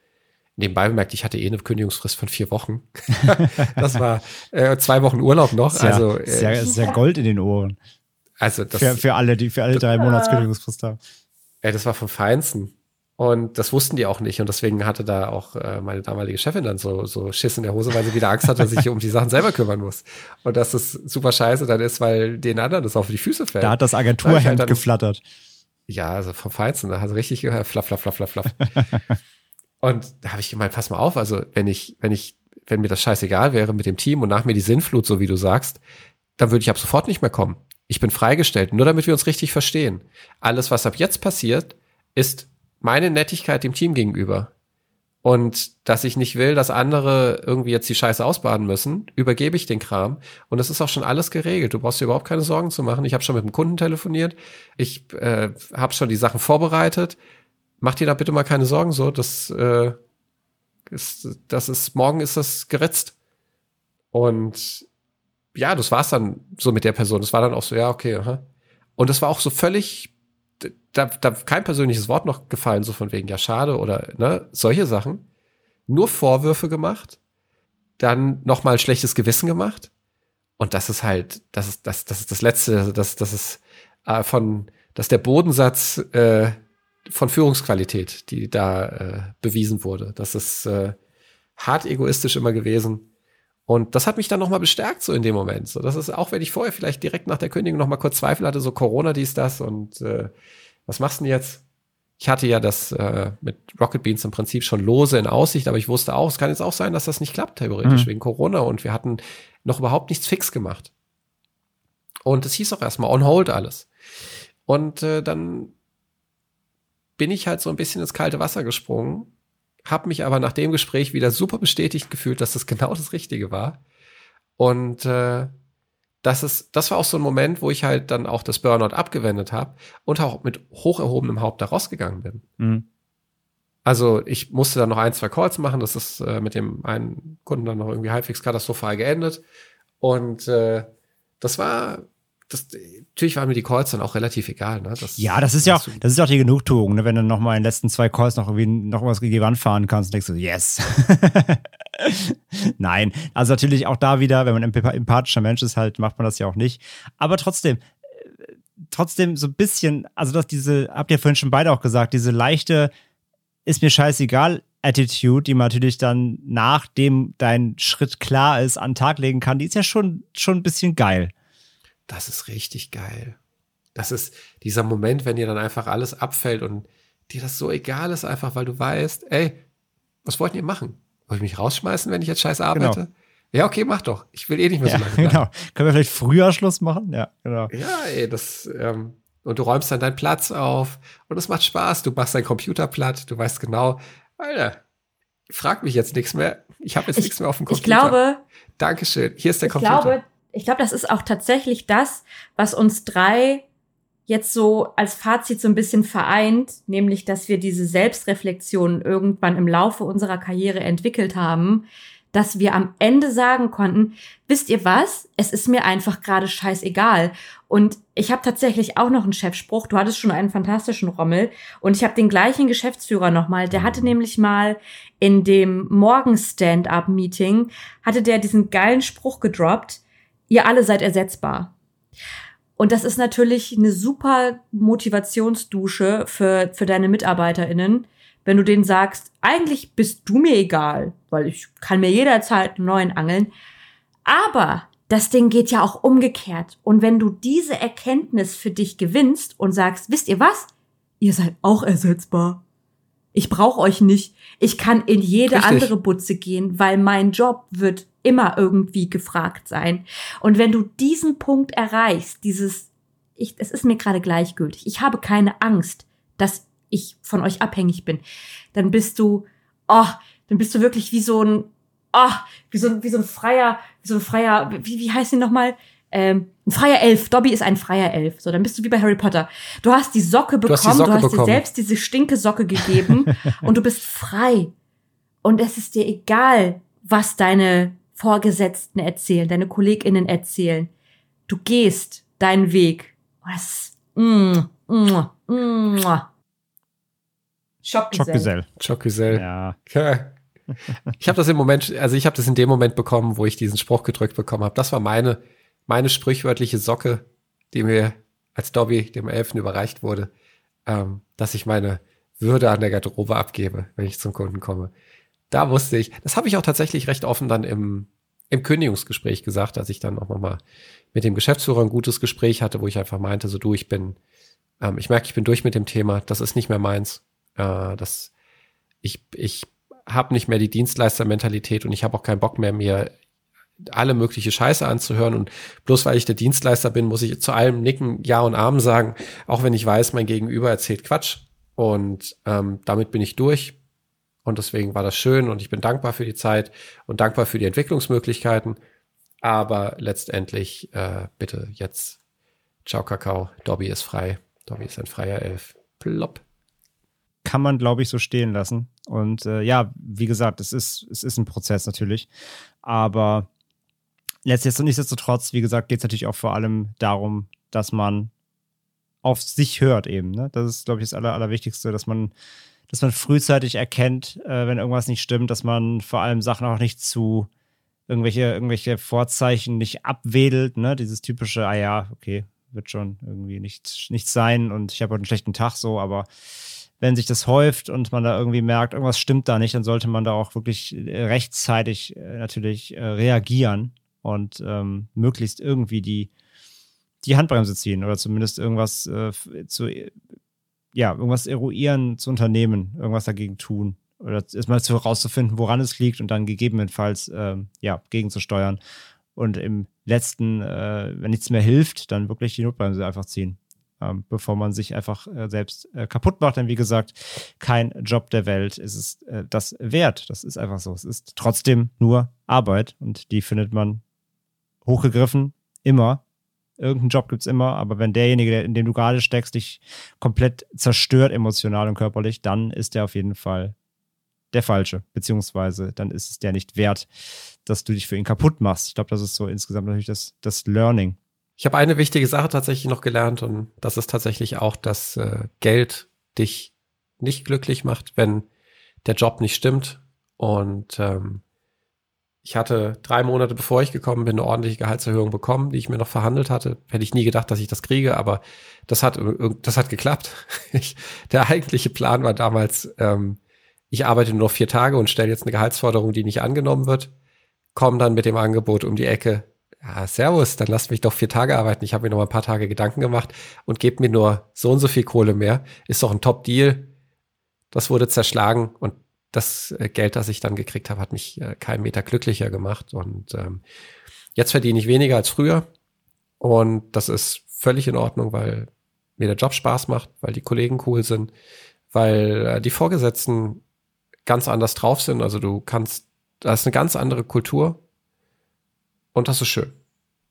Nebenbei bemerkt, ich hatte eh eine Kündigungsfrist von vier Wochen. das war äh, zwei Wochen Urlaub noch. Sehr, also äh, sehr, sehr Gold in den Ohren. Also das, für, für alle, die für alle drei Monats Kündigungsfrist haben. Ey, das war vom Feinsten. Und das wussten die auch nicht. Und deswegen hatte da auch äh, meine damalige Chefin dann so, so Schiss in der Hose, weil sie wieder Angst hatte, dass ich um die Sachen selber kümmern muss. Und dass das super scheiße dann ist, weil den anderen das auf die Füße fällt. Da hat das Agenturhemd halt dann, geflattert. Ja, also vom Feinsten. Da hat richtig gehört, flaff, flaff, flaff, flaff, flaff. und da habe ich gemeint, pass mal auf, also wenn ich, wenn ich, wenn mir das scheißegal wäre mit dem Team und nach mir die Sinnflut, so wie du sagst, dann würde ich ab sofort nicht mehr kommen. Ich bin freigestellt, nur damit wir uns richtig verstehen. Alles, was ab jetzt passiert, ist meine Nettigkeit dem Team gegenüber. Und dass ich nicht will, dass andere irgendwie jetzt die Scheiße ausbaden müssen, übergebe ich den Kram. Und das ist auch schon alles geregelt. Du brauchst dir überhaupt keine Sorgen zu machen. Ich habe schon mit dem Kunden telefoniert. Ich äh, habe schon die Sachen vorbereitet. Mach dir da bitte mal keine Sorgen so. Das, äh, ist, das ist, morgen ist das geritzt. Und ja, das war's dann so mit der Person. Das war dann auch so, ja, okay, aha. Und das war auch so völlig, da, da kein persönliches Wort noch gefallen, so von wegen, ja, schade oder, ne, solche Sachen. Nur Vorwürfe gemacht, dann nochmal schlechtes Gewissen gemacht. Und das ist halt, das ist, das, das ist das Letzte, das, das ist äh, von, das ist der Bodensatz äh, von Führungsqualität, die da äh, bewiesen wurde. Das ist äh, hart egoistisch immer gewesen. Und das hat mich dann nochmal bestärkt, so in dem Moment. So, das ist auch, wenn ich vorher vielleicht direkt nach der Kündigung nochmal kurz Zweifel hatte, so Corona, dies, das und äh, was machst du denn jetzt? Ich hatte ja das äh, mit Rocket Beans im Prinzip schon lose in Aussicht, aber ich wusste auch, es kann jetzt auch sein, dass das nicht klappt, theoretisch, mhm. wegen Corona und wir hatten noch überhaupt nichts fix gemacht. Und es hieß auch erstmal on hold alles. Und äh, dann bin ich halt so ein bisschen ins kalte Wasser gesprungen, habe mich aber nach dem Gespräch wieder super bestätigt gefühlt, dass das genau das Richtige war. Und äh, das ist, das war auch so ein Moment, wo ich halt dann auch das Burnout abgewendet habe und auch mit hoch erhobenem Haupt da rausgegangen bin. Mhm. Also ich musste dann noch ein, zwei Calls machen. Das ist äh, mit dem einen Kunden dann noch irgendwie halbwegs katastrophal geendet. Und äh, das war das, natürlich waren mir die Calls dann auch relativ egal. Ne? Das, ja, das ist ja auch, das ist auch die Genugtuung, ne? wenn du noch mal in den letzten zwei Calls noch irgendwie noch was gegen die Wand fahren kannst, denkst du, yes. Nein, also natürlich auch da wieder, wenn man ein empathischer Mensch ist, halt macht man das ja auch nicht. Aber trotzdem, äh, trotzdem so ein bisschen, also dass diese, habt ihr vorhin schon beide auch gesagt, diese leichte, ist mir scheißegal Attitude, die man natürlich dann, nachdem dein Schritt klar ist, an den Tag legen kann, die ist ja schon, schon ein bisschen geil das ist richtig geil. Das ist dieser Moment, wenn dir dann einfach alles abfällt und dir das so egal ist, einfach weil du weißt, ey, was wollten ihr machen? Wollt ihr mich rausschmeißen, wenn ich jetzt scheiße arbeite? Genau. Ja, okay, mach doch. Ich will eh nicht mehr ja, so lange. Bleiben. Genau. Können wir vielleicht früher Schluss machen? Ja, genau. Ja, ey, das, ähm, und du räumst dann deinen Platz auf und es macht Spaß. Du machst deinen Computer platt, du weißt genau, Alter, frag mich jetzt nichts mehr. Ich habe jetzt ich, nichts mehr auf dem Computer. Ich glaube. Dankeschön. Hier ist der ich Computer. Ich glaube, ich glaube, das ist auch tatsächlich das, was uns drei jetzt so als Fazit so ein bisschen vereint, nämlich, dass wir diese Selbstreflexion irgendwann im Laufe unserer Karriere entwickelt haben, dass wir am Ende sagen konnten, wisst ihr was? Es ist mir einfach gerade scheißegal. Und ich habe tatsächlich auch noch einen Chefspruch. Du hattest schon einen fantastischen Rommel. Und ich habe den gleichen Geschäftsführer nochmal. Der hatte nämlich mal in dem Morgen-Stand-up-Meeting, hatte der diesen geilen Spruch gedroppt ihr alle seid ersetzbar. Und das ist natürlich eine super Motivationsdusche für, für deine MitarbeiterInnen, wenn du denen sagst, eigentlich bist du mir egal, weil ich kann mir jederzeit einen neuen angeln. Aber das Ding geht ja auch umgekehrt. Und wenn du diese Erkenntnis für dich gewinnst und sagst, wisst ihr was? Ihr seid auch ersetzbar. Ich brauche euch nicht. Ich kann in jede Richtig. andere Butze gehen, weil mein Job wird immer irgendwie gefragt sein. Und wenn du diesen Punkt erreichst, dieses, ich, es ist mir gerade gleichgültig, ich habe keine Angst, dass ich von euch abhängig bin, dann bist du, oh, dann bist du wirklich wie so ein, oh, wie so, wie so ein freier, wie so ein freier, wie, wie heißt ihn nochmal? Ähm, ein freier Elf. Dobby ist ein freier Elf. So, dann bist du wie bei Harry Potter. Du hast die Socke bekommen, du hast, Socke du hast bekommen. dir selbst diese stinke Socke gegeben und du bist frei. Und es ist dir egal, was deine Vorgesetzten erzählen, deine KollegInnen erzählen. Du gehst deinen Weg. Was? Mm, mm, mm. Schockgesell. Schockgesell. Ja. Ich habe das im Moment, also ich habe das in dem Moment bekommen, wo ich diesen Spruch gedrückt bekommen habe. Das war meine, meine sprichwörtliche Socke, die mir als Dobby, dem Elfen, überreicht wurde, ähm, dass ich meine Würde an der Garderobe abgebe, wenn ich zum Kunden komme da wusste ich, das habe ich auch tatsächlich recht offen dann im, im Kündigungsgespräch gesagt, als ich dann auch nochmal mit dem Geschäftsführer ein gutes Gespräch hatte, wo ich einfach meinte, so du, ich bin, ähm, ich merke, ich bin durch mit dem Thema, das ist nicht mehr meins. Äh, das, ich, ich habe nicht mehr die Dienstleistermentalität und ich habe auch keinen Bock mehr, mir alle mögliche Scheiße anzuhören. Und bloß weil ich der Dienstleister bin, muss ich zu allem nicken, Ja und Arm sagen, auch wenn ich weiß, mein Gegenüber erzählt Quatsch. Und ähm, damit bin ich durch. Und deswegen war das schön und ich bin dankbar für die Zeit und dankbar für die Entwicklungsmöglichkeiten. Aber letztendlich äh, bitte jetzt Ciao Kakao, Dobby ist frei. Dobby ist ein freier Elf. Plopp. Kann man, glaube ich, so stehen lassen. Und äh, ja, wie gesagt, es ist, es ist ein Prozess natürlich. Aber letztendlich nichtsdestotrotz, wie gesagt, geht es natürlich auch vor allem darum, dass man auf sich hört eben. Ne? Das ist, glaube ich, das Aller, Allerwichtigste, dass man dass man frühzeitig erkennt, äh, wenn irgendwas nicht stimmt, dass man vor allem Sachen auch nicht zu irgendwelche, irgendwelche Vorzeichen nicht abwedelt, ne? Dieses typische, ah ja, okay, wird schon irgendwie nichts nicht sein und ich habe heute einen schlechten Tag so, aber wenn sich das häuft und man da irgendwie merkt, irgendwas stimmt da nicht, dann sollte man da auch wirklich rechtzeitig äh, natürlich äh, reagieren und ähm, möglichst irgendwie die, die Handbremse ziehen oder zumindest irgendwas äh, zu ja, irgendwas eruieren zu unternehmen, irgendwas dagegen tun. Oder erstmal herauszufinden, woran es liegt und dann gegebenenfalls ähm, ja, gegenzusteuern. und im letzten, äh, wenn nichts mehr hilft, dann wirklich die Notbremse einfach ziehen. Ähm, bevor man sich einfach äh, selbst äh, kaputt macht. Denn wie gesagt, kein Job der Welt ist es äh, das wert. Das ist einfach so. Es ist trotzdem nur Arbeit und die findet man hochgegriffen immer. Irgendeinen Job gibt es immer, aber wenn derjenige, in dem du gerade steckst, dich komplett zerstört, emotional und körperlich, dann ist der auf jeden Fall der falsche, beziehungsweise dann ist es der nicht wert, dass du dich für ihn kaputt machst. Ich glaube, das ist so insgesamt natürlich das, das Learning. Ich habe eine wichtige Sache tatsächlich noch gelernt und das ist tatsächlich auch, dass äh, Geld dich nicht glücklich macht, wenn der Job nicht stimmt. Und ähm, ich hatte drei Monate bevor ich gekommen bin eine ordentliche Gehaltserhöhung bekommen, die ich mir noch verhandelt hatte. Hätte ich nie gedacht, dass ich das kriege, aber das hat das hat geklappt. Ich, der eigentliche Plan war damals, ähm, ich arbeite nur noch vier Tage und stelle jetzt eine Gehaltsforderung, die nicht angenommen wird kommen dann mit dem Angebot um die Ecke. Ja, servus, dann lasst mich doch vier Tage arbeiten. Ich habe mir noch mal ein paar Tage Gedanken gemacht und gebt mir nur so und so viel Kohle mehr. Ist doch ein Top-Deal. Das wurde zerschlagen und das äh, Geld, das ich dann gekriegt habe, hat mich äh, keinen Meter glücklicher gemacht. Und ähm, jetzt verdiene ich weniger als früher. Und das ist völlig in Ordnung, weil mir der Job Spaß macht, weil die Kollegen cool sind, weil äh, die Vorgesetzten ganz anders drauf sind. Also du kannst da ist eine ganz andere Kultur und das ist schön.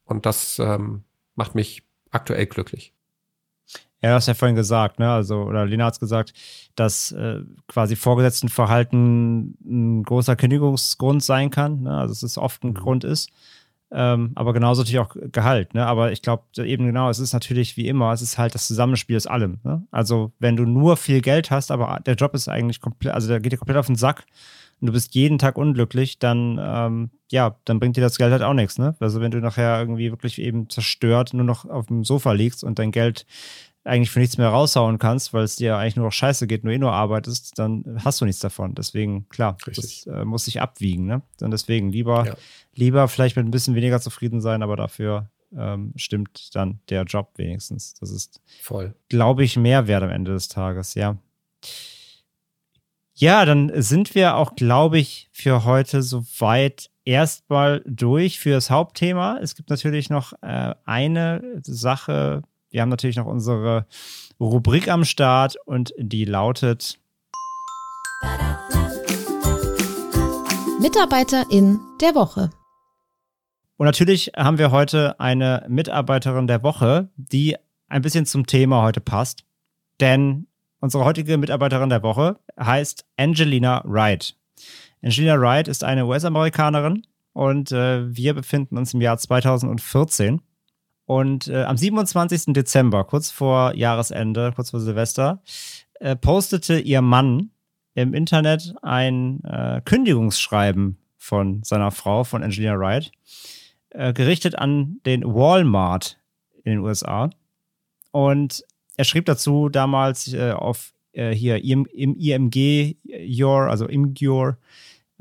Und das ähm, macht mich aktuell glücklich. Ja, du hast ja vorhin gesagt, ne? Also, oder Lena hat es gesagt, dass äh, quasi Vorgesetztenverhalten ein großer Kündigungsgrund sein kann. Ne? Also, dass es oft ein mhm. Grund ist. Ähm, aber genauso natürlich auch Gehalt. Ne? Aber ich glaube eben genau, es ist natürlich wie immer, es ist halt das Zusammenspiel aus allem. Ne? Also, wenn du nur viel Geld hast, aber der Job ist eigentlich komplett, also der geht dir komplett auf den Sack, und du bist jeden Tag unglücklich, dann, ähm, ja, dann bringt dir das Geld halt auch nichts, ne? Also wenn du nachher irgendwie wirklich eben zerstört nur noch auf dem Sofa liegst und dein Geld eigentlich für nichts mehr raushauen kannst, weil es dir eigentlich nur noch scheiße geht, nur eh nur arbeitest, dann hast du nichts davon. Deswegen, klar, Richtig. das äh, muss sich abwiegen, ne? Dann deswegen lieber, ja. lieber vielleicht mit ein bisschen weniger zufrieden sein, aber dafür ähm, stimmt dann der Job wenigstens. Das ist, glaube ich, mehr wert am Ende des Tages, ja. Ja, dann sind wir auch, glaube ich, für heute soweit erstmal durch für das Hauptthema. Es gibt natürlich noch äh, eine Sache. Wir haben natürlich noch unsere Rubrik am Start und die lautet Mitarbeiterin der Woche. Und natürlich haben wir heute eine Mitarbeiterin der Woche, die ein bisschen zum Thema heute passt. Denn Unsere heutige Mitarbeiterin der Woche heißt Angelina Wright. Angelina Wright ist eine US-Amerikanerin und äh, wir befinden uns im Jahr 2014. Und äh, am 27. Dezember, kurz vor Jahresende, kurz vor Silvester, äh, postete ihr Mann im Internet ein äh, Kündigungsschreiben von seiner Frau, von Angelina Wright, äh, gerichtet an den Walmart in den USA. Und er schrieb dazu damals äh, auf äh, hier im, im IMG Your, also IMGUR,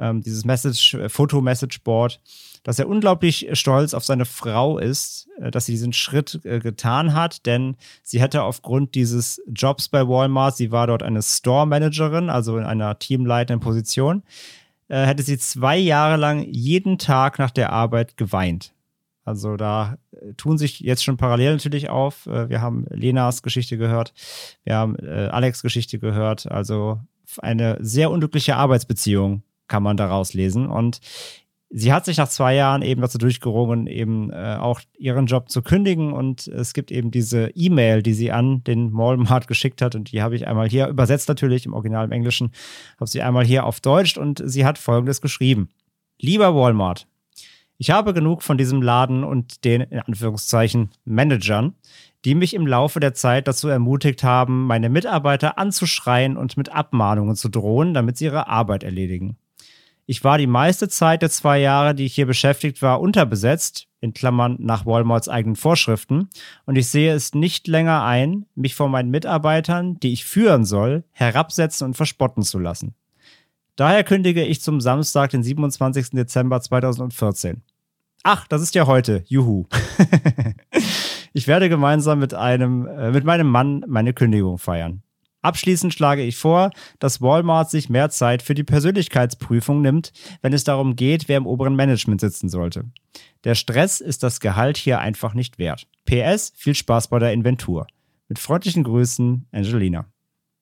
ähm, dieses Message, Foto-Message-Board, dass er unglaublich stolz auf seine Frau ist, äh, dass sie diesen Schritt äh, getan hat, denn sie hätte aufgrund dieses Jobs bei Walmart, sie war dort eine Store-Managerin, also in einer teamleitenden Position, äh, hätte sie zwei Jahre lang jeden Tag nach der Arbeit geweint. Also da tun sich jetzt schon parallel natürlich auf. Wir haben Lenas Geschichte gehört, wir haben Alex Geschichte gehört. Also eine sehr unglückliche Arbeitsbeziehung kann man daraus lesen. Und sie hat sich nach zwei Jahren eben dazu durchgerungen, eben äh, auch ihren Job zu kündigen. Und es gibt eben diese E-Mail, die sie an den Walmart geschickt hat. Und die habe ich einmal hier übersetzt natürlich im Original im Englischen, habe sie einmal hier auf Deutsch. Und sie hat Folgendes geschrieben. Lieber Walmart, ich habe genug von diesem Laden und den, in Anführungszeichen, Managern, die mich im Laufe der Zeit dazu ermutigt haben, meine Mitarbeiter anzuschreien und mit Abmahnungen zu drohen, damit sie ihre Arbeit erledigen. Ich war die meiste Zeit der zwei Jahre, die ich hier beschäftigt war, unterbesetzt, in Klammern nach Walmarts eigenen Vorschriften, und ich sehe es nicht länger ein, mich von meinen Mitarbeitern, die ich führen soll, herabsetzen und verspotten zu lassen. Daher kündige ich zum Samstag, den 27. Dezember 2014. Ach, das ist ja heute. Juhu. ich werde gemeinsam mit einem, äh, mit meinem Mann meine Kündigung feiern. Abschließend schlage ich vor, dass Walmart sich mehr Zeit für die Persönlichkeitsprüfung nimmt, wenn es darum geht, wer im oberen Management sitzen sollte. Der Stress ist das Gehalt hier einfach nicht wert. PS, viel Spaß bei der Inventur. Mit freundlichen Grüßen, Angelina.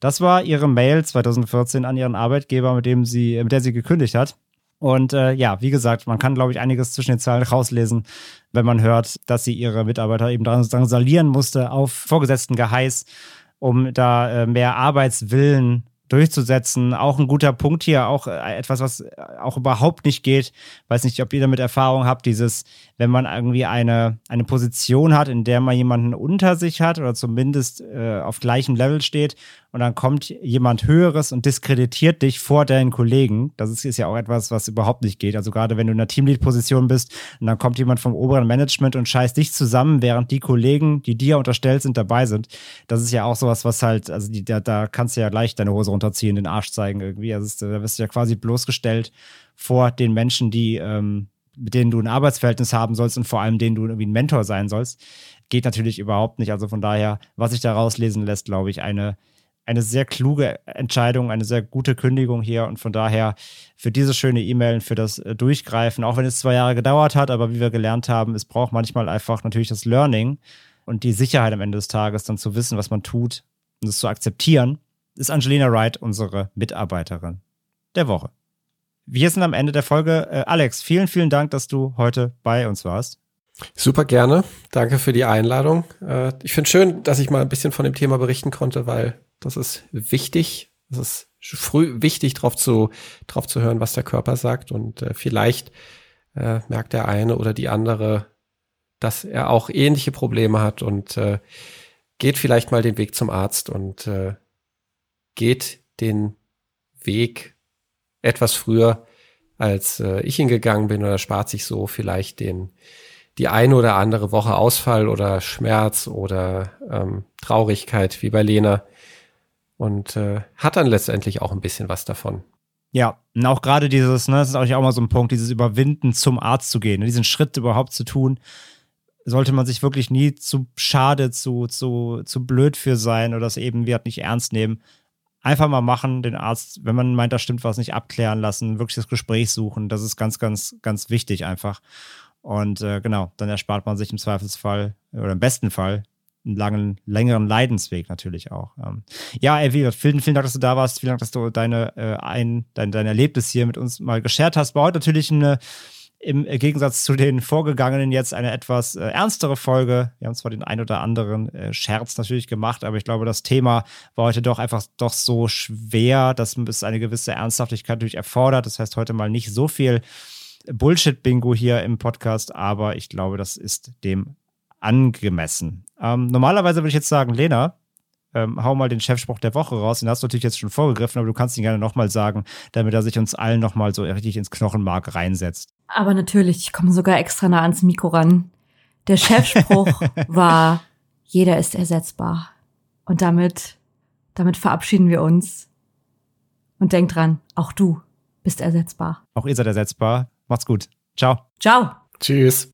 Das war ihre Mail 2014 an ihren Arbeitgeber, mit dem sie, mit der sie gekündigt hat. Und äh, ja, wie gesagt, man kann, glaube ich, einiges zwischen den Zeilen rauslesen, wenn man hört, dass sie ihre Mitarbeiter eben drangsalieren musste auf vorgesetzten Geheiß um da äh, mehr Arbeitswillen durchzusetzen. Auch ein guter Punkt hier, auch äh, etwas, was äh, auch überhaupt nicht geht. Weiß nicht, ob ihr damit Erfahrung habt, dieses, wenn man irgendwie eine, eine Position hat, in der man jemanden unter sich hat oder zumindest äh, auf gleichem Level steht und dann kommt jemand Höheres und diskreditiert dich vor deinen Kollegen. Das ist, ist ja auch etwas, was überhaupt nicht geht. Also gerade wenn du in einer Teamlead-Position bist und dann kommt jemand vom oberen Management und scheißt dich zusammen, während die Kollegen, die dir unterstellt sind, dabei sind. Das ist ja auch sowas, was halt, also die, da, da kannst du ja gleich deine Hose runterziehen, den Arsch zeigen irgendwie. Also da wirst du ja quasi bloßgestellt vor den Menschen, die, ähm, mit denen du ein Arbeitsverhältnis haben sollst und vor allem denen du irgendwie ein Mentor sein sollst. Geht natürlich überhaupt nicht. Also von daher, was sich da rauslesen lässt, glaube ich, eine eine sehr kluge Entscheidung, eine sehr gute Kündigung hier und von daher für diese schöne E-Mail, für das äh, Durchgreifen, auch wenn es zwei Jahre gedauert hat, aber wie wir gelernt haben, es braucht manchmal einfach natürlich das Learning und die Sicherheit am Ende des Tages, dann zu wissen, was man tut und es zu akzeptieren, ist Angelina Wright unsere Mitarbeiterin der Woche. Wir sind am Ende der Folge. Äh, Alex, vielen, vielen Dank, dass du heute bei uns warst. Super gerne. Danke für die Einladung. Äh, ich finde schön, dass ich mal ein bisschen von dem Thema berichten konnte, weil das ist wichtig. Es ist früh wichtig, drauf zu, drauf zu hören, was der Körper sagt. Und äh, vielleicht äh, merkt der eine oder die andere, dass er auch ähnliche Probleme hat und äh, geht vielleicht mal den Weg zum Arzt und äh, geht den Weg etwas früher, als äh, ich ihn gegangen bin oder spart sich so vielleicht den die eine oder andere Woche Ausfall oder Schmerz oder ähm, Traurigkeit wie bei Lena und äh, hat dann letztendlich auch ein bisschen was davon. Ja, und auch gerade dieses, ne, das ist auch mal so ein Punkt, dieses Überwinden zum Arzt zu gehen, ne, diesen Schritt überhaupt zu tun, sollte man sich wirklich nie zu schade, zu, zu, zu blöd für sein oder das eben wird nicht ernst nehmen. Einfach mal machen, den Arzt, wenn man meint, da stimmt was, nicht abklären lassen, wirklich das Gespräch suchen. Das ist ganz, ganz, ganz wichtig einfach. Und äh, genau, dann erspart man sich im Zweifelsfall oder im besten Fall einen langen, längeren Leidensweg natürlich auch. Ähm, ja, ey, vielen, vielen Dank, dass du da warst. Vielen Dank, dass du deine, äh, ein, dein, dein Erlebnis hier mit uns mal geshared hast. War heute natürlich eine, im Gegensatz zu den vorgegangenen jetzt eine etwas äh, ernstere Folge. Wir haben zwar den ein oder anderen äh, Scherz natürlich gemacht, aber ich glaube, das Thema war heute doch einfach doch so schwer, dass es eine gewisse Ernsthaftigkeit natürlich erfordert. Das heißt, heute mal nicht so viel Bullshit-Bingo hier im Podcast, aber ich glaube, das ist dem angemessen. Ähm, normalerweise würde ich jetzt sagen, Lena, ähm, hau mal den Chefspruch der Woche raus. Den hast du natürlich jetzt schon vorgegriffen, aber du kannst ihn gerne nochmal sagen, damit er sich uns allen nochmal so richtig ins Knochenmark reinsetzt. Aber natürlich, ich komme sogar extra nah ans Mikro ran. Der Chefspruch war, jeder ist ersetzbar. Und damit, damit verabschieden wir uns. Und denk dran, auch du bist ersetzbar. Auch ihr seid ersetzbar. Macht's gut. Ciao. Ciao. Tschüss.